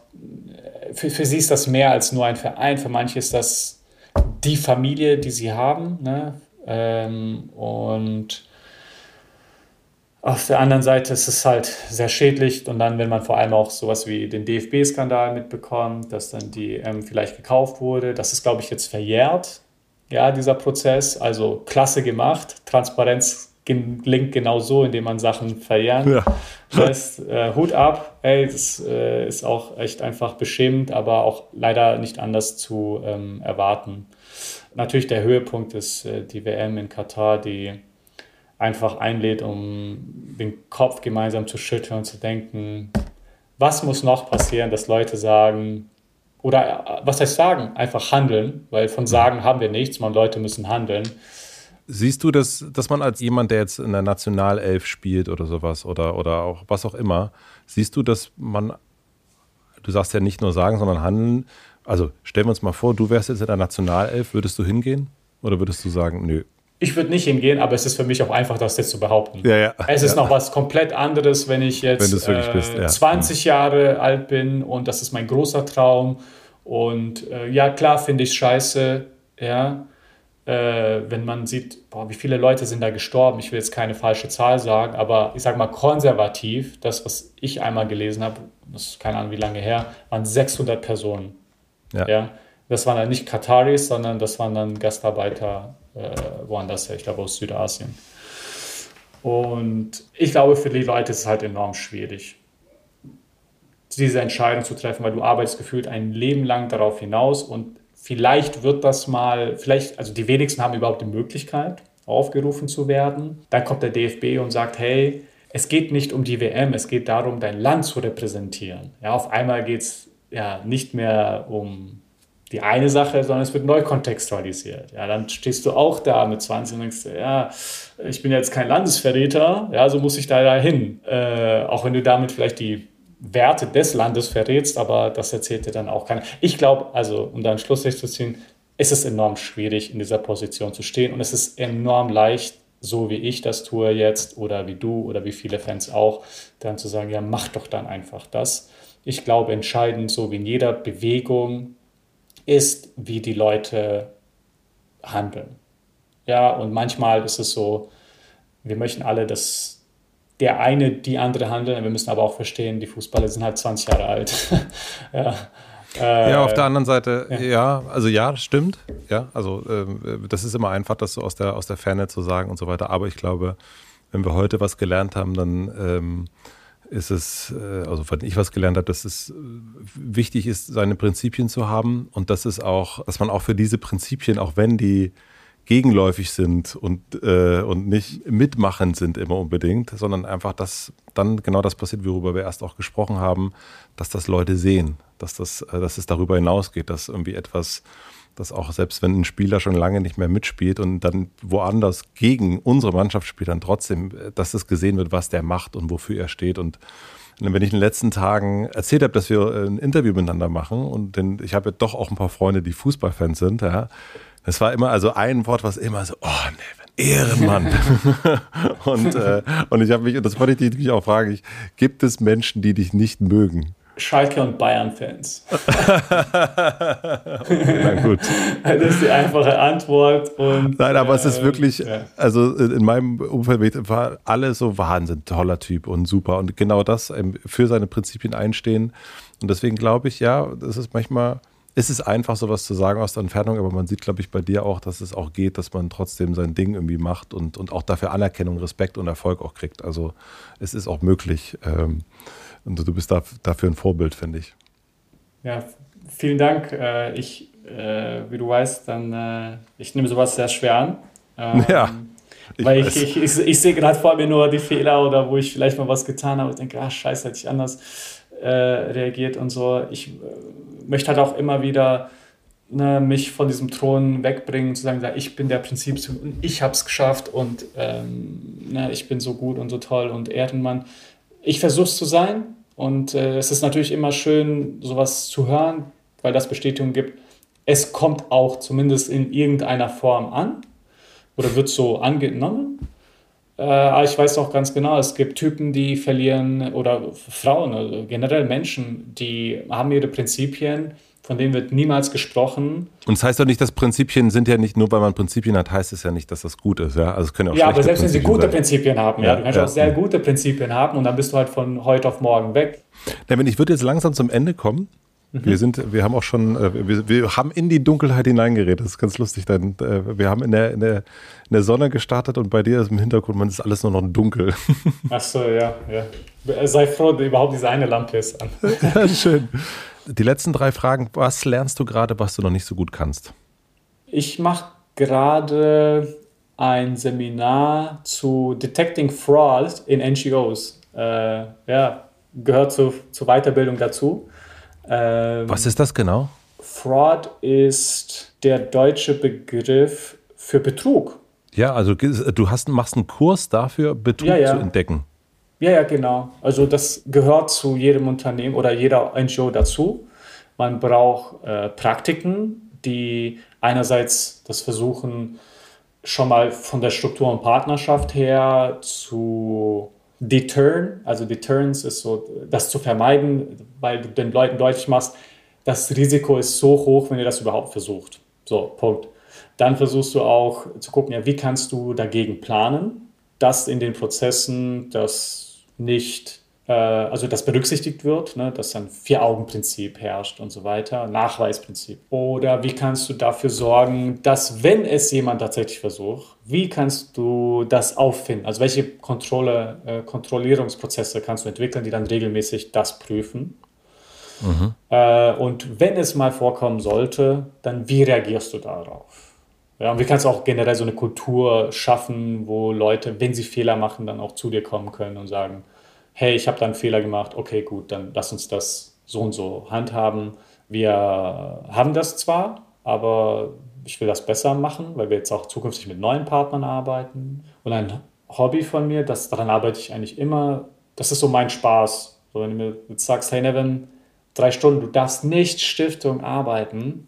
für, für sie ist das mehr als nur ein Verein, für manche ist das die Familie, die sie haben. Ne? Ähm, und auf der anderen Seite ist es halt sehr schädlich und dann, wenn man vor allem auch sowas wie den DFB-Skandal mitbekommt, dass dann die ähm, vielleicht gekauft wurde, das ist, glaube ich, jetzt verjährt, ja, dieser Prozess. Also klasse gemacht. Transparenz gelingt genau so, indem man Sachen verjähren ja. lässt. Äh, Hut ab, ey, das äh, ist auch echt einfach beschämend, aber auch leider nicht anders zu ähm, erwarten natürlich der Höhepunkt ist äh, die WM in Katar, die einfach einlädt, um den Kopf gemeinsam zu schütteln und zu denken, was muss noch passieren, dass Leute sagen, oder äh, was heißt sagen, einfach handeln, weil von sagen haben wir nichts, man Leute müssen handeln. Siehst du, dass, dass man als jemand, der jetzt in der Nationalelf spielt oder sowas oder, oder auch was auch immer, siehst du, dass man, du sagst ja nicht nur sagen, sondern handeln, also stellen wir uns mal vor, du wärst jetzt in der Nationalelf, würdest du hingehen? Oder würdest du sagen, nö? Ich würde nicht hingehen, aber es ist für mich auch einfach, das jetzt zu behaupten. Ja, ja. Es ist ja. noch was komplett anderes, wenn ich jetzt wenn äh, bist, ja. 20 Jahre alt bin und das ist mein großer Traum. Und äh, ja, klar finde ich scheiße, ja, äh, wenn man sieht, boah, wie viele Leute sind da gestorben. Ich will jetzt keine falsche Zahl sagen, aber ich sage mal konservativ, das, was ich einmal gelesen habe, das ist keine Ahnung wie lange her, waren 600 Personen. Ja. ja. Das waren dann nicht Kataris, sondern das waren dann Gastarbeiter äh, woanders her, ich glaube aus Südasien. Und ich glaube, für die Leute ist es halt enorm schwierig, diese Entscheidung zu treffen, weil du arbeitest gefühlt ein Leben lang darauf hinaus und vielleicht wird das mal, vielleicht, also die wenigsten haben überhaupt die Möglichkeit, aufgerufen zu werden. Dann kommt der DFB und sagt, hey, es geht nicht um die WM, es geht darum, dein Land zu repräsentieren. Ja, auf einmal geht es ja nicht mehr um die eine Sache, sondern es wird neu kontextualisiert. Ja, dann stehst du auch da mit 20 und denkst, ja, ich bin jetzt kein Landesverräter, ja, so muss ich da hin. Äh, auch wenn du damit vielleicht die Werte des Landes verrätst, aber das erzählt dir dann auch keiner. Ich glaube, also um da einen Schlussstrich zu ziehen, ist es enorm schwierig, in dieser Position zu stehen und es ist enorm leicht, so wie ich das tue jetzt oder wie du oder wie viele Fans auch, dann zu sagen, ja, mach doch dann einfach das. Ich glaube, entscheidend, so wie in jeder Bewegung, ist, wie die Leute handeln. Ja, und manchmal ist es so, wir möchten alle, dass der eine die andere handeln. Wir müssen aber auch verstehen, die Fußballer sind halt 20 Jahre alt. ja. Äh, ja, auf der anderen Seite, ja, ja also ja, stimmt. Ja, also äh, das ist immer einfach, das so aus der, aus der Ferne zu sagen und so weiter. Aber ich glaube, wenn wir heute was gelernt haben, dann ähm, ist es, äh, also wenn ich was gelernt habe, dass es äh, wichtig ist, seine Prinzipien zu haben und dass es auch, dass man auch für diese Prinzipien, auch wenn die gegenläufig sind und, äh, und nicht mitmachend sind immer unbedingt, sondern einfach, dass dann genau das passiert, worüber wir erst auch gesprochen haben, dass das Leute sehen, dass, das, äh, dass es darüber hinausgeht, dass irgendwie etwas dass auch selbst wenn ein Spieler schon lange nicht mehr mitspielt und dann woanders gegen unsere Mannschaft spielt, dann trotzdem, dass es gesehen wird, was der macht und wofür er steht. Und wenn ich in den letzten Tagen erzählt habe, dass wir ein Interview miteinander machen und ich habe ja doch auch ein paar Freunde, die Fußballfans sind, ja, das war immer also ein Wort, was immer so, oh nee, Ehrenmann. und, äh, und ich habe mich, und das wollte ich dich natürlich auch fragen, ich, gibt es Menschen, die dich nicht mögen? Schalke und Bayern-Fans. Na gut. Das ist die einfache Antwort. Und, Nein, aber äh, es ist äh, wirklich, ja. also in meinem Umfeld war alles so Wahnsinn, toller Typ und super. Und genau das ähm, für seine Prinzipien einstehen. Und deswegen glaube ich, ja, das ist manchmal, ist es einfach, sowas zu sagen aus der Entfernung, aber man sieht, glaube ich, bei dir auch, dass es auch geht, dass man trotzdem sein Ding irgendwie macht und, und auch dafür Anerkennung, Respekt und Erfolg auch kriegt. Also es ist auch möglich. Ähm, und du bist da, dafür ein Vorbild, finde ich. Ja, vielen Dank. Äh, ich, äh, wie du weißt, dann, äh, ich nehme sowas sehr schwer an. Ähm, ja. Ich weil ich, ich, ich, ich, sehe gerade vor mir nur die Fehler oder wo ich vielleicht mal was getan habe und denke, ah, scheiße, hätte ich anders äh, reagiert und so. Ich möchte halt auch immer wieder ne, mich von diesem Thron wegbringen, zu sagen, ich bin der Prinzip und ich habe es geschafft und ähm, ne, ich bin so gut und so toll und Ehrenmann. Ich versuche es zu sein, und äh, es ist natürlich immer schön, sowas zu hören, weil das Bestätigung gibt, es kommt auch zumindest in irgendeiner Form an oder wird so angenommen. Äh, aber ich weiß auch ganz genau, es gibt Typen, die verlieren oder Frauen, also generell Menschen, die haben ihre Prinzipien von denen wird niemals gesprochen. Und das heißt doch nicht, dass Prinzipien sind ja nicht, nur weil man Prinzipien hat, heißt es ja nicht, dass das gut ist. Ja, also es können auch ja aber selbst wenn sie gute sein. Prinzipien haben, ja, ja du kannst ja. auch sehr gute Prinzipien haben und dann bist du halt von heute auf morgen weg. Wenn ich würde jetzt langsam zum Ende kommen. Mhm. Wir sind, wir haben auch schon, äh, wir, wir, haben in die Dunkelheit hineingeredet. Das ist ganz lustig. Denn, äh, wir haben in der, in, der, in der Sonne gestartet und bei dir ist im Hintergrund, man ist alles nur noch dunkel. Ach so, ja, ja. Sei froh, überhaupt diese eine Lampe ist an. ja, schön die letzten drei Fragen. Was lernst du gerade, was du noch nicht so gut kannst? Ich mache gerade ein Seminar zu Detecting Fraud in NGOs. Äh, ja, gehört zu, zur Weiterbildung dazu. Ähm, was ist das genau? Fraud ist der deutsche Begriff für Betrug. Ja, also du hast, machst einen Kurs dafür, Betrug ja, ja. zu entdecken. Ja, ja, genau. Also das gehört zu jedem Unternehmen oder jeder NGO dazu. Man braucht äh, Praktiken, die einerseits das versuchen, schon mal von der Struktur und Partnerschaft her zu deterren. Also Deterrence ist so, das zu vermeiden, weil du den Leuten deutlich machst, das Risiko ist so hoch, wenn ihr das überhaupt versucht. So, Punkt. Dann versuchst du auch zu gucken, ja, wie kannst du dagegen planen, dass in den Prozessen das nicht, also das berücksichtigt wird, ne, dass ein Vier-Augen-Prinzip herrscht und so weiter, Nachweisprinzip. Oder wie kannst du dafür sorgen, dass, wenn es jemand tatsächlich versucht, wie kannst du das auffinden? Also welche Kontrolle, äh, Kontrollierungsprozesse kannst du entwickeln, die dann regelmäßig das prüfen? Mhm. Äh, und wenn es mal vorkommen sollte, dann wie reagierst du darauf? Ja, und wie kannst du auch generell so eine Kultur schaffen, wo Leute, wenn sie Fehler machen, dann auch zu dir kommen können und sagen, hey, ich habe da einen Fehler gemacht, okay, gut, dann lass uns das so und so handhaben. Wir haben das zwar, aber ich will das besser machen, weil wir jetzt auch zukünftig mit neuen Partnern arbeiten. Und ein Hobby von mir, das, daran arbeite ich eigentlich immer, das ist so mein Spaß. So, wenn du mir jetzt sagst, hey Nevin, drei Stunden, du darfst nicht Stiftung arbeiten,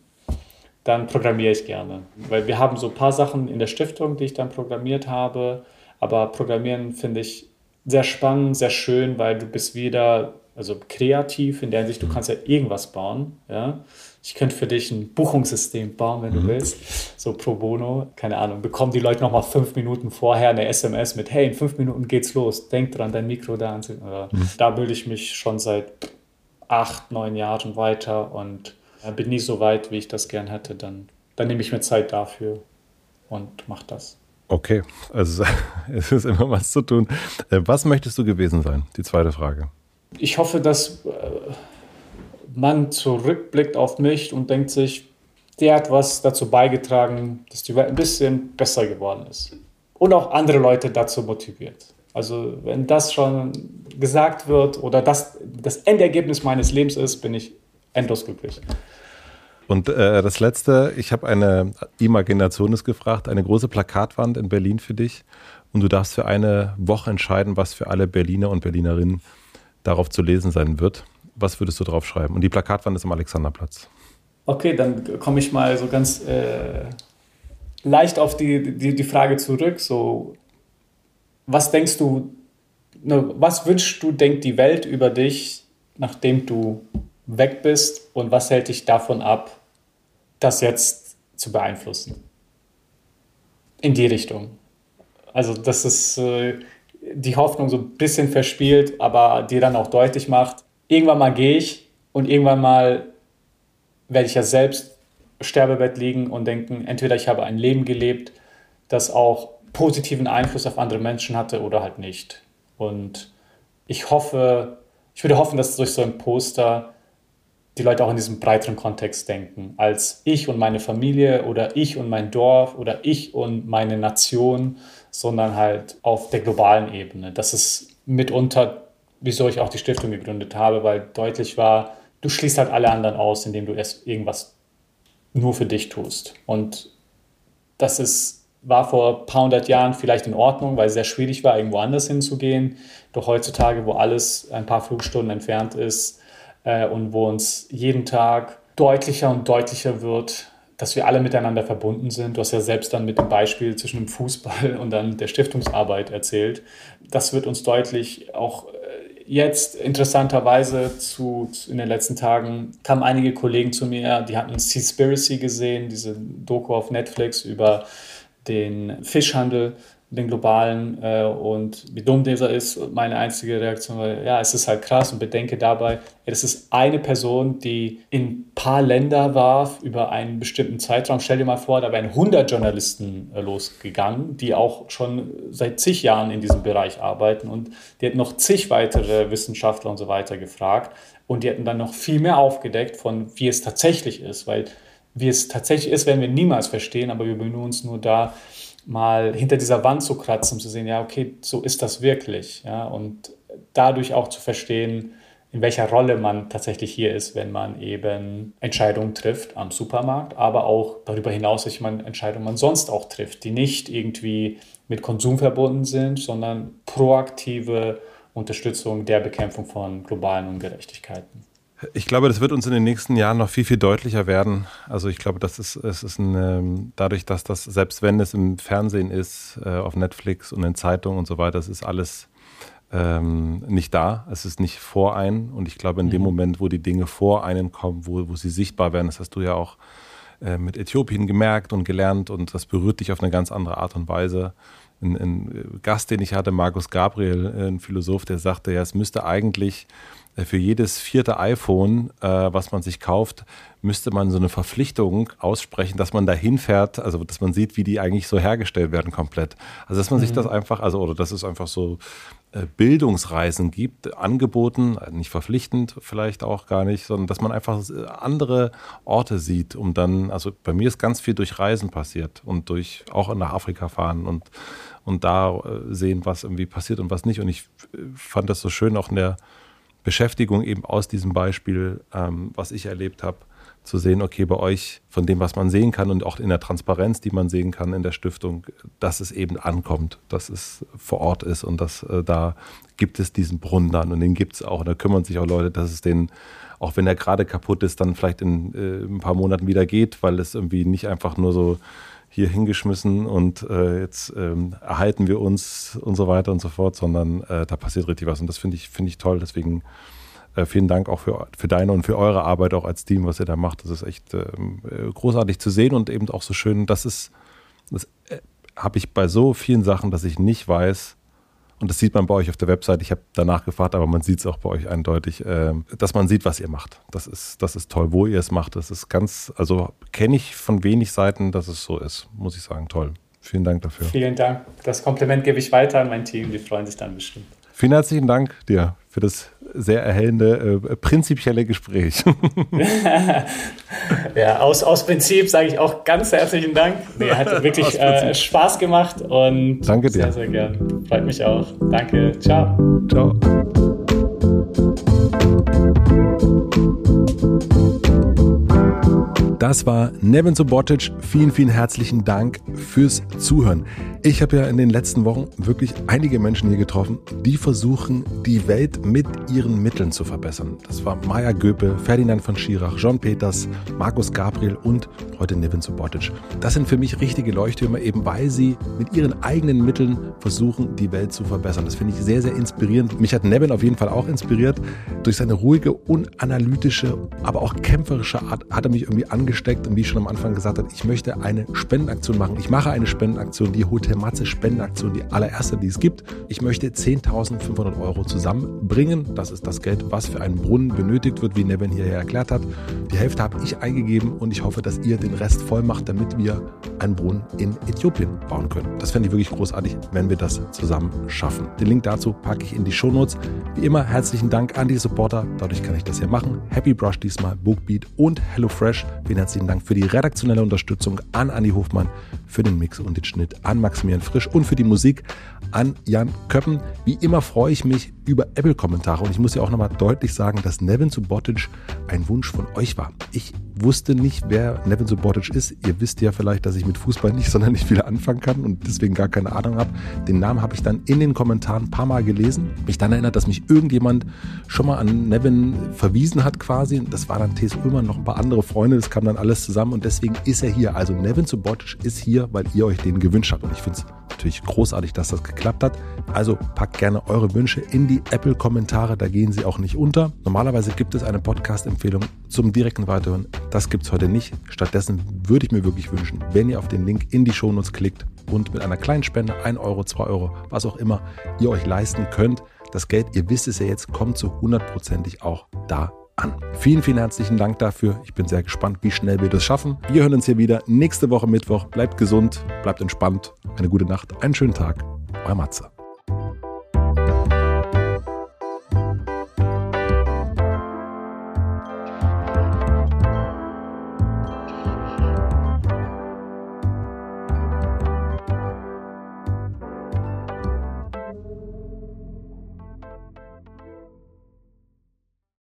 dann programmiere ich gerne. Weil wir haben so ein paar Sachen in der Stiftung, die ich dann programmiert habe. Aber Programmieren finde ich sehr spannend, sehr schön, weil du bist wieder also kreativ in der Hinsicht, du kannst ja irgendwas bauen. Ja? Ich könnte für dich ein Buchungssystem bauen, wenn mhm. du willst, so pro bono. Keine Ahnung, bekommen die Leute noch mal fünf Minuten vorher eine SMS mit, hey, in fünf Minuten geht's los, denk dran, dein Mikro da anzunehmen. Mhm. Da bilde ich mich schon seit acht, neun Jahren weiter und bin nie so weit, wie ich das gern hätte, dann, dann nehme ich mir Zeit dafür und mache das. Okay, also es ist immer was zu tun. Äh, was möchtest du gewesen sein? Die zweite Frage. Ich hoffe, dass äh, man zurückblickt auf mich und denkt sich, der hat was dazu beigetragen, dass die Welt ein bisschen besser geworden ist. Und auch andere Leute dazu motiviert. Also wenn das schon gesagt wird oder das das Endergebnis meines Lebens ist, bin ich endlos glücklich. Und äh, das letzte, ich habe eine Imaginationis gefragt, eine große Plakatwand in Berlin für dich. Und du darfst für eine Woche entscheiden, was für alle Berliner und Berlinerinnen darauf zu lesen sein wird. Was würdest du drauf schreiben? Und die Plakatwand ist am Alexanderplatz. Okay, dann komme ich mal so ganz äh, leicht auf die, die, die Frage zurück. So, was denkst du, ne, was wünschst du, denkt die Welt über dich, nachdem du weg bist und was hält dich davon ab, das jetzt zu beeinflussen? In die Richtung. Also das ist äh, die Hoffnung so ein bisschen verspielt, aber die dann auch deutlich macht, irgendwann mal gehe ich und irgendwann mal werde ich ja selbst Sterbebett liegen und denken, entweder ich habe ein Leben gelebt, das auch positiven Einfluss auf andere Menschen hatte oder halt nicht. Und ich hoffe, ich würde hoffen, dass durch so ein Poster die Leute auch in diesem breiteren Kontext denken, als ich und meine Familie oder ich und mein Dorf oder ich und meine Nation, sondern halt auf der globalen Ebene. Das ist mitunter, wieso ich auch die Stiftung gegründet habe, weil deutlich war, du schließt halt alle anderen aus, indem du erst irgendwas nur für dich tust. Und das ist, war vor ein paar hundert Jahren vielleicht in Ordnung, weil es sehr schwierig war, irgendwo anders hinzugehen. Doch heutzutage, wo alles ein paar Flugstunden entfernt ist äh, und wo uns jeden Tag deutlicher und deutlicher wird, dass wir alle miteinander verbunden sind. Du hast ja selbst dann mit dem Beispiel zwischen dem Fußball und dann der Stiftungsarbeit erzählt. Das wird uns deutlich auch äh, jetzt interessanterweise zu, in den letzten Tagen kamen einige Kollegen zu mir, die hatten Seaspiracy gesehen, diese Doku auf Netflix über den Fischhandel den globalen äh, und wie dumm dieser ist. Meine einzige Reaktion war, ja, es ist halt krass und bedenke dabei, es ist eine Person, die in ein paar Länder war über einen bestimmten Zeitraum. Stell dir mal vor, da wären 100 Journalisten äh, losgegangen, die auch schon seit zig Jahren in diesem Bereich arbeiten und die hätten noch zig weitere Wissenschaftler und so weiter gefragt und die hätten dann noch viel mehr aufgedeckt von, wie es tatsächlich ist, weil wie es tatsächlich ist, werden wir niemals verstehen, aber wir bemühen uns nur da, mal hinter dieser Wand zu kratzen, um zu sehen, ja, okay, so ist das wirklich. Ja, und dadurch auch zu verstehen, in welcher Rolle man tatsächlich hier ist, wenn man eben Entscheidungen trifft am Supermarkt, aber auch darüber hinaus, welche Entscheidungen man sonst auch trifft, die nicht irgendwie mit Konsum verbunden sind, sondern proaktive Unterstützung der Bekämpfung von globalen Ungerechtigkeiten. Ich glaube, das wird uns in den nächsten Jahren noch viel, viel deutlicher werden. Also ich glaube, das ist, es ist ein, ähm, dadurch, dass das, selbst wenn es im Fernsehen ist, äh, auf Netflix und in Zeitungen und so weiter, es ist alles ähm, nicht da. Es ist nicht vor einen. Und ich glaube, in mhm. dem Moment, wo die Dinge vor einen kommen, wo, wo sie sichtbar werden, das hast du ja auch äh, mit Äthiopien gemerkt und gelernt und das berührt dich auf eine ganz andere Art und Weise. Ein, ein Gast, den ich hatte, Markus Gabriel, ein Philosoph, der sagte, ja, es müsste eigentlich äh, für jedes vierte iPhone, äh, was man sich kauft, müsste man so eine Verpflichtung aussprechen, dass man da hinfährt, also dass man sieht, wie die eigentlich so hergestellt werden komplett. Also dass man mhm. sich das einfach, also oder dass es einfach so äh, Bildungsreisen gibt, angeboten, nicht verpflichtend vielleicht auch gar nicht, sondern dass man einfach andere Orte sieht, um dann, also bei mir ist ganz viel durch Reisen passiert und durch auch nach Afrika fahren und, und da äh, sehen, was irgendwie passiert und was nicht. Und ich fand das so schön auch in der Beschäftigung eben aus diesem Beispiel, ähm, was ich erlebt habe, zu sehen, okay, bei euch, von dem, was man sehen kann und auch in der Transparenz, die man sehen kann in der Stiftung, dass es eben ankommt, dass es vor Ort ist und dass äh, da gibt es diesen Brunnen dann und den gibt es auch. Und da kümmern sich auch Leute, dass es den, auch wenn er gerade kaputt ist, dann vielleicht in äh, ein paar Monaten wieder geht, weil es irgendwie nicht einfach nur so hier hingeschmissen und äh, jetzt ähm, erhalten wir uns und so weiter und so fort, sondern äh, da passiert richtig was und das finde ich, finde ich toll, deswegen äh, vielen Dank auch für, für deine und für eure Arbeit auch als Team, was ihr da macht. Das ist echt ähm, äh, großartig zu sehen und eben auch so schön. Das ist, das äh, habe ich bei so vielen Sachen, dass ich nicht weiß, und das sieht man bei euch auf der Website. Ich habe danach gefragt, aber man sieht es auch bei euch eindeutig, äh, dass man sieht, was ihr macht. Das ist, das ist toll, wo ihr es macht. Das ist ganz, also kenne ich von wenig Seiten, dass es so ist, muss ich sagen. Toll. Vielen Dank dafür. Vielen Dank. Das Kompliment gebe ich weiter an mein Team. Die freuen sich dann bestimmt. Vielen herzlichen Dank dir für das sehr erhellende, äh, prinzipielle Gespräch. ja, aus, aus Prinzip sage ich auch ganz herzlichen Dank. Nee, hat wirklich äh, Spaß gemacht und Danke dir. sehr, sehr gern. Freut mich auch. Danke. Ciao. Ciao. Das war Nevin Subotic. Vielen, vielen herzlichen Dank fürs Zuhören. Ich habe ja in den letzten Wochen wirklich einige Menschen hier getroffen, die versuchen, die Welt mit ihren Mitteln zu verbessern. Das war Maya Göpe, Ferdinand von Schirach, John Peters, Markus Gabriel und heute Nevin Subotic. Das sind für mich richtige Leuchttürme, eben weil sie mit ihren eigenen Mitteln versuchen, die Welt zu verbessern. Das finde ich sehr, sehr inspirierend. Mich hat Nevin auf jeden Fall auch inspiriert. Durch seine ruhige, unanalytische, aber auch kämpferische Art hat er mich irgendwie angesteckt und wie ich schon am Anfang gesagt habe, ich möchte eine Spendenaktion machen. Ich mache eine Spendenaktion, die Hotel Matze Spendenaktion, die allererste, die es gibt. Ich möchte 10.500 Euro zusammenbringen. Das ist das Geld, was für einen Brunnen benötigt wird, wie Nevin hier erklärt hat. Die Hälfte habe ich eingegeben und ich hoffe, dass ihr den Rest voll macht, damit wir einen Brunnen in Äthiopien bauen können. Das fände ich wirklich großartig, wenn wir das zusammen schaffen. Den Link dazu packe ich in die Shownotes. Wie immer herzlichen Dank an die Supporter. Dadurch kann ich das hier machen. Happy Brush diesmal, Bookbeat und HelloFresh. Vielen herzlichen Dank für die redaktionelle Unterstützung an Andi Hofmann, für den Mix und den Schnitt an Maximilian Frisch und für die Musik an Jan Köppen. Wie immer freue ich mich über Apple-Kommentare und ich muss ja auch nochmal deutlich sagen, dass Nevin Subotic ein Wunsch von euch war. Ich wusste nicht, wer Nevin Subotic ist. Ihr wisst ja vielleicht, dass ich mit Fußball nicht sonderlich viel anfangen kann und deswegen gar keine Ahnung habe. Den Namen habe ich dann in den Kommentaren ein paar Mal gelesen. Mich dann erinnert, dass mich irgendjemand schon mal an Nevin verwiesen hat quasi. Das war dann T.S. Römer, noch ein paar andere Freunde. Das kam dann alles zusammen und deswegen ist er hier. Also Nevin Subotic ist hier, weil ihr euch den gewünscht habt und ich finde es natürlich großartig, dass das geklappt hat. Also packt gerne eure Wünsche in die Apple-Kommentare, da gehen sie auch nicht unter. Normalerweise gibt es eine Podcast-Empfehlung zum direkten Weiterhören. Das gibt es heute nicht. Stattdessen würde ich mir wirklich wünschen, wenn ihr auf den Link in die Shownotes klickt und mit einer kleinen Spende, 1 Euro, 2 Euro, was auch immer, ihr euch leisten könnt. Das Geld, ihr wisst es ja jetzt, kommt zu hundertprozentig auch da an. Vielen, vielen herzlichen Dank dafür. Ich bin sehr gespannt, wie schnell wir das schaffen. Wir hören uns hier wieder nächste Woche Mittwoch. Bleibt gesund, bleibt entspannt. Eine gute Nacht, einen schönen Tag. Euer Matze.